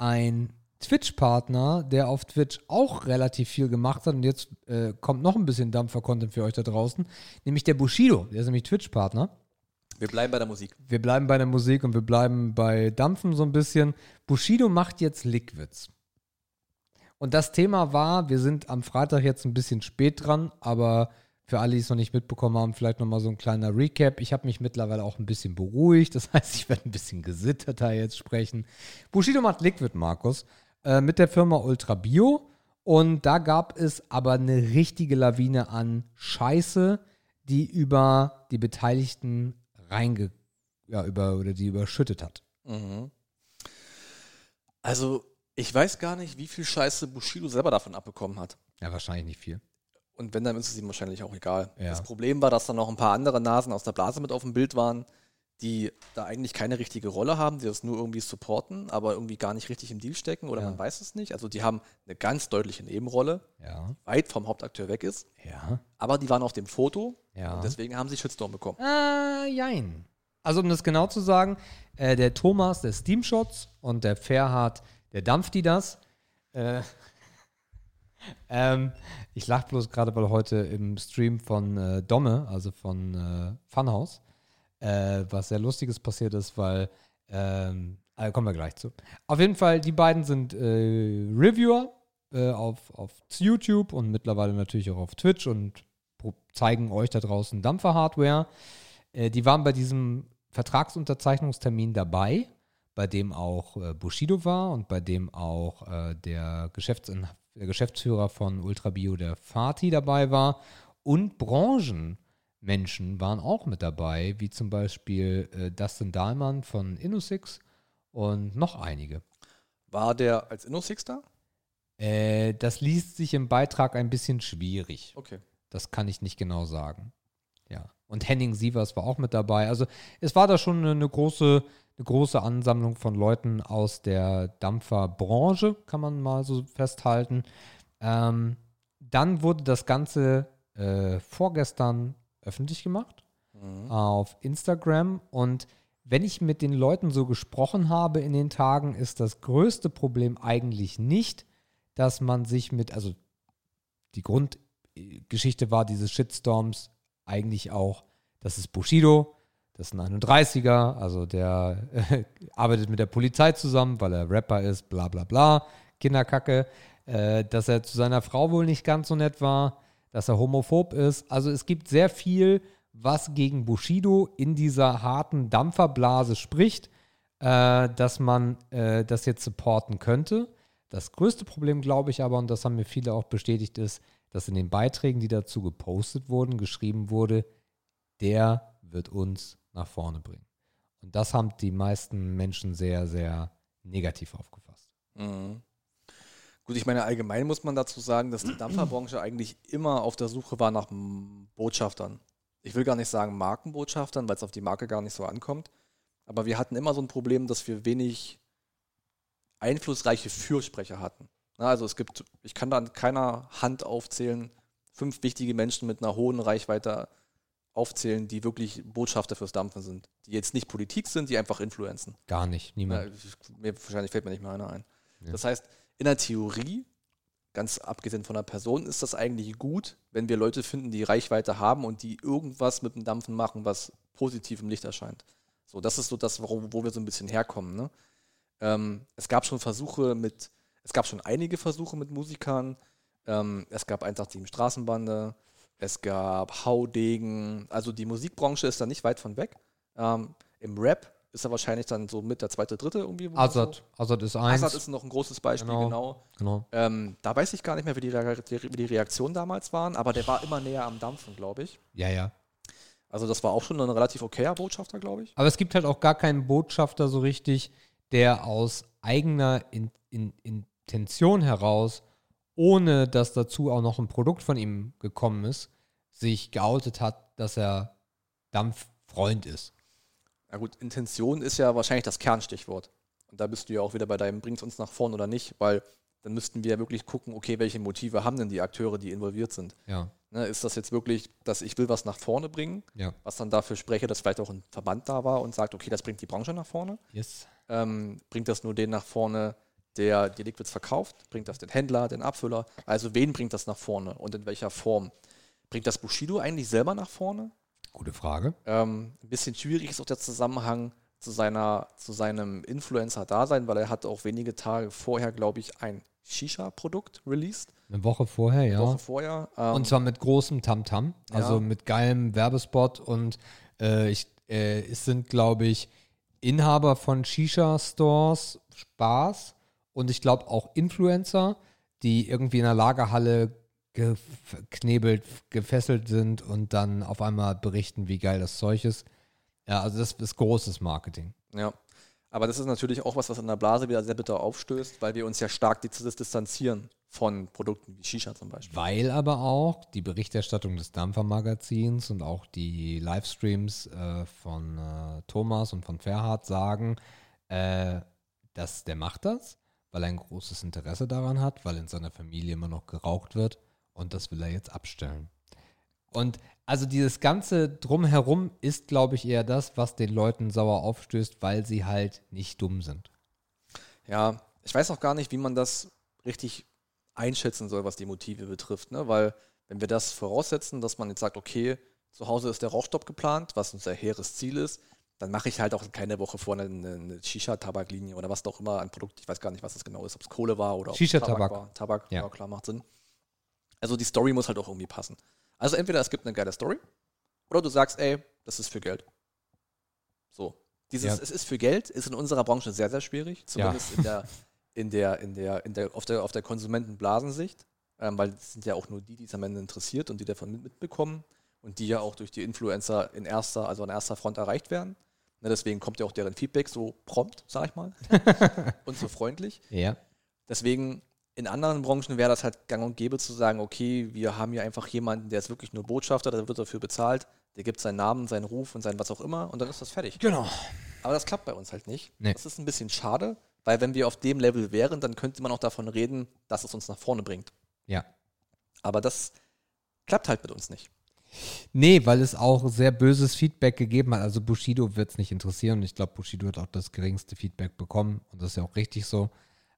ein Twitch-Partner, der auf Twitch auch relativ viel gemacht hat und jetzt äh, kommt noch ein bisschen Dampfer-Content für euch da draußen, nämlich der Bushido. Der ist nämlich Twitch-Partner. Wir bleiben bei der Musik. Wir bleiben bei der Musik und wir bleiben bei Dampfen so ein bisschen. Bushido macht jetzt Liquids. Und das Thema war, wir sind am Freitag jetzt ein bisschen spät dran, aber für alle, die es noch nicht mitbekommen haben, vielleicht nochmal so ein kleiner Recap. Ich habe mich mittlerweile auch ein bisschen beruhigt. Das heißt, ich werde ein bisschen gesitterter jetzt sprechen. Bushido macht Liquid, Markus, äh, mit der Firma Ultra Bio. Und da gab es aber eine richtige Lawine an Scheiße, die über die Beteiligten reinge ja, über, oder die überschüttet hat. Mhm. Also, ich weiß gar nicht, wie viel Scheiße Bushido selber davon abbekommen hat. Ja, wahrscheinlich nicht viel. Und wenn, dann ist es ihm wahrscheinlich auch egal. Ja. Das Problem war, dass da noch ein paar andere Nasen aus der Blase mit auf dem Bild waren, die da eigentlich keine richtige Rolle haben, die das nur irgendwie supporten, aber irgendwie gar nicht richtig im Deal stecken oder Ja. man weiß es nicht. Also die haben eine ganz deutliche Nebenrolle, Ja, weit vom Hauptakteur weg ist, ja, aber die waren auf dem Foto und deswegen haben sie Shitstorm bekommen. Äh, jein. Also, um das genau zu sagen, äh, der Thomas, der Steamshots und der Ferhard, der dampft die das. Äh, ähm, ich lache bloß gerade, weil heute im Stream von äh, Domme, also von äh, Funhouse, äh, was sehr Lustiges passiert ist, weil, ähm, äh, kommen wir gleich zu. Auf jeden Fall, die beiden sind äh, Reviewer äh, auf, auf YouTube und mittlerweile natürlich auch auf Twitch und zeigen euch da draußen Dampfer-Hardware. Die waren bei diesem Vertragsunterzeichnungstermin dabei, bei dem auch Bushido war und bei dem auch der, Geschäftsin der Geschäftsführer von Ultrabio, der Fatih, dabei war. Und Branchenmenschen waren auch mit dabei, wie zum Beispiel äh, Dustin Dahlmann von InnoSix und noch einige. War der als InnoSix da? Äh, das liest sich im Beitrag ein bisschen schwierig. Okay. Das kann ich nicht genau sagen. Ja. Und Henning Sievers war auch mit dabei. Also es war da schon eine, eine große, eine große Ansammlung von Leuten aus der Dampferbranche, kann man mal so festhalten. Ähm, dann wurde das Ganze äh, vorgestern öffentlich gemacht Mhm. auf Instagram. Und wenn ich mit den Leuten so gesprochen habe in den Tagen, ist das größte Problem eigentlich nicht, dass man sich mit, also die Grundgeschichte war dieses Shitstorms eigentlich auch, das ist Bushido, das ist ein 31er, also der äh, arbeitet mit der Polizei zusammen, weil er Rapper ist, bla bla bla, Kinderkacke, äh, dass er zu seiner Frau wohl nicht ganz so nett war, dass er homophob ist. Also es gibt sehr viel, was gegen Bushido in dieser harten Dampferblase spricht, äh, dass man äh, das jetzt supporten könnte. Das größte Problem, glaube ich aber, und das haben mir viele auch bestätigt, ist, dass in den Beiträgen, die dazu gepostet wurden, geschrieben wurde, der wird uns nach vorne bringen. Und das haben die meisten Menschen sehr, sehr negativ aufgefasst. Mhm. Gut, ich meine, allgemein muss man dazu sagen, dass die Dampferbranche eigentlich immer auf der Suche war nach Botschaftern. Ich will gar nicht sagen Markenbotschaftern, weil es auf die Marke gar nicht so ankommt. Aber wir hatten immer so ein Problem, dass wir wenig einflussreiche Fürsprecher hatten. Also es gibt, ich kann da an keiner Hand aufzählen, fünf wichtige Menschen mit einer hohen Reichweite aufzählen, die wirklich Botschafter fürs Dampfen sind. Die jetzt nicht Politik sind, die einfach influenzen. Gar nicht, Ja, niemand. ich- mir, wahrscheinlich fällt mir nicht mehr einer ein. Ja. Das heißt, in der Theorie, ganz abgesehen von der Person, ist das eigentlich gut, wenn wir Leute finden, die Reichweite haben und die irgendwas mit dem Dampfen machen, was positiv im Licht erscheint. So, das ist so das, warum, wo wir so ein bisschen herkommen. Ne? Ähm, es gab schon Versuche mit, es gab schon einige Versuche mit Musikern. Ähm, es gab 187 Straßenbande, es gab Haudegen. Also die Musikbranche ist da nicht weit von weg. Ähm, Im Rap ist er wahrscheinlich dann so mit der zweite, dritte irgendwie. wo man Azad, Azad ist So. eins. Assad ist noch ein großes Beispiel, Genau. genau. genau. Ähm, da weiß ich gar nicht mehr, wie die, wie die Reaktionen damals waren, aber der war immer näher am Dampfen, glaube ich. Ja, ja. Also das war auch schon ein relativ okayer Botschafter, glaube ich. Aber es gibt halt auch gar keinen Botschafter so richtig, der aus eigener in, in, Intention heraus, ohne dass dazu auch noch ein Produkt von ihm gekommen ist, sich geoutet hat, dass er Dampffreund ist. Na gut, Intention ist ja wahrscheinlich das Kernstichwort. Und da bist du ja auch wieder bei deinem bringt uns nach vorn oder nicht, weil dann müssten wir ja wirklich gucken, okay, welche Motive haben denn die Akteure, die involviert sind. Ja, Ne, ist das jetzt wirklich, dass ich will was nach vorne bringen, ja. was dann dafür spreche, dass vielleicht auch ein Verband da war und sagt, okay, das bringt die Branche nach vorne? Yes. ähm, bringt das nur den nach vorne, der die Liquids verkauft? Bringt das den Händler, den Abfüller? Also wen bringt das nach vorne und in welcher Form? Bringt das Bushido eigentlich selber nach vorne? Gute Frage. Ähm, ein bisschen schwierig ist auch der Zusammenhang zu, seiner, zu seinem Influencer-Dasein, weil er hat auch wenige Tage vorher, glaube ich, ein Shisha-Produkt released. Eine Woche vorher, ja. Woche vorher. Ähm, Und zwar mit großem Tamtam, also Ja. mit geilem Werbespot und äh, ich, äh, es sind, glaube ich, Inhaber von Shisha-Stores, Spaß und ich glaube auch Influencer, die irgendwie in der Lagerhalle geknebelt, gefesselt sind und dann auf einmal berichten, wie geil das Zeug ist. Ja, also das ist großes Marketing. Ja. Aber das ist natürlich auch was, was in der Blase wieder sehr bitter aufstößt, weil wir uns ja stark dis- distanzieren von Produkten wie Shisha zum Beispiel. Weil aber auch die Berichterstattung des Dampfermagazins und auch die Livestreams äh, von äh, Thomas und von Ferhat sagen, äh, dass der macht das, weil er ein großes Interesse daran hat, weil in seiner Familie immer noch geraucht wird und das will er jetzt abstellen. Und also dieses ganze Drumherum ist, glaube ich, eher das, was den Leuten sauer aufstößt, weil sie halt nicht dumm sind. Ja, ich weiß auch gar nicht, wie man das richtig einschätzen soll, was die Motive betrifft, ne? Weil, wenn wir das voraussetzen, dass man jetzt sagt, okay, zu Hause ist der Rauchstopp geplant, was unser hehres Ziel ist, dann mache ich halt auch keine Woche vorher eine, eine Shisha-Tabaklinie oder was auch immer ein Produkt, ich weiß gar nicht, was das genau ist, ob es Kohle war oder ob es Shisha-Tabak. war. Tabak, Ja. ja. klar, macht Sinn. Also die Story muss halt auch irgendwie passen. Also entweder es gibt eine geile Story oder du sagst, ey, das ist für Geld. So. Dieses, Ja. es ist für Geld, ist in unserer Branche sehr, sehr schwierig. Zumindest in der, in der, in der, in der, auf der, auf der Konsumentenblasensicht. Ähm, weil es sind ja auch nur die, die es am Ende interessiert und die davon mit, mitbekommen und die ja auch durch die Influencer in erster, also an erster Front erreicht werden. Ne, deswegen kommt ja auch deren Feedback so prompt, sag ich mal, und so freundlich. Ja. Deswegen in anderen Branchen wäre das halt gang und gäbe zu sagen, okay, wir haben hier einfach jemanden, der ist wirklich nur Botschafter, der wird dafür bezahlt, der gibt seinen Namen, seinen Ruf und sein was auch immer und dann ist das fertig. Genau. Aber das klappt bei uns halt nicht. Nee. Das ist ein bisschen schade, weil wenn wir auf dem Level wären, dann könnte man auch davon reden, dass es uns nach vorne bringt. Ja. Aber das klappt halt mit uns nicht. Nee, weil es auch sehr böses Feedback gegeben hat. Also Bushido wird es nicht interessieren und ich glaube, Bushido hat auch das geringste Feedback bekommen und das ist ja auch richtig so.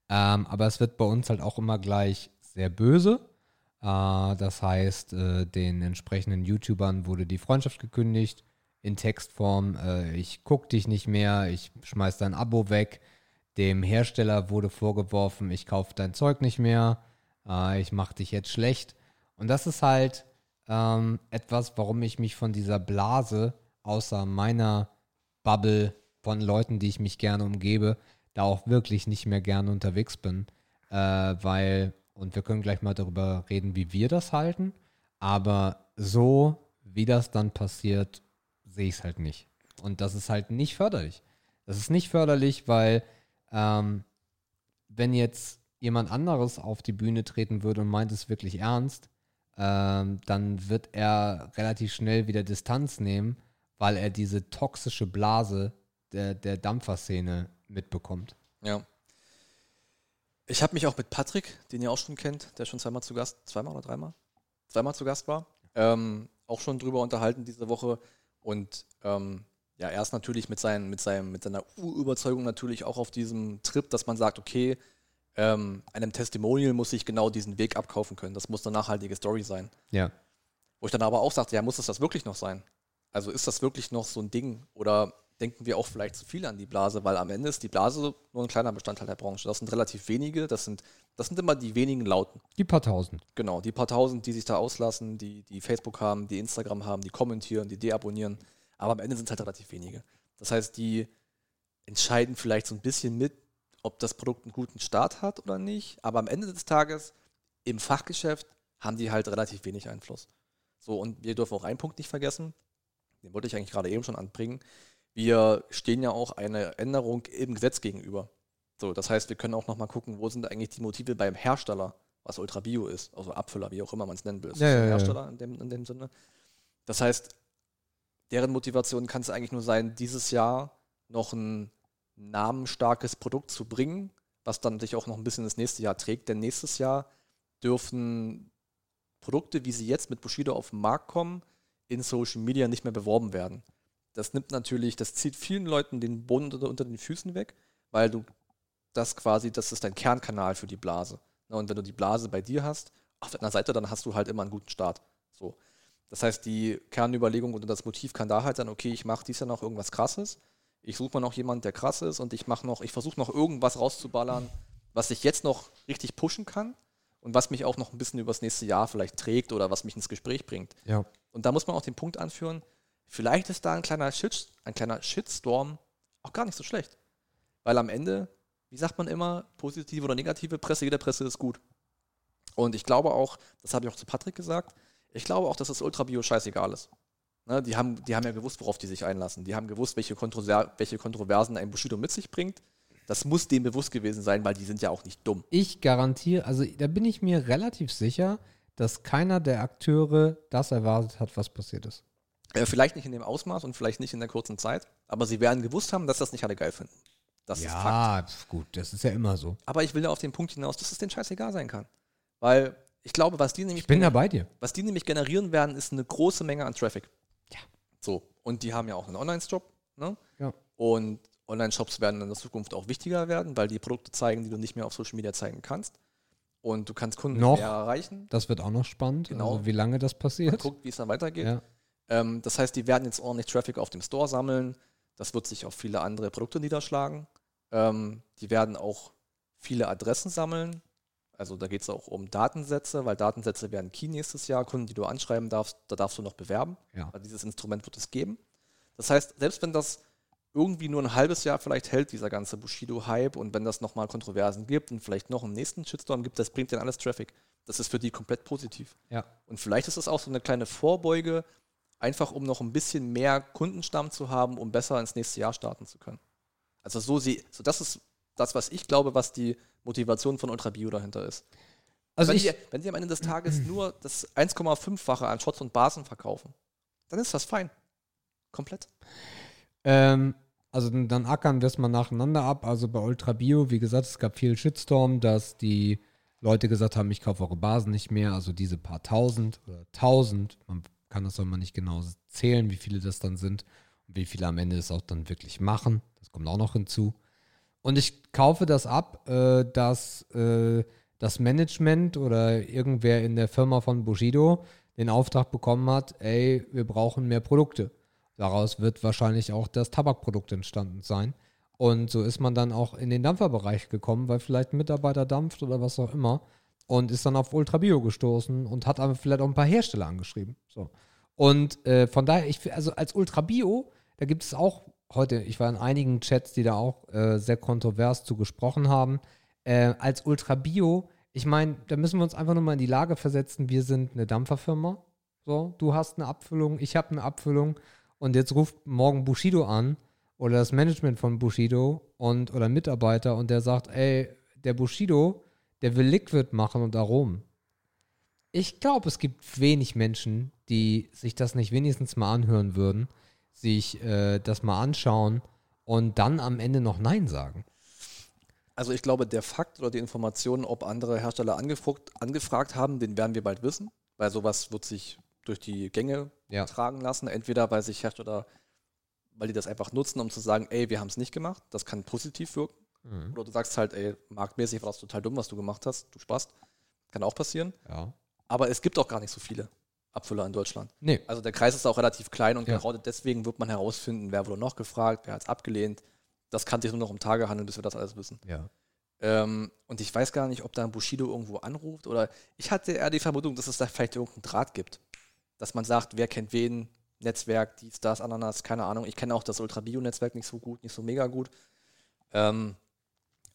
Ähm, aber es wird bei uns halt auch immer gleich sehr böse. Äh, das heißt, äh, den entsprechenden YouTubern wurde die Freundschaft gekündigt in Textform. Äh, ich guck dich nicht mehr, ich schmeiß dein Abo weg. Dem Hersteller wurde vorgeworfen, ich kaufe dein Zeug nicht mehr, äh, ich mache dich jetzt schlecht. Und das ist halt ähm, etwas, warum ich mich von dieser Blase außer meiner Bubble von Leuten, die ich mich gerne umgebe, da auch wirklich nicht mehr gerne unterwegs bin. äh, weil, und wir können gleich mal darüber reden, wie wir das halten, aber so, wie das dann passiert, sehe ich es halt nicht. Und das ist halt nicht förderlich. Das ist nicht förderlich, weil ähm, wenn jetzt jemand anderes auf die Bühne treten würde und meint es wirklich ernst, ähm, dann wird er relativ schnell wieder Distanz nehmen, weil er diese toxische Blase der, der Dampferszene mitbekommt. Ja. Ich habe mich auch mit Patrick, den ihr auch schon kennt, der schon zweimal zu Gast, zweimal oder dreimal? Zweimal zu Gast war, ähm, auch schon drüber unterhalten diese Woche. Und ähm, ja, er ist natürlich mit, seinen, mit, seinem, mit seiner Urüberzeugung natürlich auch auf diesem Trip, dass man sagt, okay, ähm, einem Testimonial muss ich genau diesen Weg abkaufen können. Das muss eine nachhaltige Story sein. Ja. Wo ich dann aber auch sagte, ja, muss es das wirklich noch sein? Also ist das wirklich noch so ein Ding? Oder denken wir auch vielleicht zu viel an die Blase? Weil am Ende ist die Blase nur ein kleiner Bestandteil der Branche. Das sind relativ wenige, das sind, das sind immer die wenigen Lauten. Die paar tausend. Genau, die paar tausend, die sich da auslassen, die, die Facebook haben, die Instagram haben, die kommentieren, die deabonnieren. Aber am Ende sind es halt relativ wenige. Das heißt, die entscheiden vielleicht so ein bisschen mit, ob das Produkt einen guten Start hat oder nicht. Aber am Ende des Tages im Fachgeschäft haben die halt relativ wenig Einfluss. So, und wir dürfen auch einen Punkt nicht vergessen, den wollte ich eigentlich gerade eben schon anbringen. Wir stehen ja auch einer Änderung im Gesetz gegenüber. So, das heißt, wir können auch nochmal gucken, wo sind eigentlich die Motive beim Hersteller, was Ultra Bio ist, also Abfüller, wie auch immer man es nennen will. Das Ja, ist ja, ein ja. Hersteller in dem, in dem Sinne. Das heißt, deren Motivation kann es eigentlich nur sein, dieses Jahr noch ein namensstarkes Produkt zu bringen, was dann sich auch noch ein bisschen ins nächste Jahr trägt. Denn nächstes Jahr dürfen Produkte, wie sie jetzt mit Bushido auf den Markt kommen, in Social Media nicht mehr beworben werden. Das nimmt natürlich, das zieht vielen Leuten den Boden unter, den Füßen weg, weil du das quasi, das ist dein Kernkanal für die Blase. Na, Und wenn du die Blase bei dir hast, auf deiner Seite, dann hast du halt immer einen guten Start. So. Das heißt, die Kernüberlegung oder das Motiv kann da halt sein, okay, ich mache dies Jahr noch irgendwas krasses. Ich suche mal noch jemanden, der krass ist und ich mache noch, ich versuche noch irgendwas rauszuballern, was ich jetzt noch richtig pushen kann und was mich auch noch ein bisschen übers nächste Jahr vielleicht trägt oder was mich ins Gespräch bringt. Ja. Und da muss man auch den Punkt anführen, vielleicht ist da ein kleiner, Shit, ein kleiner Shitstorm auch gar nicht so schlecht. Weil am Ende, wie sagt man immer, positive oder negative Presse, jede Presse ist gut. Und ich glaube auch, das habe ich auch zu Patrick gesagt, ich glaube auch, dass das Ultra Bio scheißegal ist. Ne, die, haben, die haben ja gewusst, worauf die sich einlassen. Die haben gewusst, welche, Kontrover welche Kontroversen ein Bushido mit sich bringt. Das muss denen bewusst gewesen sein, weil die sind ja auch nicht dumm. Ich garantiere, also da bin ich mir relativ sicher, dass keiner der Akteure das erwartet hat, was passiert ist. Äh, vielleicht nicht in dem Ausmaß und vielleicht nicht in der kurzen Zeit, aber sie werden gewusst haben, dass das nicht alle geil finden. Das ist Fakt. ja, gut, das ist ja immer so. Aber ich will ja auf den Punkt hinaus, dass es denen scheißegal sein kann. Weil ich glaube, was die nämlich Ich bin da bei dir. Was die nämlich generieren werden, ist eine große Menge an Traffic. So. Und die haben ja auch einen Online-Shop. Ne? Ja. Und Online-Shops werden in der Zukunft auch wichtiger werden, weil die Produkte zeigen, die du nicht mehr auf Social Media zeigen kannst. Und du kannst Kunden Noch. mehr erreichen. Das wird auch noch spannend, Genau. also wie lange das Man passiert. guckt, wie es dann weitergeht. Ja. Ähm, das heißt, die werden jetzt ordentlich Traffic auf dem Store sammeln. Das wird sich auf viele andere Produkte niederschlagen. Ähm, die werden auch viele Adressen sammeln. Also da geht es auch um Datensätze, weil Datensätze werden Key nächstes Jahr. Kunden, die du anschreiben darfst, da darfst du noch bewerben. Ja. Also dieses Instrument wird es geben. Das heißt, selbst wenn das irgendwie nur ein halbes Jahr vielleicht hält, dieser ganze Bushido-Hype, und wenn das nochmal Kontroversen gibt und vielleicht noch einen nächsten Shitstorm gibt, das bringt dann alles Traffic. Das ist für die komplett positiv. Ja. Und vielleicht ist es auch so eine kleine Vorbeuge, einfach um noch ein bisschen mehr Kundenstamm zu haben, um besser ins nächste Jahr starten zu können. Also so sie, so das ist das, was ich glaube, was die Motivation von Ultra Bio dahinter ist. Also wenn, ich, die, wenn die am Ende des Tages nur das 1,5-fache an Shots und Basen verkaufen, dann ist das fein. Komplett. Ähm, also dann, dann ackern wir es mal nacheinander ab. Also bei Ultra Bio, wie gesagt, es gab viel Shitstorm, dass die Leute gesagt haben, ich kaufe eure Basen nicht mehr. Also diese paar tausend oder tausend, man kann das auch mal nicht genau zählen, wie viele das dann sind und wie viele am Ende es auch dann wirklich machen. Das kommt auch noch hinzu. Und ich kaufe das ab, äh, dass äh, das Management oder irgendwer in der Firma von Bushido den Auftrag bekommen hat, ey, wir brauchen mehr Produkte. Daraus wird wahrscheinlich auch das Tabakprodukt entstanden sein. Und so ist man dann auch in den Dampferbereich gekommen, weil vielleicht ein Mitarbeiter dampft oder was auch immer und ist dann auf Ultra Bio gestoßen und hat aber vielleicht auch ein paar Hersteller angeschrieben. So. Und äh, von daher, ich, also als Ultra Bio, da gibt es auch heute, ich war in einigen Chats, die da auch äh, sehr kontrovers zu gesprochen haben. Äh, als Ultra Bio, ich meine, da müssen wir uns einfach nur mal in die Lage versetzen, wir sind eine Dampferfirma. So, du hast eine Abfüllung, ich habe eine Abfüllung und jetzt ruft morgen Bushido an oder das Management von Bushido und oder Mitarbeiter und der sagt, ey, der Bushido, der will Liquid machen und Aromen. Ich glaube, es gibt wenig Menschen, die sich das nicht wenigstens mal anhören würden, sich äh, das mal anschauen und dann am Ende noch Nein sagen. Also ich glaube, der Fakt oder die Informationen, ob andere Hersteller angefragt, angefragt haben, den werden wir bald wissen, weil sowas wird sich durch die Gänge Ja. tragen lassen. Entweder weil sich Hersteller, weil die das einfach nutzen, um zu sagen, ey, wir haben es nicht gemacht, das kann positiv wirken. Mhm. Oder du sagst halt, ey, marktmäßig war das total dumm, was du gemacht hast, du Spaß. Kann auch passieren. Ja. Aber es gibt auch gar nicht so viele Abfüller in Deutschland. Nee. Also der Kreis ist auch relativ klein und Ja. gerade deswegen wird man herausfinden, wer wurde noch gefragt, wer hat es abgelehnt. Das kann sich nur noch um Tage handeln, bis wir das alles wissen. Ja. Ähm, und ich weiß gar nicht, ob da ein Bushido irgendwo anruft oder ich hatte eher die Vermutung, dass es da vielleicht irgendeinen Draht gibt. Dass man sagt, wer kennt wen, Netzwerk, dies, das, Ananas, keine Ahnung. Ich kenne auch das Ultra Bio-Netzwerk nicht so gut, nicht so mega gut. Ähm,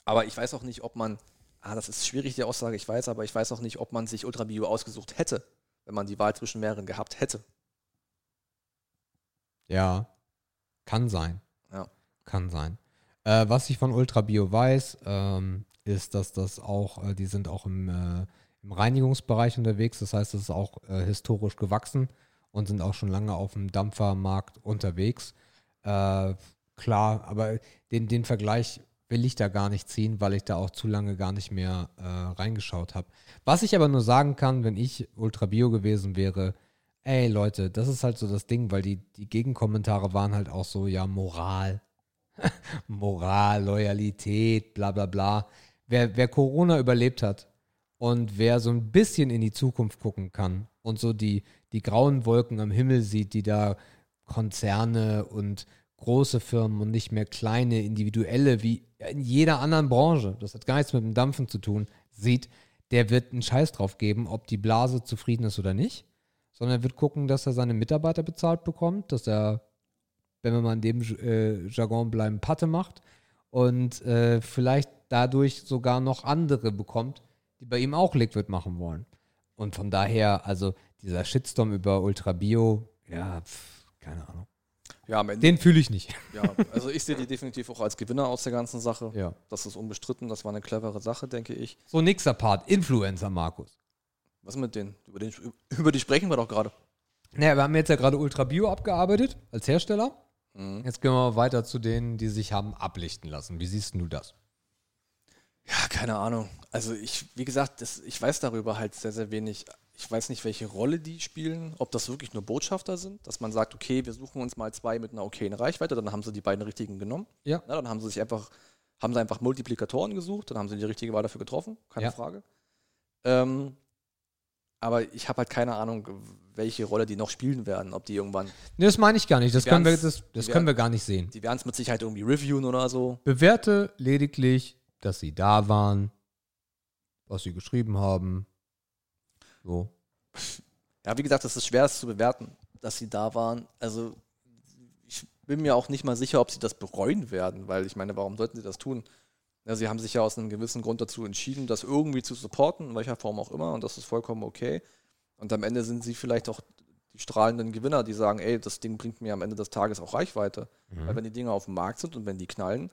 aber ich weiß auch nicht, ob man, ah, das ist schwierig, die Aussage, ich weiß, aber ich weiß auch nicht, ob man sich Ultra Bio ausgesucht hätte, wenn man die Wahl zwischen mehreren gehabt hätte. Ja. Kann sein. Ja. Kann sein. Äh, was ich von Ultra Bio weiß, ähm, ist, dass das auch, äh, die sind auch im, äh, im Reinigungsbereich unterwegs. Das heißt, es ist auch äh, historisch gewachsen und sind auch schon lange auf dem Dampfermarkt unterwegs. Äh, klar, aber den, den Vergleich will ich da gar nicht ziehen, weil ich da auch zu lange gar nicht mehr äh, reingeschaut habe. Was ich aber nur sagen kann, wenn ich Ultra Bio gewesen wäre, ey Leute, das ist halt so das Ding, weil die, die Gegenkommentare waren halt auch so, ja, Moral. Moral, Loyalität, bla bla bla. Wer, wer Corona überlebt hat und wer so ein bisschen in die Zukunft gucken kann und so die, die grauen Wolken am Himmel sieht, die da Konzerne und große Firmen und nicht mehr kleine, individuelle, wie in jeder anderen Branche, das hat gar nichts mit dem Dampfen zu tun, sieht, der wird einen Scheiß drauf geben, ob die Blase zufrieden ist oder nicht, sondern er wird gucken, dass er seine Mitarbeiter bezahlt bekommt, dass er, wenn wir mal in dem äh, Jargon bleiben, Patte macht und äh, vielleicht dadurch sogar noch andere bekommt, die bei ihm auch Liquid machen wollen. Und von daher, also dieser Shitstorm über Ultra Bio, ja, pf, keine Ahnung. Ja. Den fühle ich nicht. Ja, also ich sehe die definitiv auch als Gewinner aus der ganzen Sache. Ja. Das ist unbestritten, das war eine clevere Sache, denke ich. So, nächster Part, Influencer, Markus. Was mit denen? Über, den, über die sprechen wir doch gerade. Naja, wir haben jetzt ja gerade Ultra Bio abgearbeitet als Hersteller. Mhm. Jetzt gehen wir weiter zu denen, die sich haben ablichten lassen. Wie siehst du das? Ja, keine Ahnung. Also ich, wie gesagt, das, ich weiß darüber halt sehr, sehr wenig. Ich weiß nicht, welche Rolle die spielen, ob das wirklich nur Botschafter sind, dass man sagt, okay, wir suchen uns mal zwei mit einer okayen Reichweite, dann haben sie die beiden richtigen genommen. Ja. Na, dann haben sie sich einfach, haben sie einfach Multiplikatoren gesucht, dann haben sie die richtige Wahl dafür getroffen, keine Ja. Frage. Ähm, aber ich habe halt keine Ahnung, welche Rolle die noch spielen werden, ob die irgendwann, Nee, das meine ich gar nicht. Das, können wir, das, das können wir gar nicht sehen. die werden es mit Sicherheit irgendwie reviewen oder so. Bewerte lediglich, dass sie da waren, was sie geschrieben haben. So. Ja, wie gesagt, es ist schwer, es zu bewerten, dass sie da waren. Also ich bin mir auch nicht mal sicher, ob sie das bereuen werden, weil ich meine, warum sollten sie das tun? Ja, sie haben sich ja aus einem gewissen Grund dazu entschieden, das irgendwie zu supporten, in welcher Form auch immer, und das ist vollkommen okay. Und am Ende sind sie vielleicht auch die strahlenden Gewinner, die sagen, ey, das Ding bringt mir am Ende des Tages auch Reichweite. Weil wenn die Dinge auf dem Markt sind und wenn die knallen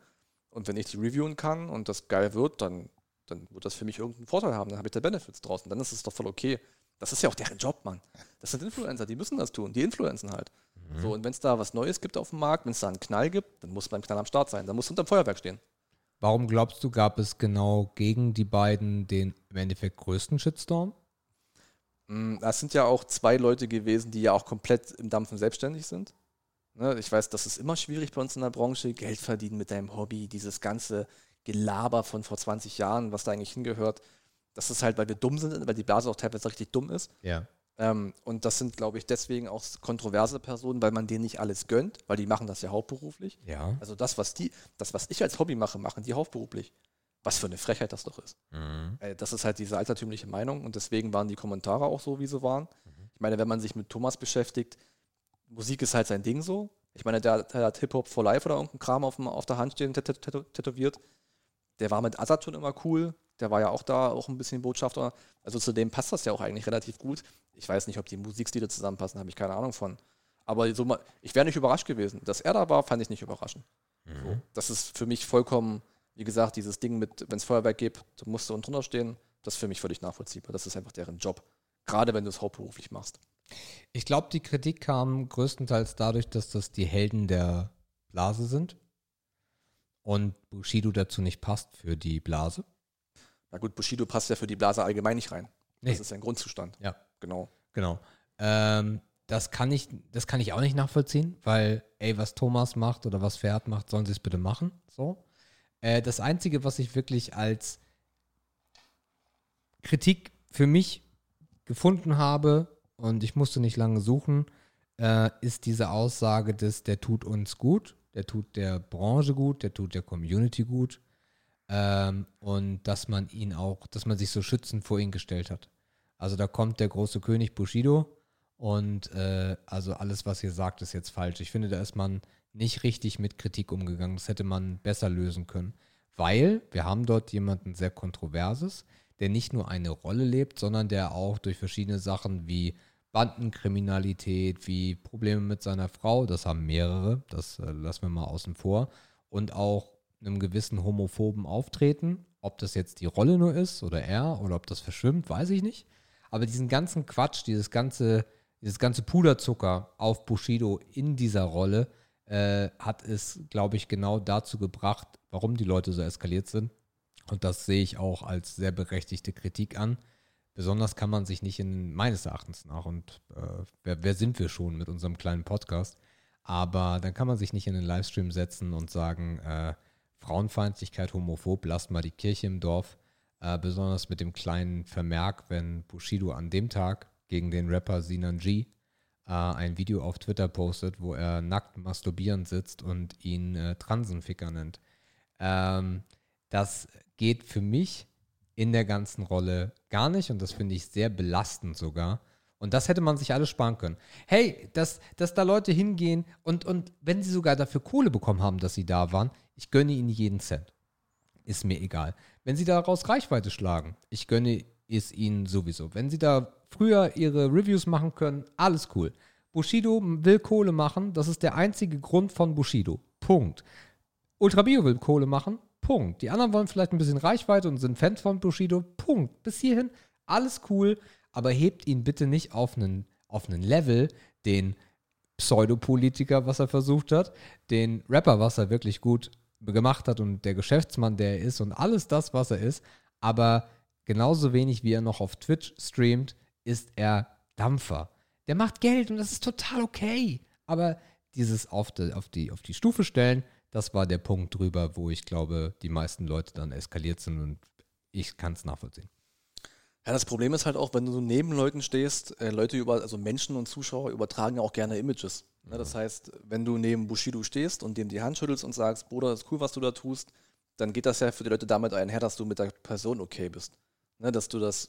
und wenn ich die reviewen kann und das geil wird, dann, dann wird das für mich irgendeinen Vorteil haben. Dann habe ich da Benefits draußen. Dann ist es doch voll okay. Das ist ja auch deren Job, Mann. Das sind Influencer, die müssen das tun. Die influenzen halt. So, und wenn es da was Neues gibt auf dem Markt, wenn es da einen Knall gibt, dann muss beim Knall am Start sein. Dann muss unterm Feuerwerk stehen. Warum glaubst du, gab es genau gegen die beiden den im Endeffekt größten Shitstorm? Mm, Das sind ja auch zwei Leute gewesen, die ja auch komplett im Dampfen selbstständig sind. Ne, ich weiß, das ist immer schwierig bei uns in der Branche, Geld verdienen mit deinem Hobby, dieses ganze Gelaber von vor 20 Jahren, was da eigentlich hingehört. Das ist halt, weil wir dumm sind, weil die Blase auch teilweise richtig dumm ist. Ja. Ähm, und das sind, glaube ich, deswegen auch kontroverse Personen, weil man denen nicht alles gönnt, weil die machen das ja hauptberuflich. Ja. Also das, was die, das, was ich als Hobby mache, machen die hauptberuflich. Was für eine Frechheit das doch ist. Äh, Das ist halt diese altertümliche Meinung und deswegen waren die Kommentare auch so, wie sie waren. Ich meine, wenn man sich mit Thomas beschäftigt, Musik ist halt sein Ding so. Ich meine, der, der hat Hip-Hop for Life oder irgendeinen Kram auf, dem, auf der Hand stehen, tät- tät- tätowiert. Der war mit Azad schon immer cool. Der war ja auch da auch ein bisschen Botschafter. Also zu dem passt das ja auch eigentlich relativ gut. Ich weiß nicht, ob die Musikstile zusammenpassen, habe ich keine Ahnung von. Aber so mal, ich wäre nicht überrascht gewesen. Dass er da war, fand ich nicht überraschend. So, das ist für mich vollkommen, wie gesagt, dieses Ding mit, wenn es Feuerwerk gibt, du musst du unten drunter stehen. Das ist für mich völlig nachvollziehbar. Das ist einfach deren Job. Gerade wenn du es hauptberuflich machst. Ich glaube, die Kritik kam größtenteils dadurch, dass das die Helden der Blase sind und Bushido dazu nicht passt für die Blase. Na gut, Bushido passt ja für die Blase allgemein nicht rein. Nee. Das ist ein Grundzustand. Ja. Genau. Genau. Ähm, das kann ich, das kann ich auch nicht nachvollziehen, weil, ey, was Thomas macht oder was Pferd macht, sollen sie es bitte machen. So. Äh, das Einzige, was ich wirklich als Kritik für mich gefunden habe, und ich musste nicht lange suchen, äh, ist diese Aussage des, der tut uns gut, der tut der Branche gut, der tut der Community gut. Ähm, und dass man ihn auch, dass man sich so schützend vor ihn gestellt hat. Also da kommt der große König Bushido und äh, also alles, was ihr sagt, ist jetzt falsch. Ich finde, da ist man nicht richtig mit Kritik umgegangen. Das hätte man besser lösen können. Weil wir haben dort jemanden sehr Kontroverses, der nicht nur eine Rolle lebt, sondern der auch durch verschiedene Sachen wie Bandenkriminalität, wie Probleme mit seiner Frau, das haben mehrere, das äh, lassen wir mal außen vor, und auch einem gewissen homophoben Auftreten, ob das jetzt die Rolle nur ist oder er oder ob das verschwimmt, weiß ich nicht. Aber diesen ganzen Quatsch, dieses ganze, dieses ganze Puderzucker auf Bushido in dieser Rolle, äh, hat es, glaube ich, genau dazu gebracht, warum die Leute so eskaliert sind. Und das sehe ich auch als sehr berechtigte Kritik an. Besonders kann man sich nicht in, meines Erachtens nach, und äh, wer, wer sind wir schon mit unserem kleinen Podcast, aber dann kann man sich nicht in den Livestream setzen und sagen, äh, Frauenfeindlichkeit, homophob, lasst mal die Kirche im Dorf. Äh, besonders mit dem kleinen Vermerk, wenn Bushido an dem Tag gegen den Rapper Sinan G äh, ein Video auf Twitter postet, wo er nackt masturbierend sitzt und ihn äh, Transenficker nennt. Ähm, das geht für mich in der ganzen Rolle gar nicht und das finde ich sehr belastend sogar. Und das hätte man sich alles sparen können. Hey, dass, dass da Leute hingehen und, und wenn sie sogar dafür Kohle bekommen haben, dass sie da waren, ich gönne ihnen jeden Cent. Ist mir egal. Wenn sie daraus Reichweite schlagen, ich gönne es ihnen sowieso. Wenn sie da früher ihre Reviews machen können, alles cool. Bushido will Kohle machen, das ist der einzige Grund von Bushido. Punkt. Ultrabio will Kohle machen, Punkt. Die anderen wollen vielleicht ein bisschen Reichweite und sind Fans von Bushido, Punkt. Bis hierhin alles cool, aber hebt ihn bitte nicht auf einen, auf einen Level, den Pseudopolitiker, was er versucht hat, den Rapper, was er wirklich gut gemacht hat und der Geschäftsmann, der er ist und alles das, was er ist, aber genauso wenig wie er noch auf Twitch streamt, ist er Dampfer. Der macht Geld und das ist total okay. Aber dieses auf die, auf die, auf die Stufe stellen, das war der Punkt drüber, wo ich glaube, die meisten Leute dann eskaliert sind und ich kann es nachvollziehen. Ja, das Problem ist halt auch, wenn du neben Leuten stehst, äh, Leute über, also Menschen und Zuschauer übertragen ja auch gerne Images. Ne? Das heißt, wenn du neben Bushido stehst und dem die Hand schüttelst und sagst, Bruder, das ist cool, was du da tust, dann geht das ja für die Leute damit einher, dass du mit der Person okay bist. Ne? Dass du das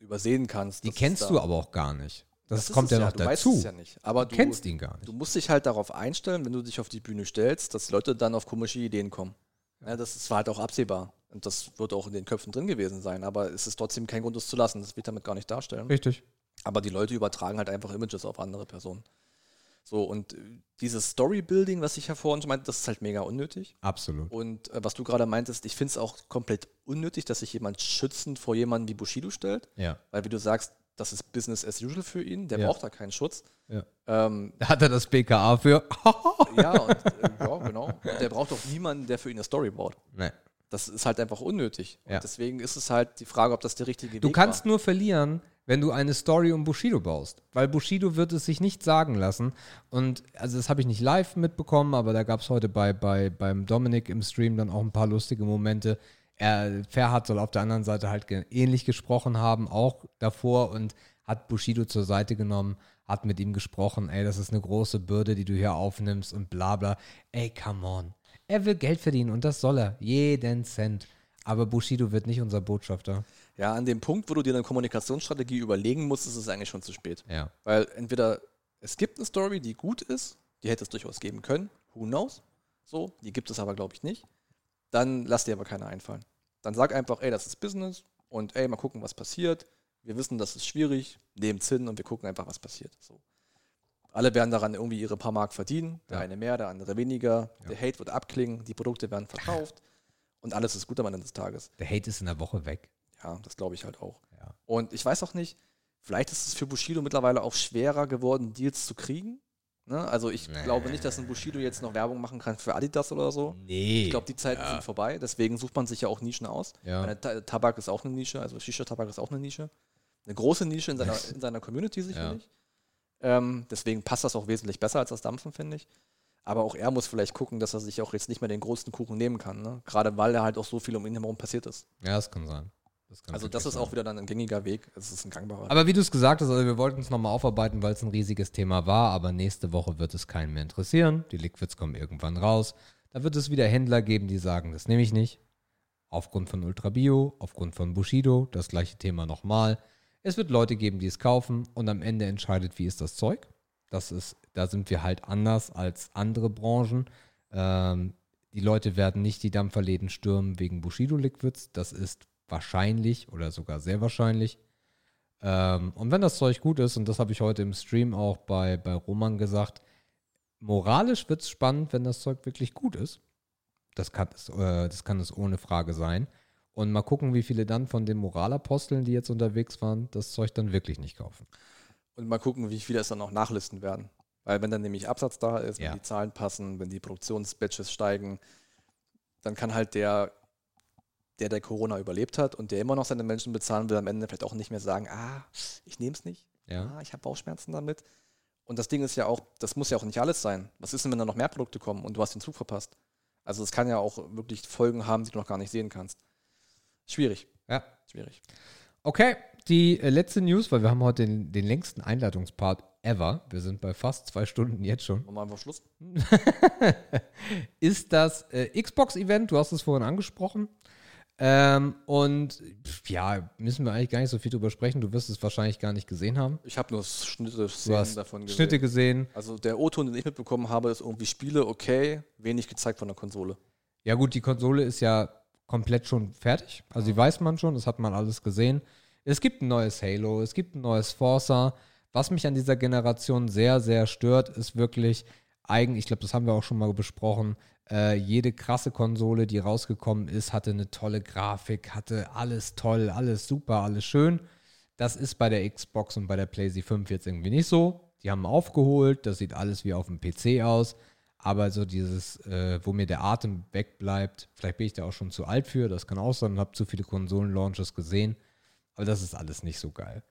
übersehen kannst. Die kennst da- du aber auch gar nicht. Das, ist kommt ja noch du weißt dazu. es ja nicht. Aber du du, kennst ihn gar nicht. du musst dich halt darauf einstellen, wenn du dich auf die Bühne stellst, dass Leute dann auf komische Ideen kommen. Ja, das ist- war halt auch absehbar. Und das wird auch in den Köpfen drin gewesen sein. Aber es ist trotzdem kein Grund, das zu lassen. Das wird damit gar nicht darstellen. Richtig. Aber die Leute übertragen halt einfach Images auf andere Personen. So, und äh, dieses Storybuilding, was ich ja vorhin schon meinte, das ist halt mega unnötig. Absolut. Und äh, was du gerade meintest, ich finde es auch komplett unnötig, dass sich jemand schützend vor jemandem wie Bushido stellt. Ja. Weil, wie du sagst, das ist Business as usual für ihn. Der Ja. braucht da keinen Schutz. ja. Ähm, Da hat er das BKA für. ja, und, äh, ja, genau. Und der braucht doch niemanden, der für ihn eine Story baut. nee. Das ist halt einfach unnötig. Ja. Und deswegen ist es halt die Frage, ob das der richtige Du Weg kannst war. nur verlieren, wenn du eine Story um Bushido baust. Weil Bushido wird es sich nicht sagen lassen. Und also das habe ich nicht live mitbekommen, aber da gab es heute bei, bei, beim Dominik im Stream dann auch ein paar lustige Momente. Er, Ferhat soll auf der anderen Seite halt ge ähnlich gesprochen haben, auch davor und hat Bushido zur Seite genommen, hat mit ihm gesprochen, ey, das ist eine große Bürde, die du hier aufnimmst und bla bla. Ey, come on. Er will Geld verdienen und das soll er. Jeden Cent. Aber Bushido wird nicht unser Botschafter. Ja, an dem Punkt, wo du dir eine Kommunikationsstrategie überlegen musst, ist es eigentlich schon zu spät. Ja. Weil entweder es gibt eine Story, die gut ist, die hätte es durchaus geben können, who knows? So, die gibt es aber, glaube ich, nicht. dann lass dir aber keiner einfallen. Dann sag einfach, ey, das ist Business und ey, mal gucken, was passiert. Wir wissen, das ist schwierig, nehmen's hin und wir gucken einfach, was passiert. So. Alle werden daran irgendwie ihre paar Mark verdienen. Der Ja. eine mehr, der andere weniger. Der Hate wird abklingen, die Produkte werden verkauft und alles ist gut am Ende des Tages. Der Hate ist in der Woche weg. Ja, das glaube ich halt auch. Ja. Und ich weiß auch nicht, vielleicht ist es für Bushido mittlerweile auch schwerer geworden, Deals zu kriegen. Ne? Also ich Nee. glaube nicht, dass ein Bushido jetzt noch Werbung machen kann für Adidas oder so. Nee. Ich glaube, die Zeiten sind vorbei. Deswegen sucht man sich ja auch Nischen aus. Ja. Meine, Ta Tabak ist auch eine Nische, also Shisha-Tabak ist auch eine Nische. Eine große Nische in seiner, in seiner Community sicherlich. Ähm, deswegen passt das auch wesentlich besser als das Dampfen, finde ich. Aber auch er muss vielleicht gucken, dass er sich auch jetzt nicht mehr den größten Kuchen nehmen kann. Ne? Gerade weil er halt auch so viel um ihn herum passiert ist. ja, das kann sein. Das Also das ist sein. auch wieder dann ein gängiger Weg. Es ist ein gangbarer. Aber wie du es gesagt hast, also wir wollten es nochmal aufarbeiten, weil es ein riesiges Thema war, aber nächste Woche wird es keinen mehr interessieren. Die Liquids kommen irgendwann raus. Da wird es wieder Händler geben, die sagen, das nehme ich nicht. Aufgrund von Ultra Bio, aufgrund von Bushido, das gleiche Thema nochmal. Es wird Leute geben, die es kaufen und am Ende entscheidet, wie ist das Zeug. Das ist, da sind wir halt anders als andere Branchen. Ähm, die Leute werden nicht die Dampferläden stürmen wegen Bushido Liquids. Das ist wahrscheinlich oder sogar sehr wahrscheinlich. Ähm, und wenn das Zeug gut ist, und das habe ich heute im Stream auch bei, bei Roman gesagt, moralisch wird es spannend, wenn das Zeug wirklich gut ist. Das kann, es, äh, das kann es ohne Frage sein. Und mal gucken, wie viele dann von den Moralaposteln, die jetzt unterwegs waren, das Zeug dann wirklich nicht kaufen. Und mal gucken, wie viele es dann auch nachlisten werden. Weil wenn dann nämlich Absatz da ist, Ja. wenn die Zahlen passen, wenn die Produktionsbatches steigen, dann kann halt der, der, der Corona überlebt hat und der immer noch seine Menschen bezahlen will, am Ende vielleicht auch nicht mehr sagen, ah, ich nehme es nicht, Ja. ah, ich habe Bauchschmerzen damit. Und das Ding ist ja auch, das muss ja auch nicht alles sein. Was ist denn, wenn da noch mehr Produkte kommen und du hast den Zug verpasst? Also es kann ja auch wirklich Folgen haben, die du noch gar nicht sehen kannst. Schwierig, Ja. schwierig. Okay, die äh, letzte News, weil wir haben heute den, den längsten Einleitungspart ever. Wir sind bei fast zwei Stunden jetzt schon. Machen wir einfach Schluss. ist das äh, Xbox-Event. Du hast es vorhin angesprochen. Ähm, und ja, müssen wir eigentlich gar nicht so viel drüber sprechen. Du wirst es wahrscheinlich gar nicht gesehen haben. Ich habe nur Schnitte, davon gesehen. Schnitte gesehen. Also der O-Ton, den ich mitbekommen habe, ist irgendwie Spiele, okay, wenig gezeigt von der Konsole. Ja, gut, die Konsole ist ja komplett schon fertig. Also, die weiß man schon, das hat man alles gesehen. Es gibt ein neues Halo, es gibt ein neues Forza. Was mich an dieser Generation sehr, sehr stört, ist wirklich eigen, ich glaube, das haben wir auch schon mal besprochen. Äh, jede krasse Konsole, die rausgekommen ist, hatte eine tolle Grafik, hatte alles toll, alles super, alles schön. Das ist bei der Xbox und bei der PlayStation 5 jetzt irgendwie nicht so. Die haben aufgeholt, das sieht alles wie auf dem PC aus. Aber so dieses, äh, wo mir der Atem wegbleibt, vielleicht bin ich da auch schon zu alt für, das kann auch sein, habe zu viele Konsolen-Launches gesehen. Aber das ist alles nicht so geil.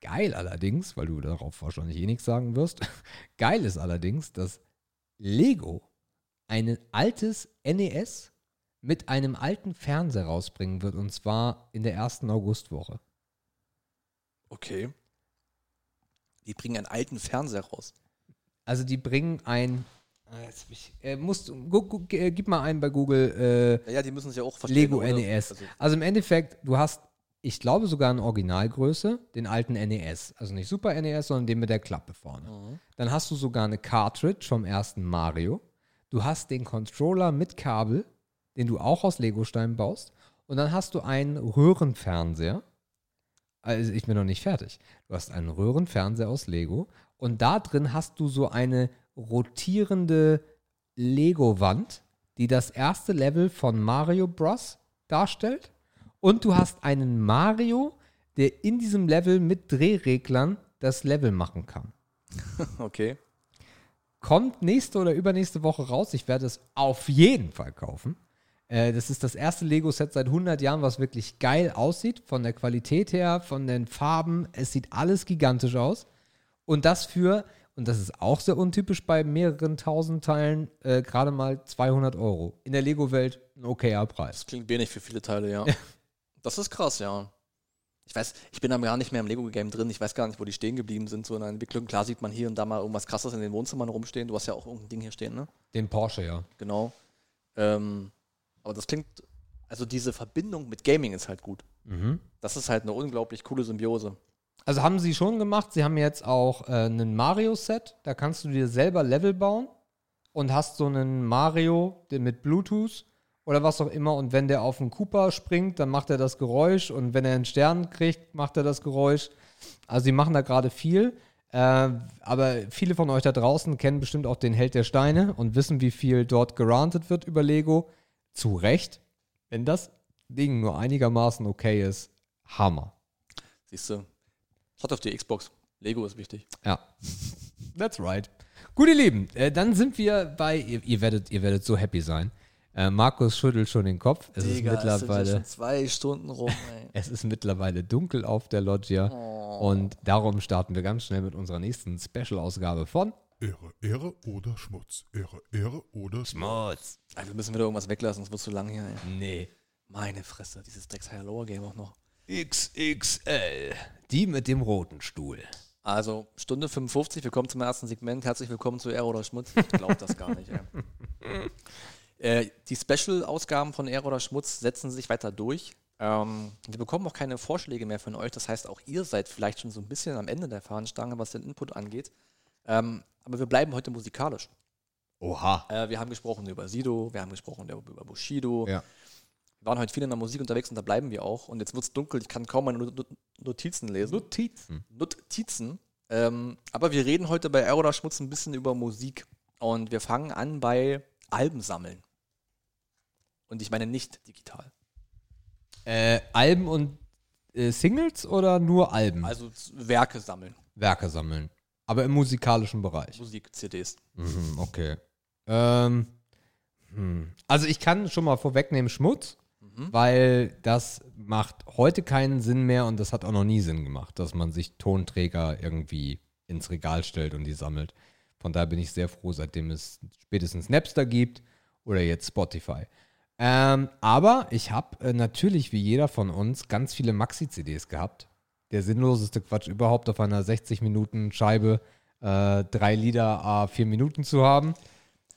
Geil allerdings, weil du darauf wahrscheinlich eh nichts sagen wirst, geil ist allerdings, dass Lego ein altes NES mit einem alten Fernseher rausbringen wird und zwar in der ersten Augustwoche. Okay. Die bringen einen alten Fernseher raus. Also die bringen ein, ah, jetzt hab ich, äh, musst, gu, gu, äh, gib mal ein bei Google, äh, Ja, die müssen sich ja auch verstehen. Lego oder? NES. Also, Also im Endeffekt, du hast, ich glaube sogar in Originalgröße, den alten NES. Also nicht Super NES, sondern den mit der Klappe vorne. Mhm. Dann hast du sogar eine Cartridge vom ersten Mario. Du hast den Controller mit Kabel, den du auch aus Legosteinen baust. Und dann hast du einen Röhrenfernseher. Also ich bin noch nicht fertig. Du hast einen Röhrenfernseher aus Lego. Und da drin hast du so eine rotierende Lego-Wand, die das erste Level von Mario Bros. darstellt. Und du hast einen Mario, der in diesem Level mit Drehreglern das Level machen kann. okay. Kommt nächste oder übernächste Woche raus. Ich werde es auf jeden Fall kaufen. Äh, das ist das erste Lego-Set seit 100 Jahren, was wirklich geil aussieht. Von der Qualität her, von den Farben. Es sieht alles gigantisch aus. Und das für, und das ist auch sehr untypisch bei mehreren tausend Teilen, äh, gerade mal 200 Euro. In der Lego-Welt ein okayer Preis. Das klingt wenig für viele Teile, ja. Das ist krass, ja. Ich weiß, ich bin da gar nicht mehr im Lego-Game drin. Ich weiß gar nicht, wo die stehen geblieben sind, so in der Entwicklung. Klar sieht man hier und da mal irgendwas krasses in den Wohnzimmern rumstehen. Du hast ja auch irgendein Ding hier stehen, ne? Den Porsche, ja. Genau. Ähm, aber das klingt, also diese Verbindung mit Gaming ist halt gut. Mhm. Das ist halt eine unglaublich coole Symbiose. Also haben sie schon gemacht. Sie haben jetzt auch äh, einen Mario-Set. Da kannst du dir selber Level bauen und hast so einen Mario mit Bluetooth oder was auch immer. Und wenn der auf einen Cooper springt, dann macht er das Geräusch. Und wenn er einen Stern kriegt, macht er das Geräusch. Also die machen da gerade viel. Äh, aber viele von euch da draußen kennen bestimmt auch den Held der Steine und wissen, wie viel dort gerantet wird über Lego. Zu Recht. Wenn das Ding nur einigermaßen okay ist, Hammer. Siehst du, schaut auf die Xbox. Lego ist wichtig. Ja. That's right. Gut, ihr Lieben, äh, dann sind wir bei, ihr, ihr, werdet, ihr werdet so happy sein. Äh, Markus schüttelt schon den Kopf. Es ist mittlerweile. schon zwei Stunden rum, ey. Es ist mittlerweile dunkel auf der Loggia und darum starten wir ganz schnell mit unserer nächsten Special-Ausgabe von Ehre, Ehre oder Schmutz. Ehre, Ehre oder Schmutz. Also wir müssen wieder irgendwas weglassen, sonst wird zu lang hier, ey. Nee. Meine Fresse, dieses Drecks Lower Game auch noch. XXL. Die mit dem roten Stuhl. Also, Stunde 55, willkommen zum ersten Segment. Herzlich willkommen zu Ehre oder Schmutz. Ich glaube das gar nicht, ey. Äh, die Special-Ausgaben von Ehre oder Schmutz setzen sich weiter durch. Ähm, wir bekommen auch keine Vorschläge mehr von euch. Das heißt, auch ihr seid vielleicht schon so ein bisschen am Ende der Fahnenstange, was den Input angeht. Ähm, aber wir bleiben heute musikalisch. Oha. Äh, wir haben gesprochen über Sido, wir haben gesprochen über Bushido. Ja. Wir waren heute viel in der Musik unterwegs und da bleiben wir auch. Und jetzt wird es dunkel, ich kann kaum meine Not- Not- Notizen lesen. Notizen. Notizen. Ähm, aber wir reden heute bei Error oder Schmutz ein bisschen über Musik. Und wir fangen an bei Alben sammeln. Und ich meine nicht digital. Äh, Alben und äh, Singles oder nur Alben? Also Werke sammeln. Werke sammeln. Aber im musikalischen Bereich. Musik, CDs. Mhm, okay. Ähm, hm. Also ich kann schon mal vorwegnehmen Schmutz, weil das macht heute keinen Sinn mehr und das hat auch noch nie Sinn gemacht, dass man sich Tonträger irgendwie ins Regal stellt und die sammelt. Von daher bin ich sehr froh, seitdem es spätestens Napster gibt oder jetzt Spotify. Ähm, aber ich habe äh, natürlich wie jeder von uns ganz viele Maxi-CDs gehabt. Der sinnloseste Quatsch überhaupt auf einer 60-Minuten-Scheibe äh, drei Lieder a vier Minuten zu haben.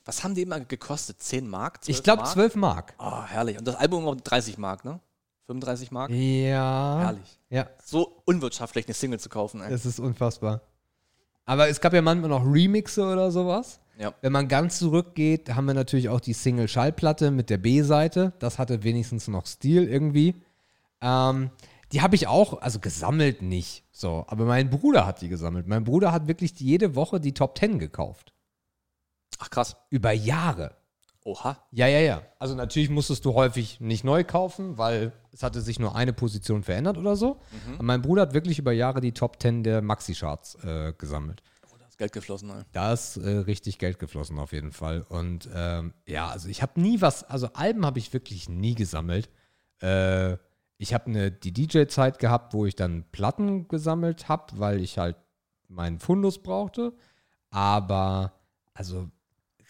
Was haben die immer gekostet? 10 Mark? Ich glaube Mark? 12 Mark. Ah, herrlich. Und das Album auch 30 Mark, ne? 35 Mark? Ja. Herrlich. Ja, So unwirtschaftlich, eine Single zu kaufen. Ey. es ist unfassbar. Aber es gab ja manchmal noch Remixe oder sowas. Ja. Wenn man ganz zurückgeht, haben wir natürlich auch die Single-Schallplatte mit der B-Seite. Das hatte wenigstens noch Stil irgendwie. Ähm, die habe ich auch, also gesammelt nicht. So, aber mein Bruder hat die gesammelt. Mein Bruder hat wirklich jede Woche die Top 10 gekauft. Ach krass. Über Jahre. Oha. Ja, ja, ja. Also natürlich musstest du häufig nicht neu kaufen, weil es hatte sich nur eine Position verändert oder so. Aber mein Bruder hat wirklich über Jahre die Top 10 der Maxi-Charts äh, gesammelt. Geld geflossen, ey. Da ist äh, richtig Geld geflossen auf jeden Fall. Und ähm, ja, also ich habe nie was, also Alben habe ich wirklich nie gesammelt. Äh, ich habe eine die DJ-Zeit gehabt, wo ich dann Platten gesammelt habe, weil ich halt meinen Fundus brauchte. Aber also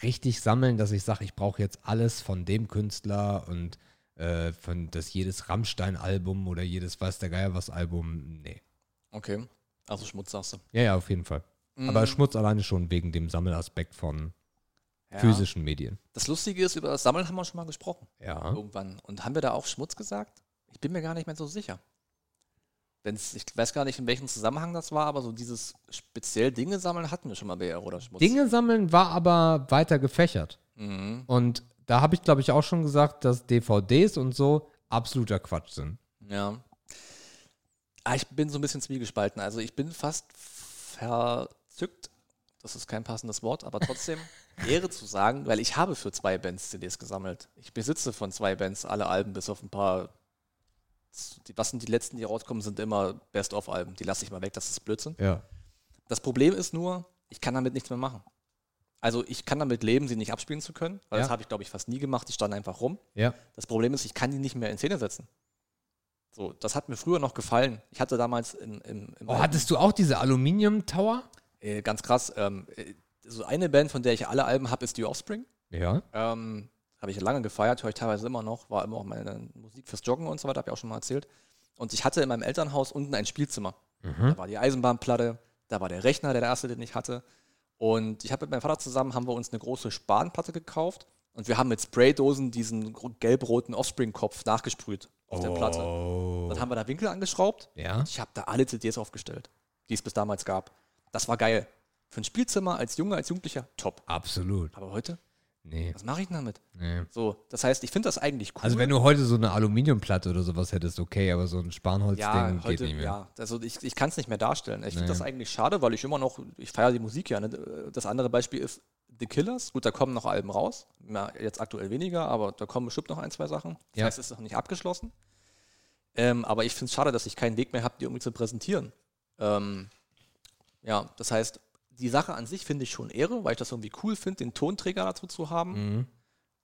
richtig sammeln, dass ich sage, ich brauche jetzt alles von dem Künstler und äh, von das jedes Rammstein-Album oder jedes weiß der Geier was Album, nee. Okay. Also Schmutz sagst du. Ja, ja, auf jeden Fall. Aber Schmutz alleine schon wegen dem Sammelaspekt von Ja. physischen Medien. Das Lustige ist, über das Sammeln haben wir schon mal gesprochen. Ja. Irgendwann. Und haben wir da auch Schmutz gesagt? Ich bin mir gar nicht mehr so sicher. Wenn's, ich weiß gar nicht, in welchem Zusammenhang das war, aber so dieses speziell Dinge sammeln hatten wir schon mal bei Ehre oder Schmutz. Dinge sammeln war aber weiter gefächert. Mhm. Und da habe ich, glaube ich, auch schon gesagt, dass DVDs und so absoluter Quatsch sind. Ja. Ah, ich bin so ein bisschen zwiegespalten. Also ich bin fast verzückt. Das ist kein passendes Wort, aber trotzdem Ehre zu sagen, weil ich habe für zwei Bands CDs gesammelt. Ich besitze von zwei Bands alle Alben, bis auf ein paar. Die, was sind die letzten, die rauskommen, sind immer Best-of-Alben. Die lasse ich mal weg, das ist Blödsinn. Ja. Das Problem ist nur, ich kann damit nichts mehr machen. Also ich kann damit leben, sie nicht abspielen zu können, weil Ja. das habe ich, glaube ich, fast nie gemacht. Die standen einfach rum. Ja. Das Problem ist, ich kann die nicht mehr in Szene setzen. So, das hat mir früher noch gefallen. Ich hatte damals in, im, im Oh, hattest du auch diese Aluminium-Tower? Äh, ganz krass, ähm, äh, so eine Band, von der ich alle Alben habe, ist die Offspring. Ja. Ähm, habe ich lange gefeiert, höre ich teilweise immer noch, war immer auch meine Musik fürs Joggen und so weiter, habe ich auch schon mal erzählt. Und ich hatte in meinem Elternhaus unten ein Spielzimmer. Da war die Eisenbahnplatte, da war der Rechner, der, der erste, den ich hatte. Und ich habe mit meinem Vater zusammen, haben wir uns eine große Spanplatte gekauft und wir haben mit Spraydosen diesen gelb-roten Offspring-Kopf nachgesprüht auf der Platte. Dann haben wir da Winkel angeschraubt Ja. ich habe da alle CDs aufgestellt, die es bis damals gab. Das war geil. Für ein Spielzimmer als Junge, als Jugendlicher, top. Absolut. Aber heute? Nee, Was mache ich denn damit? nee. So, das heißt, ich finde das eigentlich cool. Also wenn du heute so eine Aluminiumplatte oder sowas hättest, okay, aber so ein Spanholzding ja, geht heute, nicht mehr. ja, also ich, ich kann es nicht mehr darstellen. Ich finde Nee. das eigentlich schade, weil ich immer noch, ich feiere die Musik ja. Ne? Das andere Beispiel ist The Killers. Gut, da kommen noch Alben raus. Ja, jetzt aktuell weniger, aber da kommen bestimmt noch ein, zwei Sachen. Das Ja. heißt, es ist noch nicht abgeschlossen. Ähm, aber ich finde es schade, dass ich keinen Weg mehr habe, die irgendwie zu präsentieren. Ähm, ja, das heißt, die Sache an sich finde ich schon Ehre, weil ich das irgendwie cool finde, den Tonträger dazu zu haben, Mhm.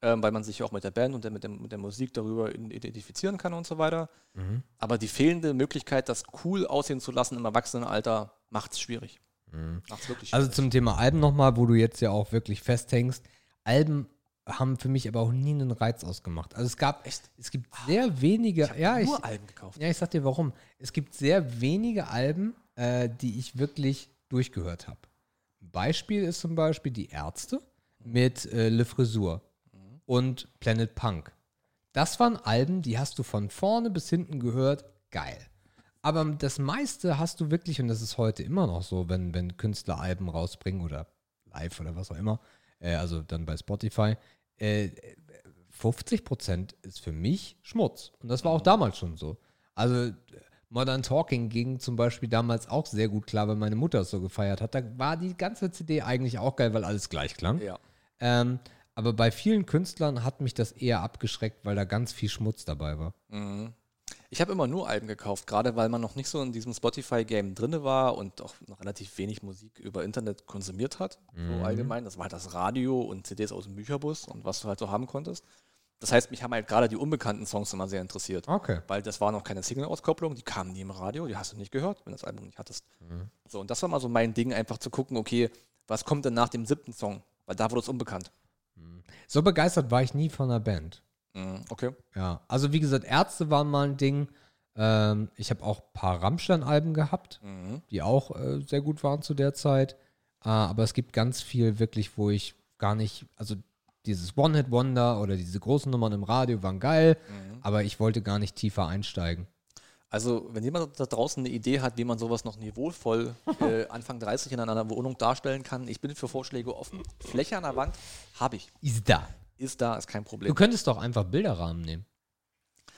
ähm, weil man sich ja auch mit der Band und der, mit, der, mit der Musik darüber identifizieren kann und so weiter. Mhm. Aber die fehlende Möglichkeit, das cool aussehen zu lassen im Erwachsenenalter, macht es schwierig. Mhm. Macht es wirklich Also schwierig. zum Thema Alben nochmal, wo du jetzt ja auch wirklich festhängst. Alben haben für mich aber auch nie einen Reiz ausgemacht. Also es gab, Echt? es gibt sehr wenige, ich ja, ich, nur Alben gekauft. ja, ich sag dir warum. Es gibt sehr wenige Alben, äh, die ich wirklich durchgehört habe. Beispiel ist zum Beispiel die Ärzte mit äh, Le Frisur und Planet Punk. Das waren Alben, die hast du von vorne bis hinten gehört, geil. Aber das meiste hast du wirklich, und das ist heute immer noch so, wenn, wenn Künstler Alben rausbringen oder live oder was auch immer, äh, also dann bei Spotify, äh, 50% ist für mich Schmutz. Und das war auch damals schon so. Also äh, Modern Talking ging zum Beispiel damals auch sehr gut klar, weil meine Mutter es so gefeiert hat. Da war die ganze CD eigentlich auch geil, weil alles gleich klang. Ja. Ähm, aber bei vielen Künstlern hat mich das eher abgeschreckt, weil da ganz viel Schmutz dabei war. Mhm. Ich habe immer nur Alben gekauft, gerade weil man noch nicht so in diesem Spotify-Game drin war und auch noch relativ wenig Musik über Internet konsumiert hat. So allgemein. Das war halt das Radio und CDs aus dem Bücherbus und was du halt so haben konntest. Das heißt, mich haben halt gerade die unbekannten Songs immer sehr interessiert. Okay. Weil das war noch keine Single-Auskopplung, die kamen nie im Radio, die hast du nicht gehört, wenn du das Album nicht hattest. So, und das war mal so mein Ding, einfach zu gucken, okay, was kommt denn nach dem siebten Song? Weil da wurde es unbekannt. So begeistert war ich nie von der Band. Mhm, okay. Ja, also wie gesagt, Ärzte waren mal ein Ding. Ähm, ich habe auch ein paar Rammstein-Alben gehabt, Mhm. die auch äh, sehr gut waren zu der Zeit. Äh, aber es gibt ganz viel wirklich, wo ich gar nicht, also dieses One-Hit-Wonder oder diese großen Nummern im Radio waren geil, Mhm. aber ich wollte gar nicht tiefer einsteigen. Also, wenn jemand da draußen eine Idee hat, wie man sowas noch niveauvoll äh, Anfang 30 in einer Wohnung darstellen kann, ich bin für Vorschläge offen. Fläche an der Wand habe ich. Ist da. Ist da, ist kein Du Problem. könntest doch einfach Bilderrahmen nehmen.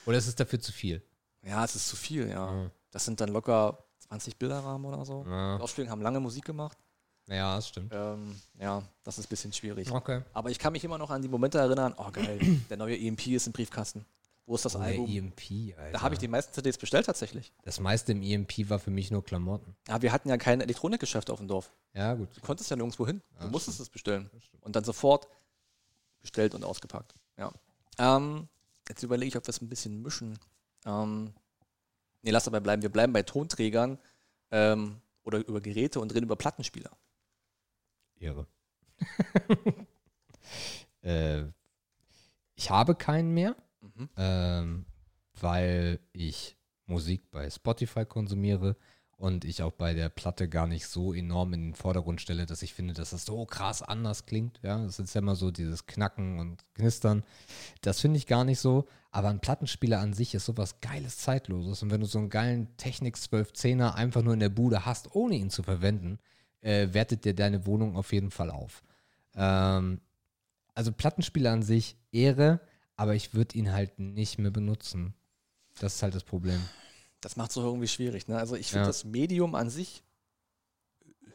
Oder ist es dafür zu viel? Ja, es ist zu viel, ja. Mhm. Das sind dann locker 20 Bilderrahmen oder so. Ja. Die Ausspielen haben lange Musik gemacht. Ja, das stimmt. Ähm, ja, das ist ein bisschen schwierig. Okay. Aber ich kann mich immer noch an die Momente erinnern, oh geil, der neue EMP ist im Briefkasten. Wo ist das Oh, Album? EMP, Alter. Da habe ich die meisten CDs bestellt tatsächlich. Das meiste im EMP war für mich nur Klamotten. Aber wir hatten ja kein Elektronikgeschäft auf dem Dorf. Ja, gut. Du konntest ja nirgendwo hin. Du Ja, musstest es bestellen. Und dann sofort bestellt und ausgepackt. Ja. Ähm, jetzt überlege ich, ob wir es ein bisschen mischen. Ähm, nee, lass dabei bleiben. Wir bleiben bei Tonträgern ähm, oder über Geräte und reden über Plattenspieler. Ehre. äh, ich habe keinen mehr, Mhm. ähm, weil ich Musik bei Spotify konsumiere und ich auch bei der Platte gar nicht so enorm in den Vordergrund stelle, dass ich finde, dass das so krass anders klingt. Ja, es ist ja immer so dieses Knacken und Knistern. Das finde ich gar nicht so. Aber ein Plattenspieler an sich ist sowas geiles, zeitloses. Und wenn du so einen geilen Technik 1210er einfach nur in der Bude hast, ohne ihn zu verwenden, äh, wertet dir deine Wohnung auf jeden Fall auf. Ähm, also Plattenspieler an sich Ehre, aber ich würde ihn halt nicht mehr benutzen. Das ist halt das Problem. Das macht es so irgendwie schwierig. Ne? Also ich finde Ja. das Medium an sich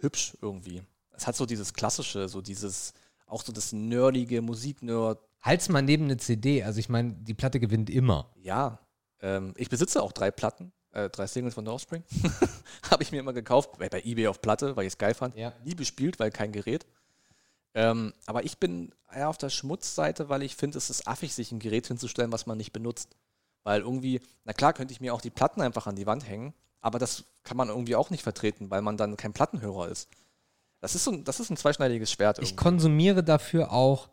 hübsch irgendwie. Es hat so dieses klassische, so dieses, auch so das nerdige Musiknerd. Halt's mal neben eine CD. Also ich meine, die Platte gewinnt immer. Ja, ähm, ich besitze auch drei Platten, äh, drei Singles von The Offspring. Habe ich mir immer gekauft, bei, eBay auf Platte, weil ich es geil fand. Ja. Nie bespielt, weil kein Gerät. Ähm, aber ich bin eher auf der Schmutzseite, weil ich finde, es ist affig, sich ein Gerät hinzustellen, was man nicht benutzt. Weil irgendwie, na klar, könnte ich mir auch die Platten einfach an die Wand hängen, aber das kann man irgendwie auch nicht vertreten, weil man dann kein Plattenhörer ist. Das ist so ein, das ist ein zweischneidiges Schwert. Ich irgendwie. konsumiere dafür auch,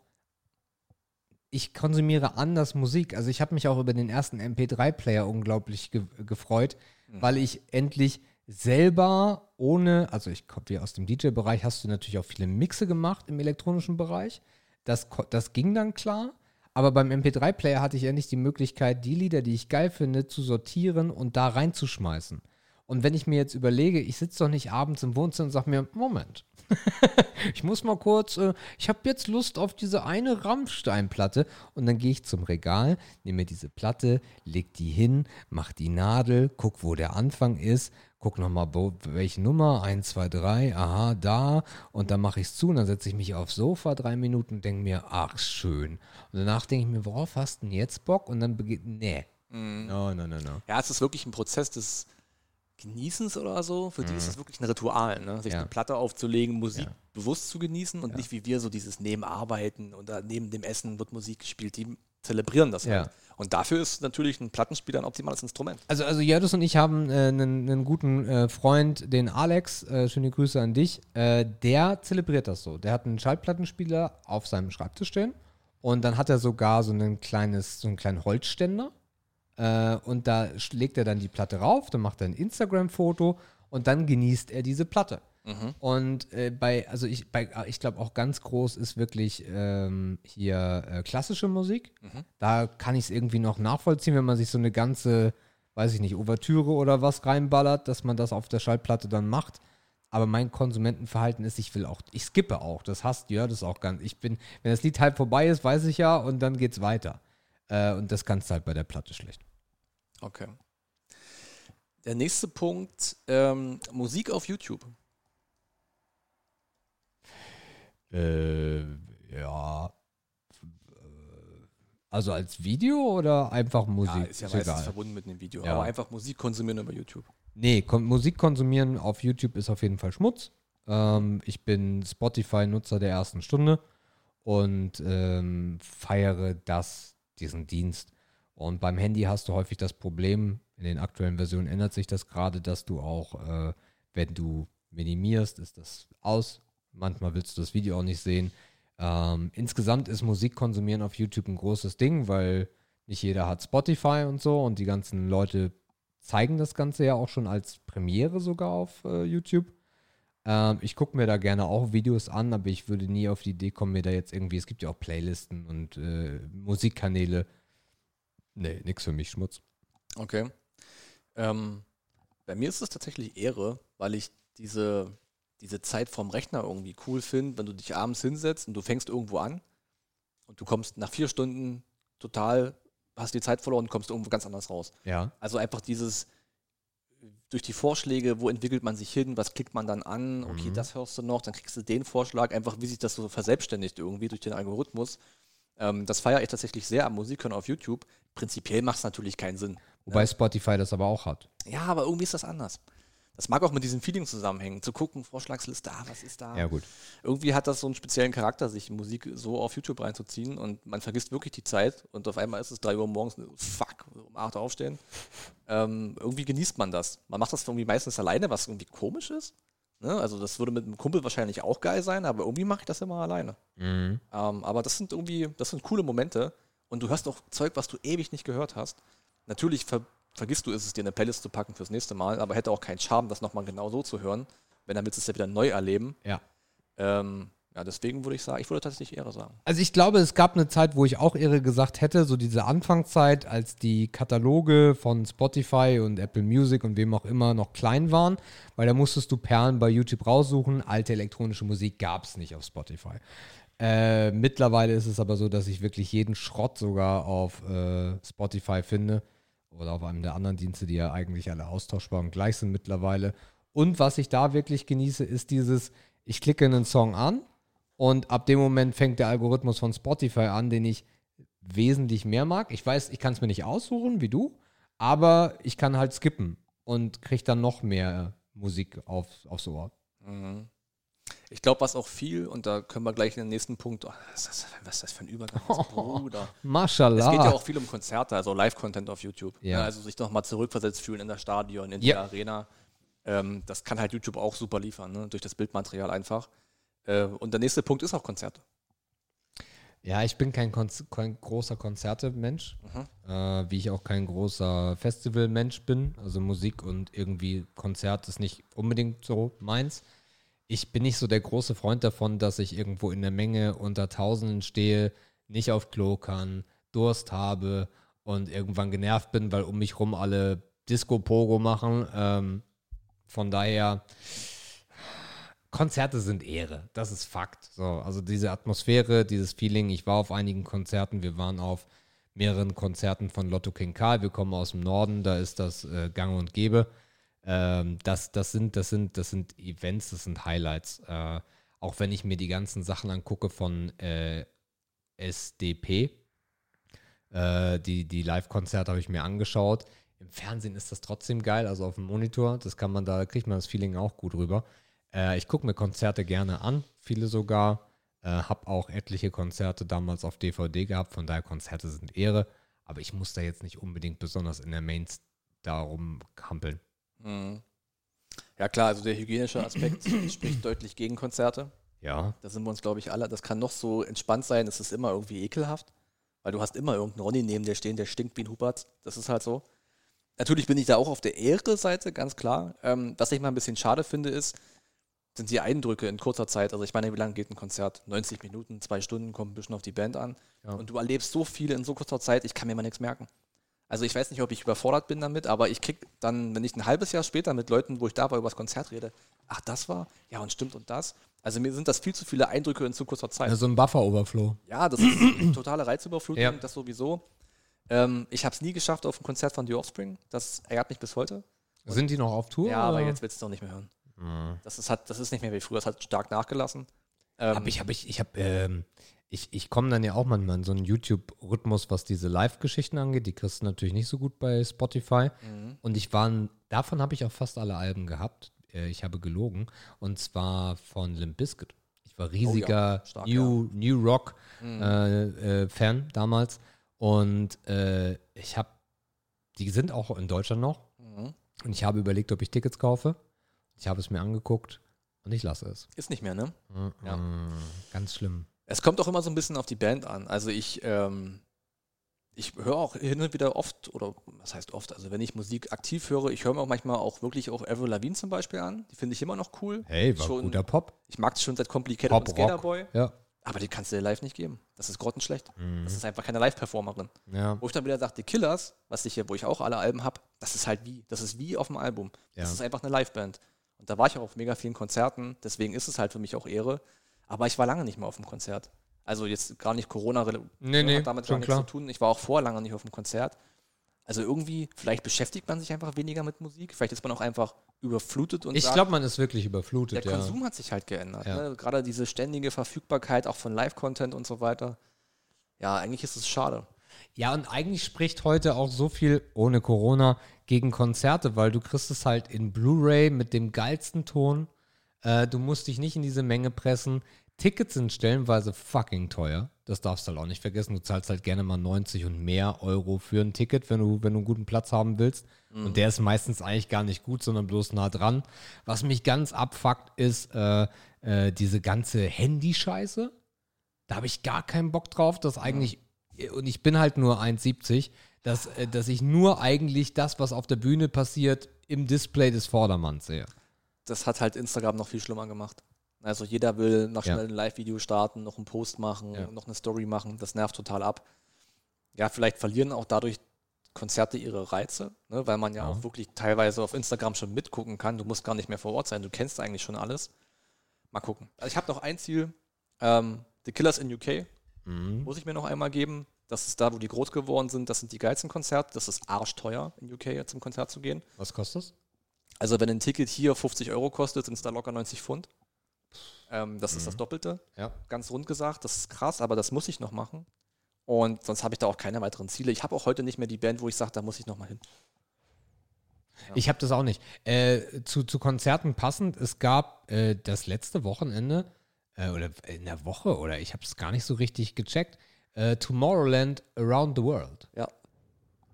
ich konsumiere anders Musik. Also ich habe mich auch über den ersten MP3-Player unglaublich ge gefreut, weil ich endlich selber ohne, also ich komme aus dem DJ-Bereich, hast du natürlich auch viele Mixe gemacht im elektronischen Bereich. Das, das ging dann klar. Aber beim MP3-Player hatte ich endlich die Möglichkeit, die Lieder, die ich geil finde, zu sortieren und da reinzuschmeißen. Und wenn ich mir jetzt überlege, ich sitze doch nicht abends im Wohnzimmer und sage mir, Moment, ich muss mal kurz, äh, ich habe jetzt Lust auf diese eine Rammsteinplatte. Und dann gehe ich zum Regal, nehme mir diese Platte, leg die hin, mach die Nadel, guck, wo der Anfang ist, guck nochmal, welche Nummer, 1, 2, 3, aha, da. Und dann mache ich es zu und dann setze ich mich aufs Sofa drei Minuten und denke mir, ach, schön. Und danach denke ich mir, worauf hast du denn jetzt Bock? Und dann beginnt, nee. Mhm. No, no, no, no. Ja, es ist wirklich ein Prozess des Genießens oder so. Für die ist es wirklich ein Ritual, ne? sich Ja. eine Platte aufzulegen, Musik Ja. bewusst zu genießen und nicht wie wir so dieses Nebenarbeiten oder neben dem Essen wird Musik gespielt. Die zelebrieren das Ja. halt. Und dafür ist natürlich ein Plattenspieler ein optimales Instrument. Also, also Jördis und ich haben äh, einen, einen guten äh, Freund, den Alex, äh, schöne Grüße an dich, äh, der zelebriert das so. Der hat einen Schallplattenspieler auf seinem Schreibtisch stehen und dann hat er sogar so ein kleines, so einen kleinen Holzständer äh, und da legt er dann die Platte rauf, dann macht er ein Instagram-Foto und dann genießt er diese Platte. Und äh, bei, also ich, bei, ich glaube auch ganz groß ist wirklich ähm, hier äh, klassische Musik. Da kann ich es irgendwie noch nachvollziehen, wenn man sich so eine ganze, weiß ich nicht, Ouvertüre oder was reinballert, dass man das auf der Schallplatte dann macht. Aber mein Konsumentenverhalten ist, ich will auch, ich skippe auch. Das hasst ja, das auch ganz. Ich bin, wenn das Lied halb vorbei ist, weiß ich ja, und dann geht's weiter. Äh, und das kannst du halt bei der Platte schlecht. Okay. Der nächste Punkt, ähm, Musik auf YouTube. Äh, ja. Also als Video oder einfach Musik? Ja, ist ja meistens verbunden mit einem Video. Ja. Aber einfach Musik konsumieren über YouTube. Nee, kon Musik konsumieren auf YouTube ist auf jeden Fall Schmutz. Ähm, ich bin Spotify-Nutzer der ersten Stunde und ähm, feiere das, diesen Dienst. Und beim Handy hast du häufig das Problem, in den aktuellen Versionen ändert sich das gerade, dass du auch, äh, wenn du minimierst, ist das aus. Manchmal willst du das Video auch nicht sehen. Ähm, insgesamt ist Musik konsumieren auf YouTube ein großes Ding, weil nicht jeder hat Spotify und so und die ganzen Leute zeigen das Ganze ja auch schon als Premiere sogar auf äh, YouTube. Ähm, ich gucke mir da gerne auch Videos an, aber ich würde nie auf die Idee kommen, mir da jetzt irgendwie, es gibt ja auch Playlisten und äh, Musikkanäle. Nee, nix für mich, Schmutz. Okay. Ähm, bei mir ist es tatsächlich Ehre, weil ich diese, diese Zeit vom Rechner irgendwie cool finde, wenn du dich abends hinsetzt und du fängst irgendwo an und du kommst nach vier Stunden total, hast die Zeit verloren und kommst irgendwo ganz anders raus. Ja. Also einfach dieses durch die Vorschläge, wo entwickelt man sich hin, was klickt man dann an, okay, Mhm. das hörst du noch, dann kriegst du den Vorschlag, einfach wie sich das so verselbstständigt irgendwie durch den Algorithmus. Ähm, das feiere ich tatsächlich sehr am Musikhören auf YouTube. Prinzipiell macht es natürlich keinen Sinn. Wobei Spotify das aber auch hat. Ja, aber irgendwie ist das anders. Das mag auch mit diesem Feeling zusammenhängen, zu gucken, Vorschlagsliste, ah, was ist da? Ja, gut. Irgendwie hat das so einen speziellen Charakter, sich Musik so auf YouTube reinzuziehen und man vergisst wirklich die Zeit und auf einmal ist es 3 Uhr morgens, fuck, um 8 Uhr aufstehen. Ähm, irgendwie genießt man das. Man macht das irgendwie meistens alleine, was irgendwie komisch ist. Ne? Also das würde mit einem Kumpel wahrscheinlich auch geil sein, aber irgendwie mache ich das immer alleine. Mhm. Ähm, aber das sind irgendwie, das sind coole Momente und du hörst auch Zeug, was du ewig nicht gehört hast. Natürlich ver vergisst du es, es dir in eine Playlist zu packen fürs nächste Mal, aber hätte auch keinen Charme, das nochmal genau so zu hören, wenn dann willst du es ja wieder neu erleben. Ja. Ähm, ja, deswegen würde ich sagen, ich würde tatsächlich Ehre sagen. Also ich glaube, es gab eine Zeit, wo ich auch Ehre gesagt hätte, so diese Anfangszeit, als die Kataloge von Spotify und Apple Music und wem auch immer noch klein waren, weil da musstest du Perlen bei YouTube raussuchen. Alte elektronische Musik gab es nicht auf Spotify. Äh, mittlerweile ist es aber so, dass ich wirklich jeden Schrott sogar auf äh, Spotify finde oder auf einem der anderen Dienste, die ja eigentlich alle austauschbar und gleich sind mittlerweile. Und was ich da wirklich genieße, ist dieses, ich klicke einen Song an und ab dem Moment fängt der Algorithmus von Spotify an, den ich wesentlich mehr mag. Ich weiß, ich kann es mir nicht aussuchen, wie du, aber ich kann halt skippen und kriege dann noch mehr Musik auf, aufs Ohr. Mhm. Ich glaube, was auch viel, und da können wir gleich in den nächsten Punkt, oh, was, ist das, was ist das für ein Übergang, Bruder. Mashallah. Es geht ja auch viel um Konzerte, also Live-Content auf YouTube. Ja. Ne, Also sich nochmal zurückversetzt fühlen in der Stadion, in Ja. der Arena. Ähm, das kann halt YouTube auch super liefern, ne? durch das Bildmaterial einfach. Äh, und der nächste Punkt ist auch Konzerte. Ja, ich bin kein, Konz kein großer Konzerte-Mensch, Mhm. äh, wie ich auch kein großer Festival-Mensch bin. Also Musik und irgendwie Konzert ist nicht unbedingt so meins. Ich bin nicht so der große Freund davon, dass ich irgendwo in der Menge unter Tausenden stehe, nicht auf Klo kann, Durst habe und irgendwann genervt bin, weil um mich rum alle Disco-Pogo machen. Ähm, von daher Konzerte sind Ehre, das ist Fakt. So, also diese Atmosphäre, dieses Feeling. Ich war auf einigen Konzerten, wir waren auf mehreren Konzerten von Lotto King Karl. Wir kommen aus dem Norden, da ist das äh, Gang und Gäbe. Ähm, das, das, sind, das, sind, das sind Events, das sind Highlights. Äh, auch wenn ich mir die ganzen Sachen angucke von äh, SDP, äh, die, die Live-Konzerte habe ich mir angeschaut. Im Fernsehen ist das trotzdem geil, also auf dem Monitor, das kann man, da kriegt man das Feeling auch gut rüber. Äh, ich gucke mir Konzerte gerne an, viele sogar. Äh, habe auch etliche Konzerte damals auf DVD gehabt, von daher Konzerte sind Ehre. Aber ich muss da jetzt nicht unbedingt besonders in der Mains darum hampeln. Mhm. Ja klar, also der hygienische Aspekt spricht deutlich gegen Konzerte. Ja. Da sind wir uns, glaube ich, alle. Das kann noch so entspannt sein, es ist immer irgendwie ekelhaft. Weil du hast immer irgendeinen Ronny neben dir stehen, der stinkt wie ein Huberts. Das ist halt so. Natürlich bin ich da auch auf der Ehre-Seite, ganz klar. Ähm, was ich mal ein bisschen schade finde, ist, sind die Eindrücke in kurzer Zeit. Also ich meine, wie lange geht ein Konzert? 90 Minuten, zwei Stunden, kommt ein bisschen auf die Band an. Ja. Und du erlebst so viel in so kurzer Zeit, ich kann mir mal nichts merken. Also ich weiß nicht, ob ich überfordert bin damit, aber ich krieg dann, wenn ich ein halbes Jahr später mit Leuten, wo ich da war, über das Konzert rede, ach, das war, ja und stimmt und das. Also mir sind das viel zu viele Eindrücke in zu kurzer Zeit. Also ein Buffer-Overflow. Ja, das ist eine totale Reizüberflutung, Ja. das sowieso. Ähm, ich habe es nie geschafft auf ein Konzert von The Offspring. Das ärgert mich bis heute. Sind die noch auf Tour? Ja, aber oder? jetzt willst du es doch nicht mehr hören. Mhm. Das ist, hat, das ist nicht mehr wie früher, das hat stark nachgelassen. Ähm, Hab ich, hab ich, ich hab, ähm, ich, ich komme dann ja auch manchmal in so einen YouTube-Rhythmus, was diese Live-Geschichten angeht. Die kriegst du natürlich nicht so gut bei Spotify. Mhm. Und ich war, davon habe ich auch fast alle Alben gehabt. Äh, ich habe gelogen. Und zwar von Limp Bizkit. Ich war riesiger Oh Stark, New, New Rock Mhm. äh, äh, Fan damals. Und äh, ich habe, die sind auch in Deutschland noch. Mhm. Und ich habe überlegt, ob ich Tickets kaufe. Ich habe es mir angeguckt und ich lasse es. Ist nicht mehr, ne? Ja. Ganz schlimm. Es kommt auch immer so ein bisschen auf die Band an. Also ich, ähm, ich höre auch hin und wieder oft, oder was heißt oft, also wenn ich Musik aktiv höre, ich höre mir auch manchmal auch wirklich auch Avril Lavigne zum Beispiel an. Die finde ich immer noch cool. Hey, war Schon- guter Pop. Ich mag es schon seit Complicated Pop, und Skater Rock. Boy, Ja. aber die kannst du dir live nicht geben. Das ist grottenschlecht. Mhm. Das ist einfach keine Live-Performerin. Ja. Wo ich dann wieder sage, die Killers, was ich hier, wo ich auch alle Alben habe, das ist halt wie, das ist wie auf dem Album. Das Ja. ist einfach eine Liveband. Und da war ich auch auf mega vielen Konzerten, deswegen ist es halt für mich auch Ehre. Aber ich war lange nicht mehr auf dem Konzert. Also jetzt gar nicht Corona, Nee, nee, hat damit schon gar nichts klar. zu tun. Ich war auch vor lange nicht auf dem Konzert. Also irgendwie, vielleicht beschäftigt man sich einfach weniger mit Musik, vielleicht ist man auch einfach überflutet und Ich glaube, man ist wirklich der überflutet, ja. Konsum hat sich halt geändert. Ja. Ne? Gerade diese ständige Verfügbarkeit auch von Live-Content und so weiter. Ja, eigentlich ist es schade. Ja, und eigentlich spricht heute auch so viel ohne Corona gegen Konzerte, weil du kriegst es halt in Blu-ray mit dem geilsten Ton. Äh, du musst dich nicht in diese Menge pressen. Tickets sind stellenweise fucking teuer. Das darfst du halt auch nicht vergessen. Du zahlst halt gerne mal 90 und mehr Euro für ein Ticket, wenn du, wenn du einen guten Platz haben willst. Und der ist meistens eigentlich gar nicht gut, sondern bloß nah dran. Was mich ganz abfuckt, ist äh, äh, diese ganze Handyscheiße. Da habe ich gar keinen Bock drauf, dass eigentlich, und ich bin halt nur 1,70, dass, äh, dass ich nur eigentlich das, was auf der Bühne passiert, im Display des Vordermanns sehe. Das hat halt Instagram noch viel schlimmer gemacht. Also jeder will noch Ja. schnell ein Live-Video starten, noch einen Post machen, Ja. noch eine Story machen. Das nervt total ab. Ja, vielleicht verlieren auch dadurch Konzerte ihre Reize, ne, weil man ja, Ja. auch wirklich teilweise auf Instagram schon mitgucken kann. Du musst gar nicht mehr vor Ort sein, du kennst eigentlich schon alles. Mal gucken. Also ich habe noch ein Ziel. Ähm, The Killers in UK Mhm. muss ich mir noch einmal geben. Das ist da, wo die groß geworden sind. Das sind die geilsten Konzerte. Das ist arschteuer, in UK zum Konzert zu gehen. Was kostet es? Also wenn ein Ticket hier 50 Euro kostet, sind es da locker 90 Pfund. Ähm, das ist das Doppelte, Ja. ganz rund gesagt. Das ist krass, aber das muss ich noch machen. Und sonst habe ich da auch keine weiteren Ziele. Ich habe auch heute nicht mehr die Band, wo ich sage, da muss ich noch mal hin. Ich habe das auch nicht. Äh, zu, zu Konzerten passend, es gab äh, das letzte Wochenende, äh, oder in der Woche, oder ich habe es gar nicht so richtig gecheckt, äh, Tomorrowland Around the World. Ja.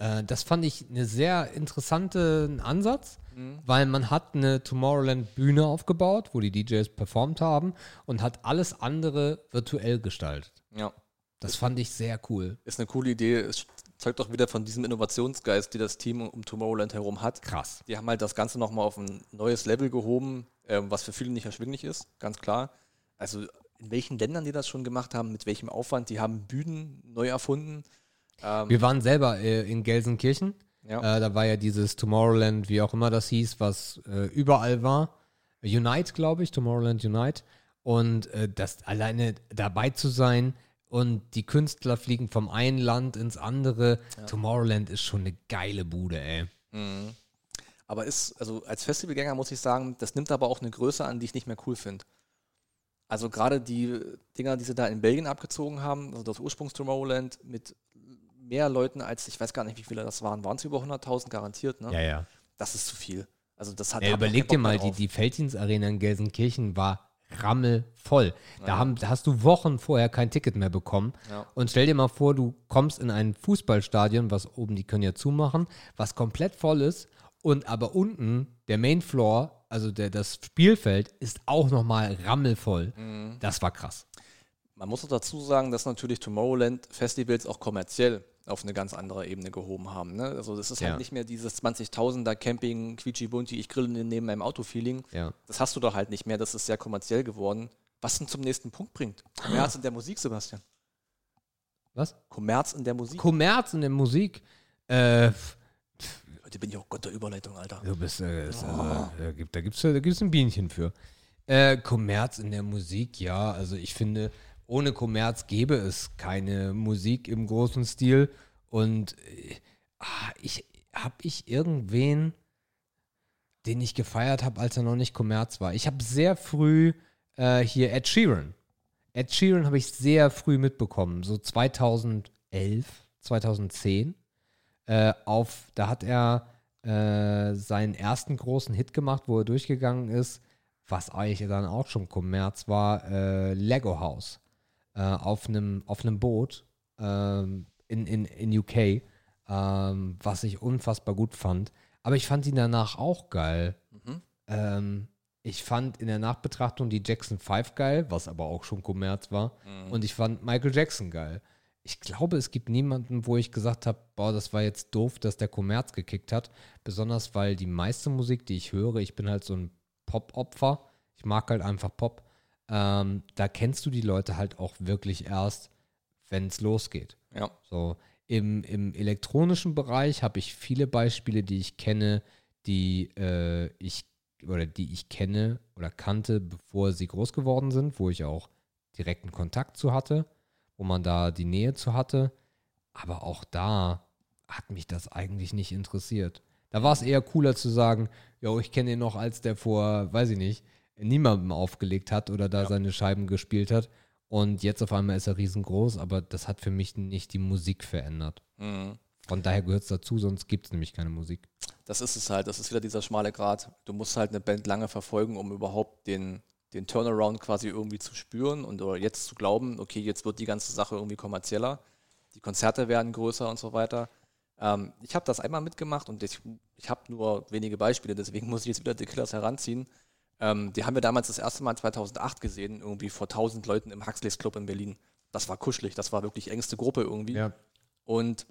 Äh, das fand ich einen sehr interessanten Ansatz, Mhm. weil man hat eine Tomorrowland-Bühne aufgebaut, wo die DJs performt haben und hat alles andere virtuell gestaltet. Ja. Das fand ich sehr cool. Ist eine coole Idee. Es zeugt auch wieder von diesem Innovationsgeist, die das Team um Tomorrowland herum hat. Krass. Die haben halt das Ganze nochmal auf ein neues Level gehoben, ähm, was für viele nicht erschwinglich ist, ganz klar. Also in welchen Ländern die das schon gemacht haben, mit welchem Aufwand, die haben Bühnen neu erfunden. Ähm, Wir waren selber äh, in Gelsenkirchen. ja. Äh, da war ja dieses Tomorrowland, wie auch immer das hieß, was äh, überall war. Unite, glaube ich, Tomorrowland Unite. Und äh, das alleine dabei zu sein und die Künstler fliegen vom einen Land ins andere. Tomorrowland ist schon eine geile Bude, ey. Mhm. Aber ist, also als Festivalgänger muss ich sagen, das nimmt aber auch eine Größe an, die ich nicht mehr cool finde. Also gerade die Dinger, die sie da in Belgien abgezogen haben, also das Ursprungs Tomorrowland mit mehr Leuten als, ich weiß gar nicht, wie viele das waren, waren es über 100.000 garantiert, ne? Ja, ja. Das ist zu viel. Also das hat Ja, überleg dir mal, die, die Felddienstarena in Gelsenkirchen war rammelvoll. Da, Ja. haben, da hast du Wochen vorher kein Ticket mehr bekommen. Ja. Und stell dir mal vor, du kommst in ein Fußballstadion, was oben, die können ja zumachen, was komplett voll ist und aber unten der Mainfloor, also der, das Spielfeld, ist auch nochmal rammelvoll. Mhm. Das war krass. Man muss auch dazu sagen, dass natürlich Tomorrowland Festivals auch kommerziell auf eine ganz andere Ebene gehoben haben. Ne? Also das ist Ja. halt nicht mehr dieses 20.000er Camping, quietschi bunti, ich grille neben meinem Auto-Feeling. Ja. Das hast du doch halt nicht mehr, das ist sehr kommerziell geworden. Was denn zum nächsten Punkt bringt? Kommerz in der Musik, Sebastian. Was? Kommerz in der Musik. Kommerz in der Musik. Äh, Heute bin ich auch Gott der Überleitung, Alter. Du bist, äh, ist, also, da gibt gibt's, da gibt's ein Bienchen für. Äh, Kommerz in der Musik, ja. Also ich finde, ohne Kommerz gäbe es keine Musik im großen Stil. Und äh, ah, ich habe ich irgendwen, den ich gefeiert habe, als er noch nicht Kommerz war. Ich habe sehr früh äh, hier Ed Sheeran. Ed Sheeran habe ich sehr früh mitbekommen, so 2011, 2010 äh, auf, da hat er äh, seinen ersten großen Hit gemacht, wo er durchgegangen ist, was eigentlich dann auch schon Kommerz war, äh, Lego House äh, auf einem auf einem Boot ähm, in, in, in UK, ähm, was ich unfassbar gut fand. Aber ich fand ihn danach auch geil. Mhm. Ähm, ich fand in der Nachbetrachtung die Jackson 5 geil, was aber auch schon Kommerz war. Mhm. Und ich fand Michael Jackson geil. Ich glaube, es gibt niemanden, wo ich gesagt habe, boah, das war jetzt doof, dass der Kommerz gekickt hat. Besonders weil die meiste Musik, die ich höre, ich bin halt so ein Pop-Opfer. Ich mag halt einfach Pop. Ähm, da kennst du die Leute halt auch wirklich erst, wenn es losgeht. Ja. So, im, im elektronischen Bereich habe ich viele Beispiele, die ich kenne, die äh, ich oder die ich kenne oder kannte, bevor sie groß geworden sind, wo ich auch direkten Kontakt zu hatte, wo man da die Nähe zu hatte. Aber auch da hat mich das eigentlich nicht interessiert. Da war es eher cooler zu sagen, jo, ich kenne ihn noch, als der vor, weiß ich nicht, niemandem aufgelegt hat oder da seine Scheiben gespielt hat. Und jetzt auf einmal ist er riesengroß, aber das hat für mich nicht die Musik verändert. Mhm. Von daher gehört es dazu, sonst gibt es nämlich keine Musik. Das ist es halt, das ist wieder dieser schmale Grat. Du musst halt eine Band lange verfolgen, um überhaupt den, den Turnaround quasi irgendwie zu spüren und oder jetzt zu glauben, okay, jetzt wird die ganze Sache irgendwie kommerzieller, die Konzerte werden größer und so weiter. Ähm, ich habe das einmal mitgemacht und ich, ich habe nur wenige Beispiele, deswegen muss ich jetzt wieder The Killers heranziehen. Ähm, die haben wir damals das erste Mal 2008 gesehen, irgendwie vor 1000 Leuten im Huxleys Club in Berlin. Das war kuschelig, das war wirklich engste Gruppe irgendwie. Und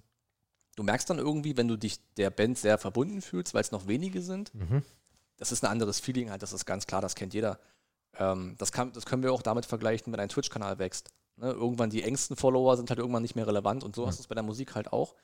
du merkst dann irgendwie, wenn du dich der Band sehr verbunden fühlst, weil es noch wenige sind, Mhm. das ist ein anderes Feeling halt, das ist ganz klar, das kennt jeder. Ähm, das, kann, das können wir auch damit vergleichen, wenn ein Twitch-Kanal wächst. Ne? Irgendwann die engsten Follower sind halt irgendwann nicht mehr relevant und so hast du es bei der Musik halt auch.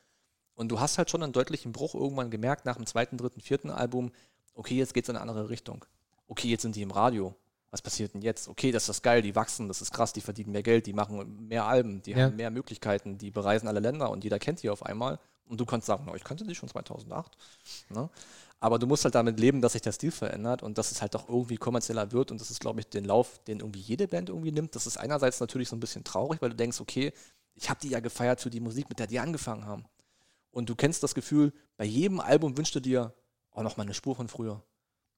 Und du hast halt schon einen deutlichen Bruch irgendwann gemerkt nach dem zweiten, dritten, vierten Album, okay, jetzt geht es in eine andere Richtung. Okay, jetzt sind die im Radio. Was passiert denn jetzt? Okay, das ist das geil, die wachsen, das ist krass, die verdienen mehr Geld, die machen mehr Alben, die Ja. haben mehr Möglichkeiten, die bereisen alle Länder und jeder kennt die auf einmal. Und du kannst sagen, no, ich kannte die schon 2008. Ne? Aber du musst halt damit leben, dass sich der Stil verändert und dass es halt auch irgendwie kommerzieller wird. Und das ist, glaube ich, den Lauf, den irgendwie jede Band irgendwie nimmt. Das ist einerseits natürlich so ein bisschen traurig, weil du denkst, okay, ich habe die ja gefeiert für die Musik, mit der die angefangen haben. Und du kennst das Gefühl, bei jedem Album wünschst du dir, oh, noch mal eine Spur von früher.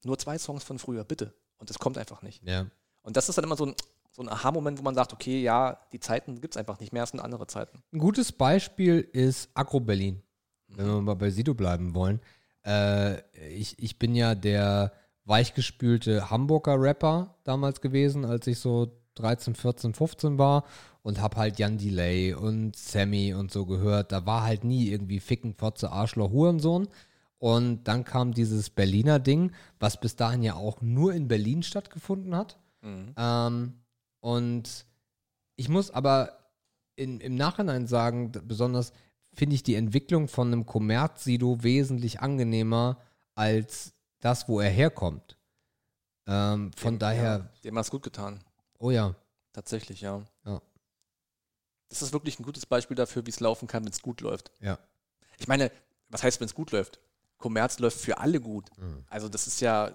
Nur zwei Songs von früher, bitte. Und das kommt einfach nicht. Ja. Und das ist dann immer so ein, so ein Aha-Moment, wo man sagt, okay, ja, die Zeiten gibt es einfach nicht mehr, es sind andere Zeiten. Ein gutes Beispiel ist Agro Berlin, wenn wir mal bei Sido bleiben wollen. Äh, ich, ich bin ja der weichgespülte Hamburger Rapper damals gewesen, als ich so 13, 14, 15 war und hab halt Jan Delay und Sammy und so gehört. Da war halt nie irgendwie Ficken, Fotze, Arschloch, Hurensohn. Und dann kam dieses Berliner Ding, was bis dahin ja auch nur in Berlin stattgefunden hat. Mhm. Ähm, und ich muss aber in, im Nachhinein sagen, besonders finde ich die Entwicklung von einem Kommerz-Sido wesentlich angenehmer als das, wo er herkommt. Ähm, von Dem- daher, Ja, dem hat es gut getan. oh ja, Tatsächlich, ja. Ja. Das ist wirklich ein gutes Beispiel dafür, wie es laufen kann, wenn es gut läuft. ja. Ich meine, was heißt, wenn es gut läuft? Kommerz läuft für alle gut. Mhm. Also das ist ja,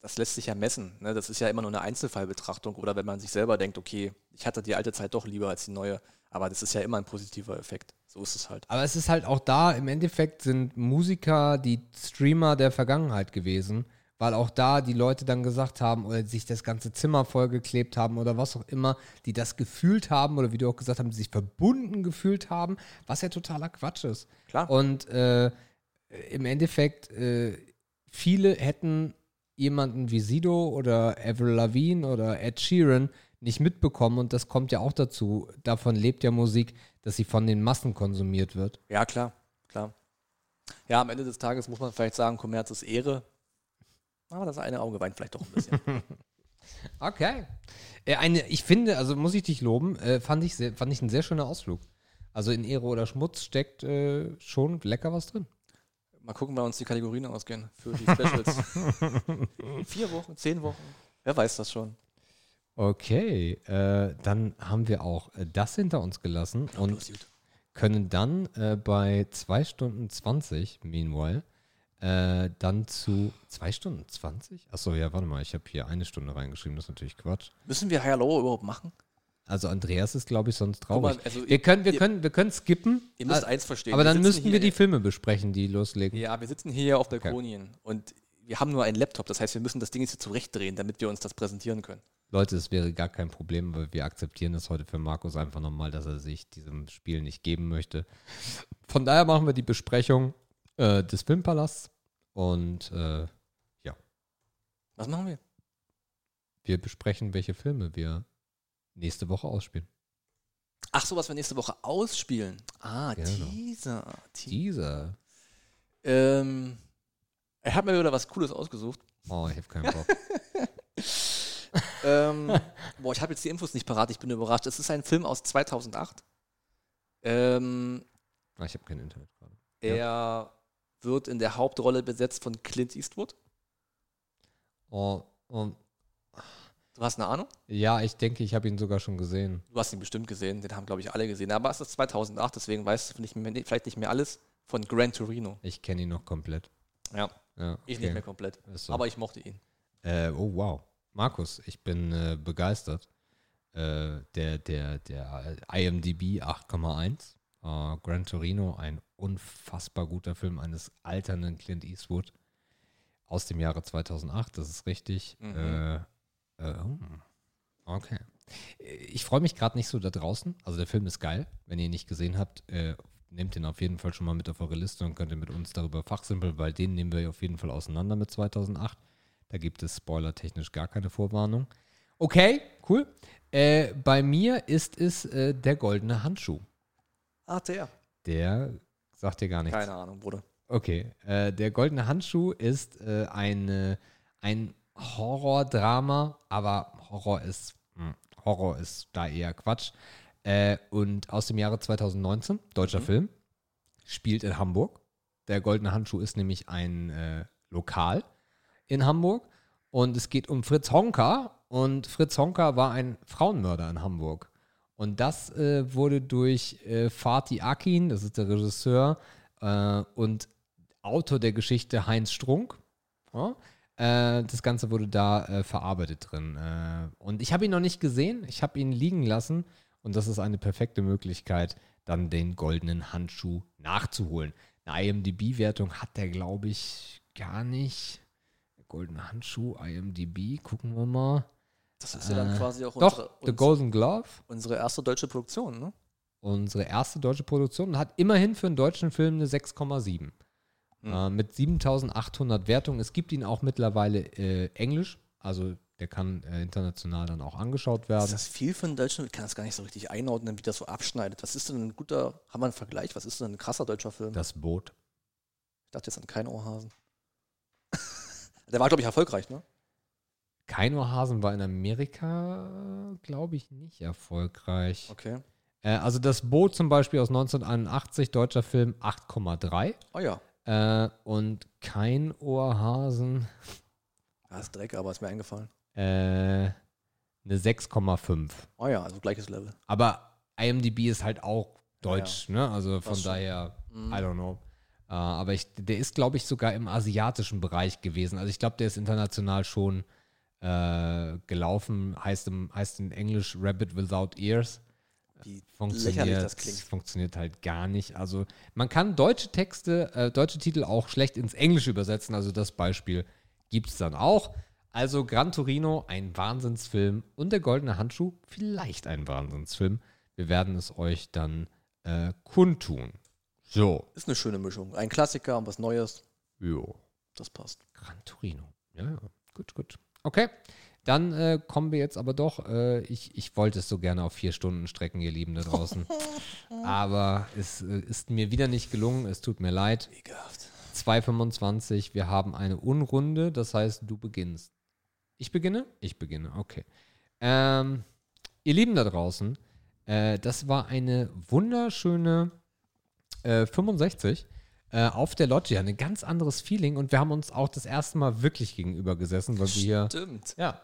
das lässt sich ja messen. Ne? Das ist ja immer nur eine Einzelfallbetrachtung oder wenn man sich selber denkt, okay, ich hatte die alte Zeit doch lieber als die neue. Aber das ist ja immer ein positiver Effekt. So ist es halt. Aber es ist halt auch da, im Endeffekt sind Musiker die Streamer der Vergangenheit gewesen, weil auch da die Leute dann gesagt haben oder sich das ganze Zimmer vollgeklebt haben oder was auch immer, die das gefühlt haben oder wie du auch gesagt hast, die sich verbunden gefühlt haben, was ja totaler Quatsch ist. Klar. Und äh, im Endeffekt, äh, viele hätten jemanden wie Sido oder Avril Lavigne oder Ed Sheeran nicht mitbekommen und das kommt ja auch dazu. Davon lebt ja Musik, dass sie von den Massen konsumiert wird. Ja, klar, klar. Ja, am Ende des Tages muss man vielleicht sagen, Kommerz ist Ehre. Aber das eine Auge weint vielleicht doch ein bisschen. Okay. Äh, eine, ich finde, also muss ich dich loben, äh, fand, ich sehr, fand ich ein sehr schöner Ausflug. Also in Ehre oder Schmutz steckt äh, schon lecker was drin. Mal gucken, wann uns die Kategorien ausgehen für die Specials. Vier Wochen, zehn Wochen. Wer weiß das schon. Okay, äh, dann haben wir auch äh, das hinter uns gelassen und Bloß gut. können dann äh, bei 2 Stunden 20, meanwhile, äh, dann zu 2 Stunden 20? Achso, ja, warte mal, ich habe hier eine Stunde reingeschrieben, das ist natürlich Quatsch. Müssen wir Higher Lower überhaupt machen? Also Andreas ist, glaube ich, sonst traurig. mal, also wir, können, wir, ihr- können, wir können skippen, Ihr müsst äh, eins verstehen. aber dann sitzen müssten wir die Filme besprechen, die loslegen. Ja, wir sitzen hier auf Balkonien und wir haben nur einen Laptop. Das heißt, wir müssen das Ding jetzt hier zurechtdrehen, damit wir uns das präsentieren können. Leute, es wäre gar kein Problem, weil wir akzeptieren das heute für Markus einfach nochmal, dass er sich diesem Spiel nicht geben möchte. Von daher machen wir die Besprechung äh, des Filmpalasts und äh, Was machen wir? wir besprechen, welche Filme wir nächste Woche ausspielen. Ach so, was wir nächste Woche ausspielen. Ah, Genau. Teaser. Te Dieser. ähm, ich habe mir wieder was Cooles ausgesucht. Oh, ich habe keinen Bock. ähm, boah, ich habe jetzt die Infos nicht parat. Ich bin überrascht. Es ist ein Film aus 2008. Ähm, Ah, ich habe kein Internet gerade. er wird in der Hauptrolle besetzt von Clint Eastwood. Oh, oh, Du hast eine Ahnung? ja, ich denke, ich habe ihn sogar schon gesehen. Du hast ihn bestimmt gesehen. Den haben, glaube ich, alle gesehen. Aber es ist 2008, deswegen weißt du nicht mehr, vielleicht nicht mehr alles von Gran Torino. Ich kenne ihn noch komplett. Ja, Ja, ich okay. nicht mehr komplett. So. Aber ich mochte ihn. Äh, oh, wow. Markus, ich bin äh, begeistert. Äh, der, der, der IMDb 8,1. Äh, Gran Torino, ein unfassbar guter Film eines alternden Clint Eastwood aus dem Jahre 2008, das ist richtig. Mhm. Oh. okay. Ich freue mich gerade nicht so da draußen. Also der Film ist geil. Wenn ihr ihn nicht gesehen habt, äh, nehmt ihn auf jeden Fall schon mal mit auf eure Liste und könnt ihr mit uns darüber fachsimpeln, weil den nehmen wir auf jeden Fall auseinander mit 2008. Da gibt es spoilertechnisch gar keine Vorwarnung. Okay, cool. Äh, bei mir ist es äh, der goldene Handschuh. Ah, der. Der sagt dir gar nichts. Keine Ahnung, Bruder. Okay, äh, der goldene Handschuh ist äh, eine, ein Horror-Drama, aber Horror ist, mh, Horror ist da eher Quatsch. Äh, und aus dem Jahre 2019, deutscher Mhm. Film, spielt in Hamburg. Der goldene Handschuh ist nämlich ein äh, Lokal in Hamburg und es geht um Fritz Honka und Fritz Honka war ein Frauenmörder in Hamburg. Und das äh, wurde durch äh, Fatih Akin, das ist der Regisseur äh, und Autor der Geschichte Heinz Strunk. Ja, äh, das Ganze wurde da äh, verarbeitet drin. Äh, und ich habe ihn noch nicht gesehen, ich habe ihn liegen lassen und das ist eine perfekte Möglichkeit, dann den goldenen Handschuh nachzuholen. Eine IMDb-Wertung hat der, glaube ich, gar nicht. Goldene Handschuh, IMDb, gucken wir mal. Das ist ja dann Äh, quasi auch Doch, unsere, The Golden Glove, unsere erste deutsche Produktion, ne? unsere erste deutsche Produktion, hat immerhin für einen deutschen Film eine 6,7. Hm. Äh, mit 7800 Wertungen. Es gibt ihn auch mittlerweile äh, Englisch, also der kann äh, international dann auch angeschaut Ist werden. das viel für einen Deutschen? Ich kann das gar nicht so richtig einordnen, wie das so abschneidet. Was ist denn ein guter, haben wir einen Vergleich? Was ist denn ein krasser deutscher Film? Das Boot. Ich dachte jetzt an keinen Ohrhasen. Der war, glaube ich, erfolgreich, ne? Kein Ohrhasen war in Amerika, glaube ich, nicht erfolgreich. Okay. Äh, also das Boot zum Beispiel aus 1981, deutscher Film 8,3. Oh ja. Äh, und kein Ohrhasen. Ah, ist Dreck, aber ist mir eingefallen. Äh, eine 6,5. Oh ja, also gleiches Level. Aber IMDb ist halt auch deutsch, ne? Also von Das schon. daher, Mhm. I don't know. Äh, aber ich, der ist, glaube ich, sogar im asiatischen Bereich gewesen. Also ich glaube, der ist international schon äh, gelaufen. Heißt, im, heißt in Englisch Rabbit Without Ears. Wie lächerlich Funktioniert, das klingt. funktioniert halt gar nicht. Also man kann deutsche Texte, äh, deutsche Titel auch schlecht ins Englische übersetzen. Also das Beispiel gibt es dann auch. Also Gran Torino, ein Wahnsinnsfilm und der goldene Handschuh, vielleicht ein Wahnsinnsfilm. Wir werden es euch dann äh, kundtun. So, Ist eine schöne Mischung. Ein Klassiker und was Neues. jo. Das passt. Gran Torino. Ja, ja. Gut, gut. Okay. Dann äh, kommen wir jetzt aber doch. Äh, ich, ich wollte es so gerne auf vier Stunden strecken, ihr Lieben da draußen. aber es äh, ist mir wieder nicht gelungen. Es tut mir leid. Ekelhaft. 2,25. Wir haben eine Unrunde. Das heißt, du beginnst. Ich beginne? Ich beginne. Okay. Ähm, ihr Lieben da draußen, äh, das war eine wunderschöne äh, 65 äh, auf der Loggia. Ein ganz anderes Feeling und wir haben uns auch das erste Mal wirklich gegenüber gesessen, weil wir hier. Stimmt. Ja.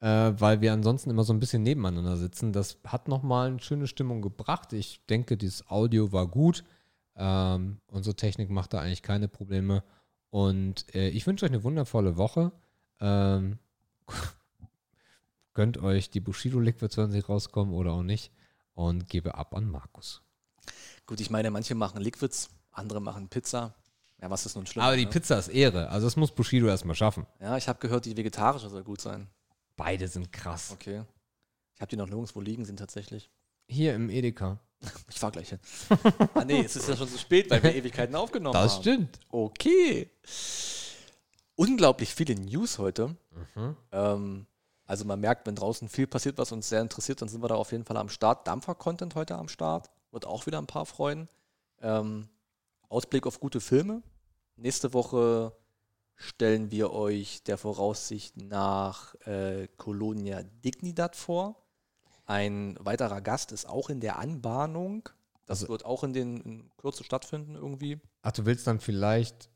Äh, weil wir ansonsten immer so ein bisschen nebeneinander sitzen. Das hat nochmal eine schöne Stimmung gebracht. Ich denke, dieses Audio war gut. Ähm, unsere Technik macht da eigentlich keine Probleme. Und äh, ich wünsche euch eine wundervolle Woche. Ähm, gönnt euch die Bushido Liquids, wenn sie rauskommen oder auch nicht. Und gebe ab an Markus. Gut, ich meine, manche machen Liquids, andere machen Pizza. Ja, was ist nun schlimm? Aber die ne? Pizza ist Ehre. Also das muss Bushido erstmal schaffen. Ja, ich habe gehört, die vegetarische soll gut sein. Beide sind krass. Okay. Ich habe die noch nirgendwo liegen, sind tatsächlich. Hier im Edeka. Ich fahr gleich hin. ah, nee, es ist ja schon zu spät, weil wir Ewigkeiten aufgenommen Das haben. stimmt. Okay. Unglaublich viele News heute. Mhm. Ähm, also man merkt, wenn draußen viel passiert, was uns sehr interessiert, dann sind wir da auf jeden Fall am Start. Dampfer-Content heute am Start. Wird auch wieder ein paar freuen. Ähm, Ausblick auf gute Filme. Nächste Woche stellen wir euch der Voraussicht nach äh, Colonia Dignidad vor. Ein weiterer Gast ist auch in der Anbahnung. Das Also- wird auch in den in Kürze stattfinden irgendwie. Ach, du willst dann vielleicht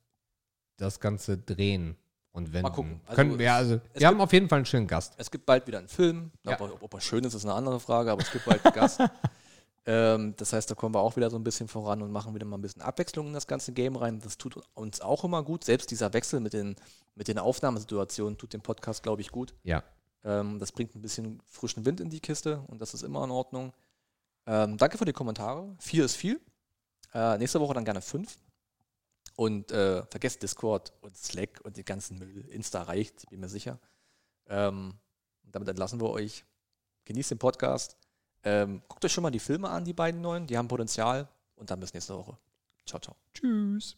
das Ganze drehen und wenden. gucken. Also Können wir, also, wir haben auf jeden Fall einen schönen Gast. Es gibt bald wieder einen Film. Ja. Ob, ob er schön ist, ist eine andere Frage, aber es gibt bald einen Gast. Ähm, das heißt, da kommen wir auch wieder so ein bisschen voran und machen wieder mal ein bisschen Abwechslung in das ganze Game rein. Das tut uns auch immer gut. Selbst dieser Wechsel mit den, mit den Aufnahmesituationen tut dem Podcast, glaube ich, gut. Ja. Ähm, das bringt ein bisschen frischen Wind in die Kiste und das ist immer in Ordnung. Ähm, danke für die Kommentare. Vier ist viel. Äh, nächste Woche dann gerne fünf. Und äh, vergesst Discord und Slack und den ganzen Müll. Insta reicht, bin mir sicher. Ähm, damit entlassen wir euch. Genießt den Podcast. Ähm, guckt euch schon mal die Filme an, die beiden neuen. Die haben Potenzial. Und dann bis nächste Woche. Ciao, ciao. Tschüss.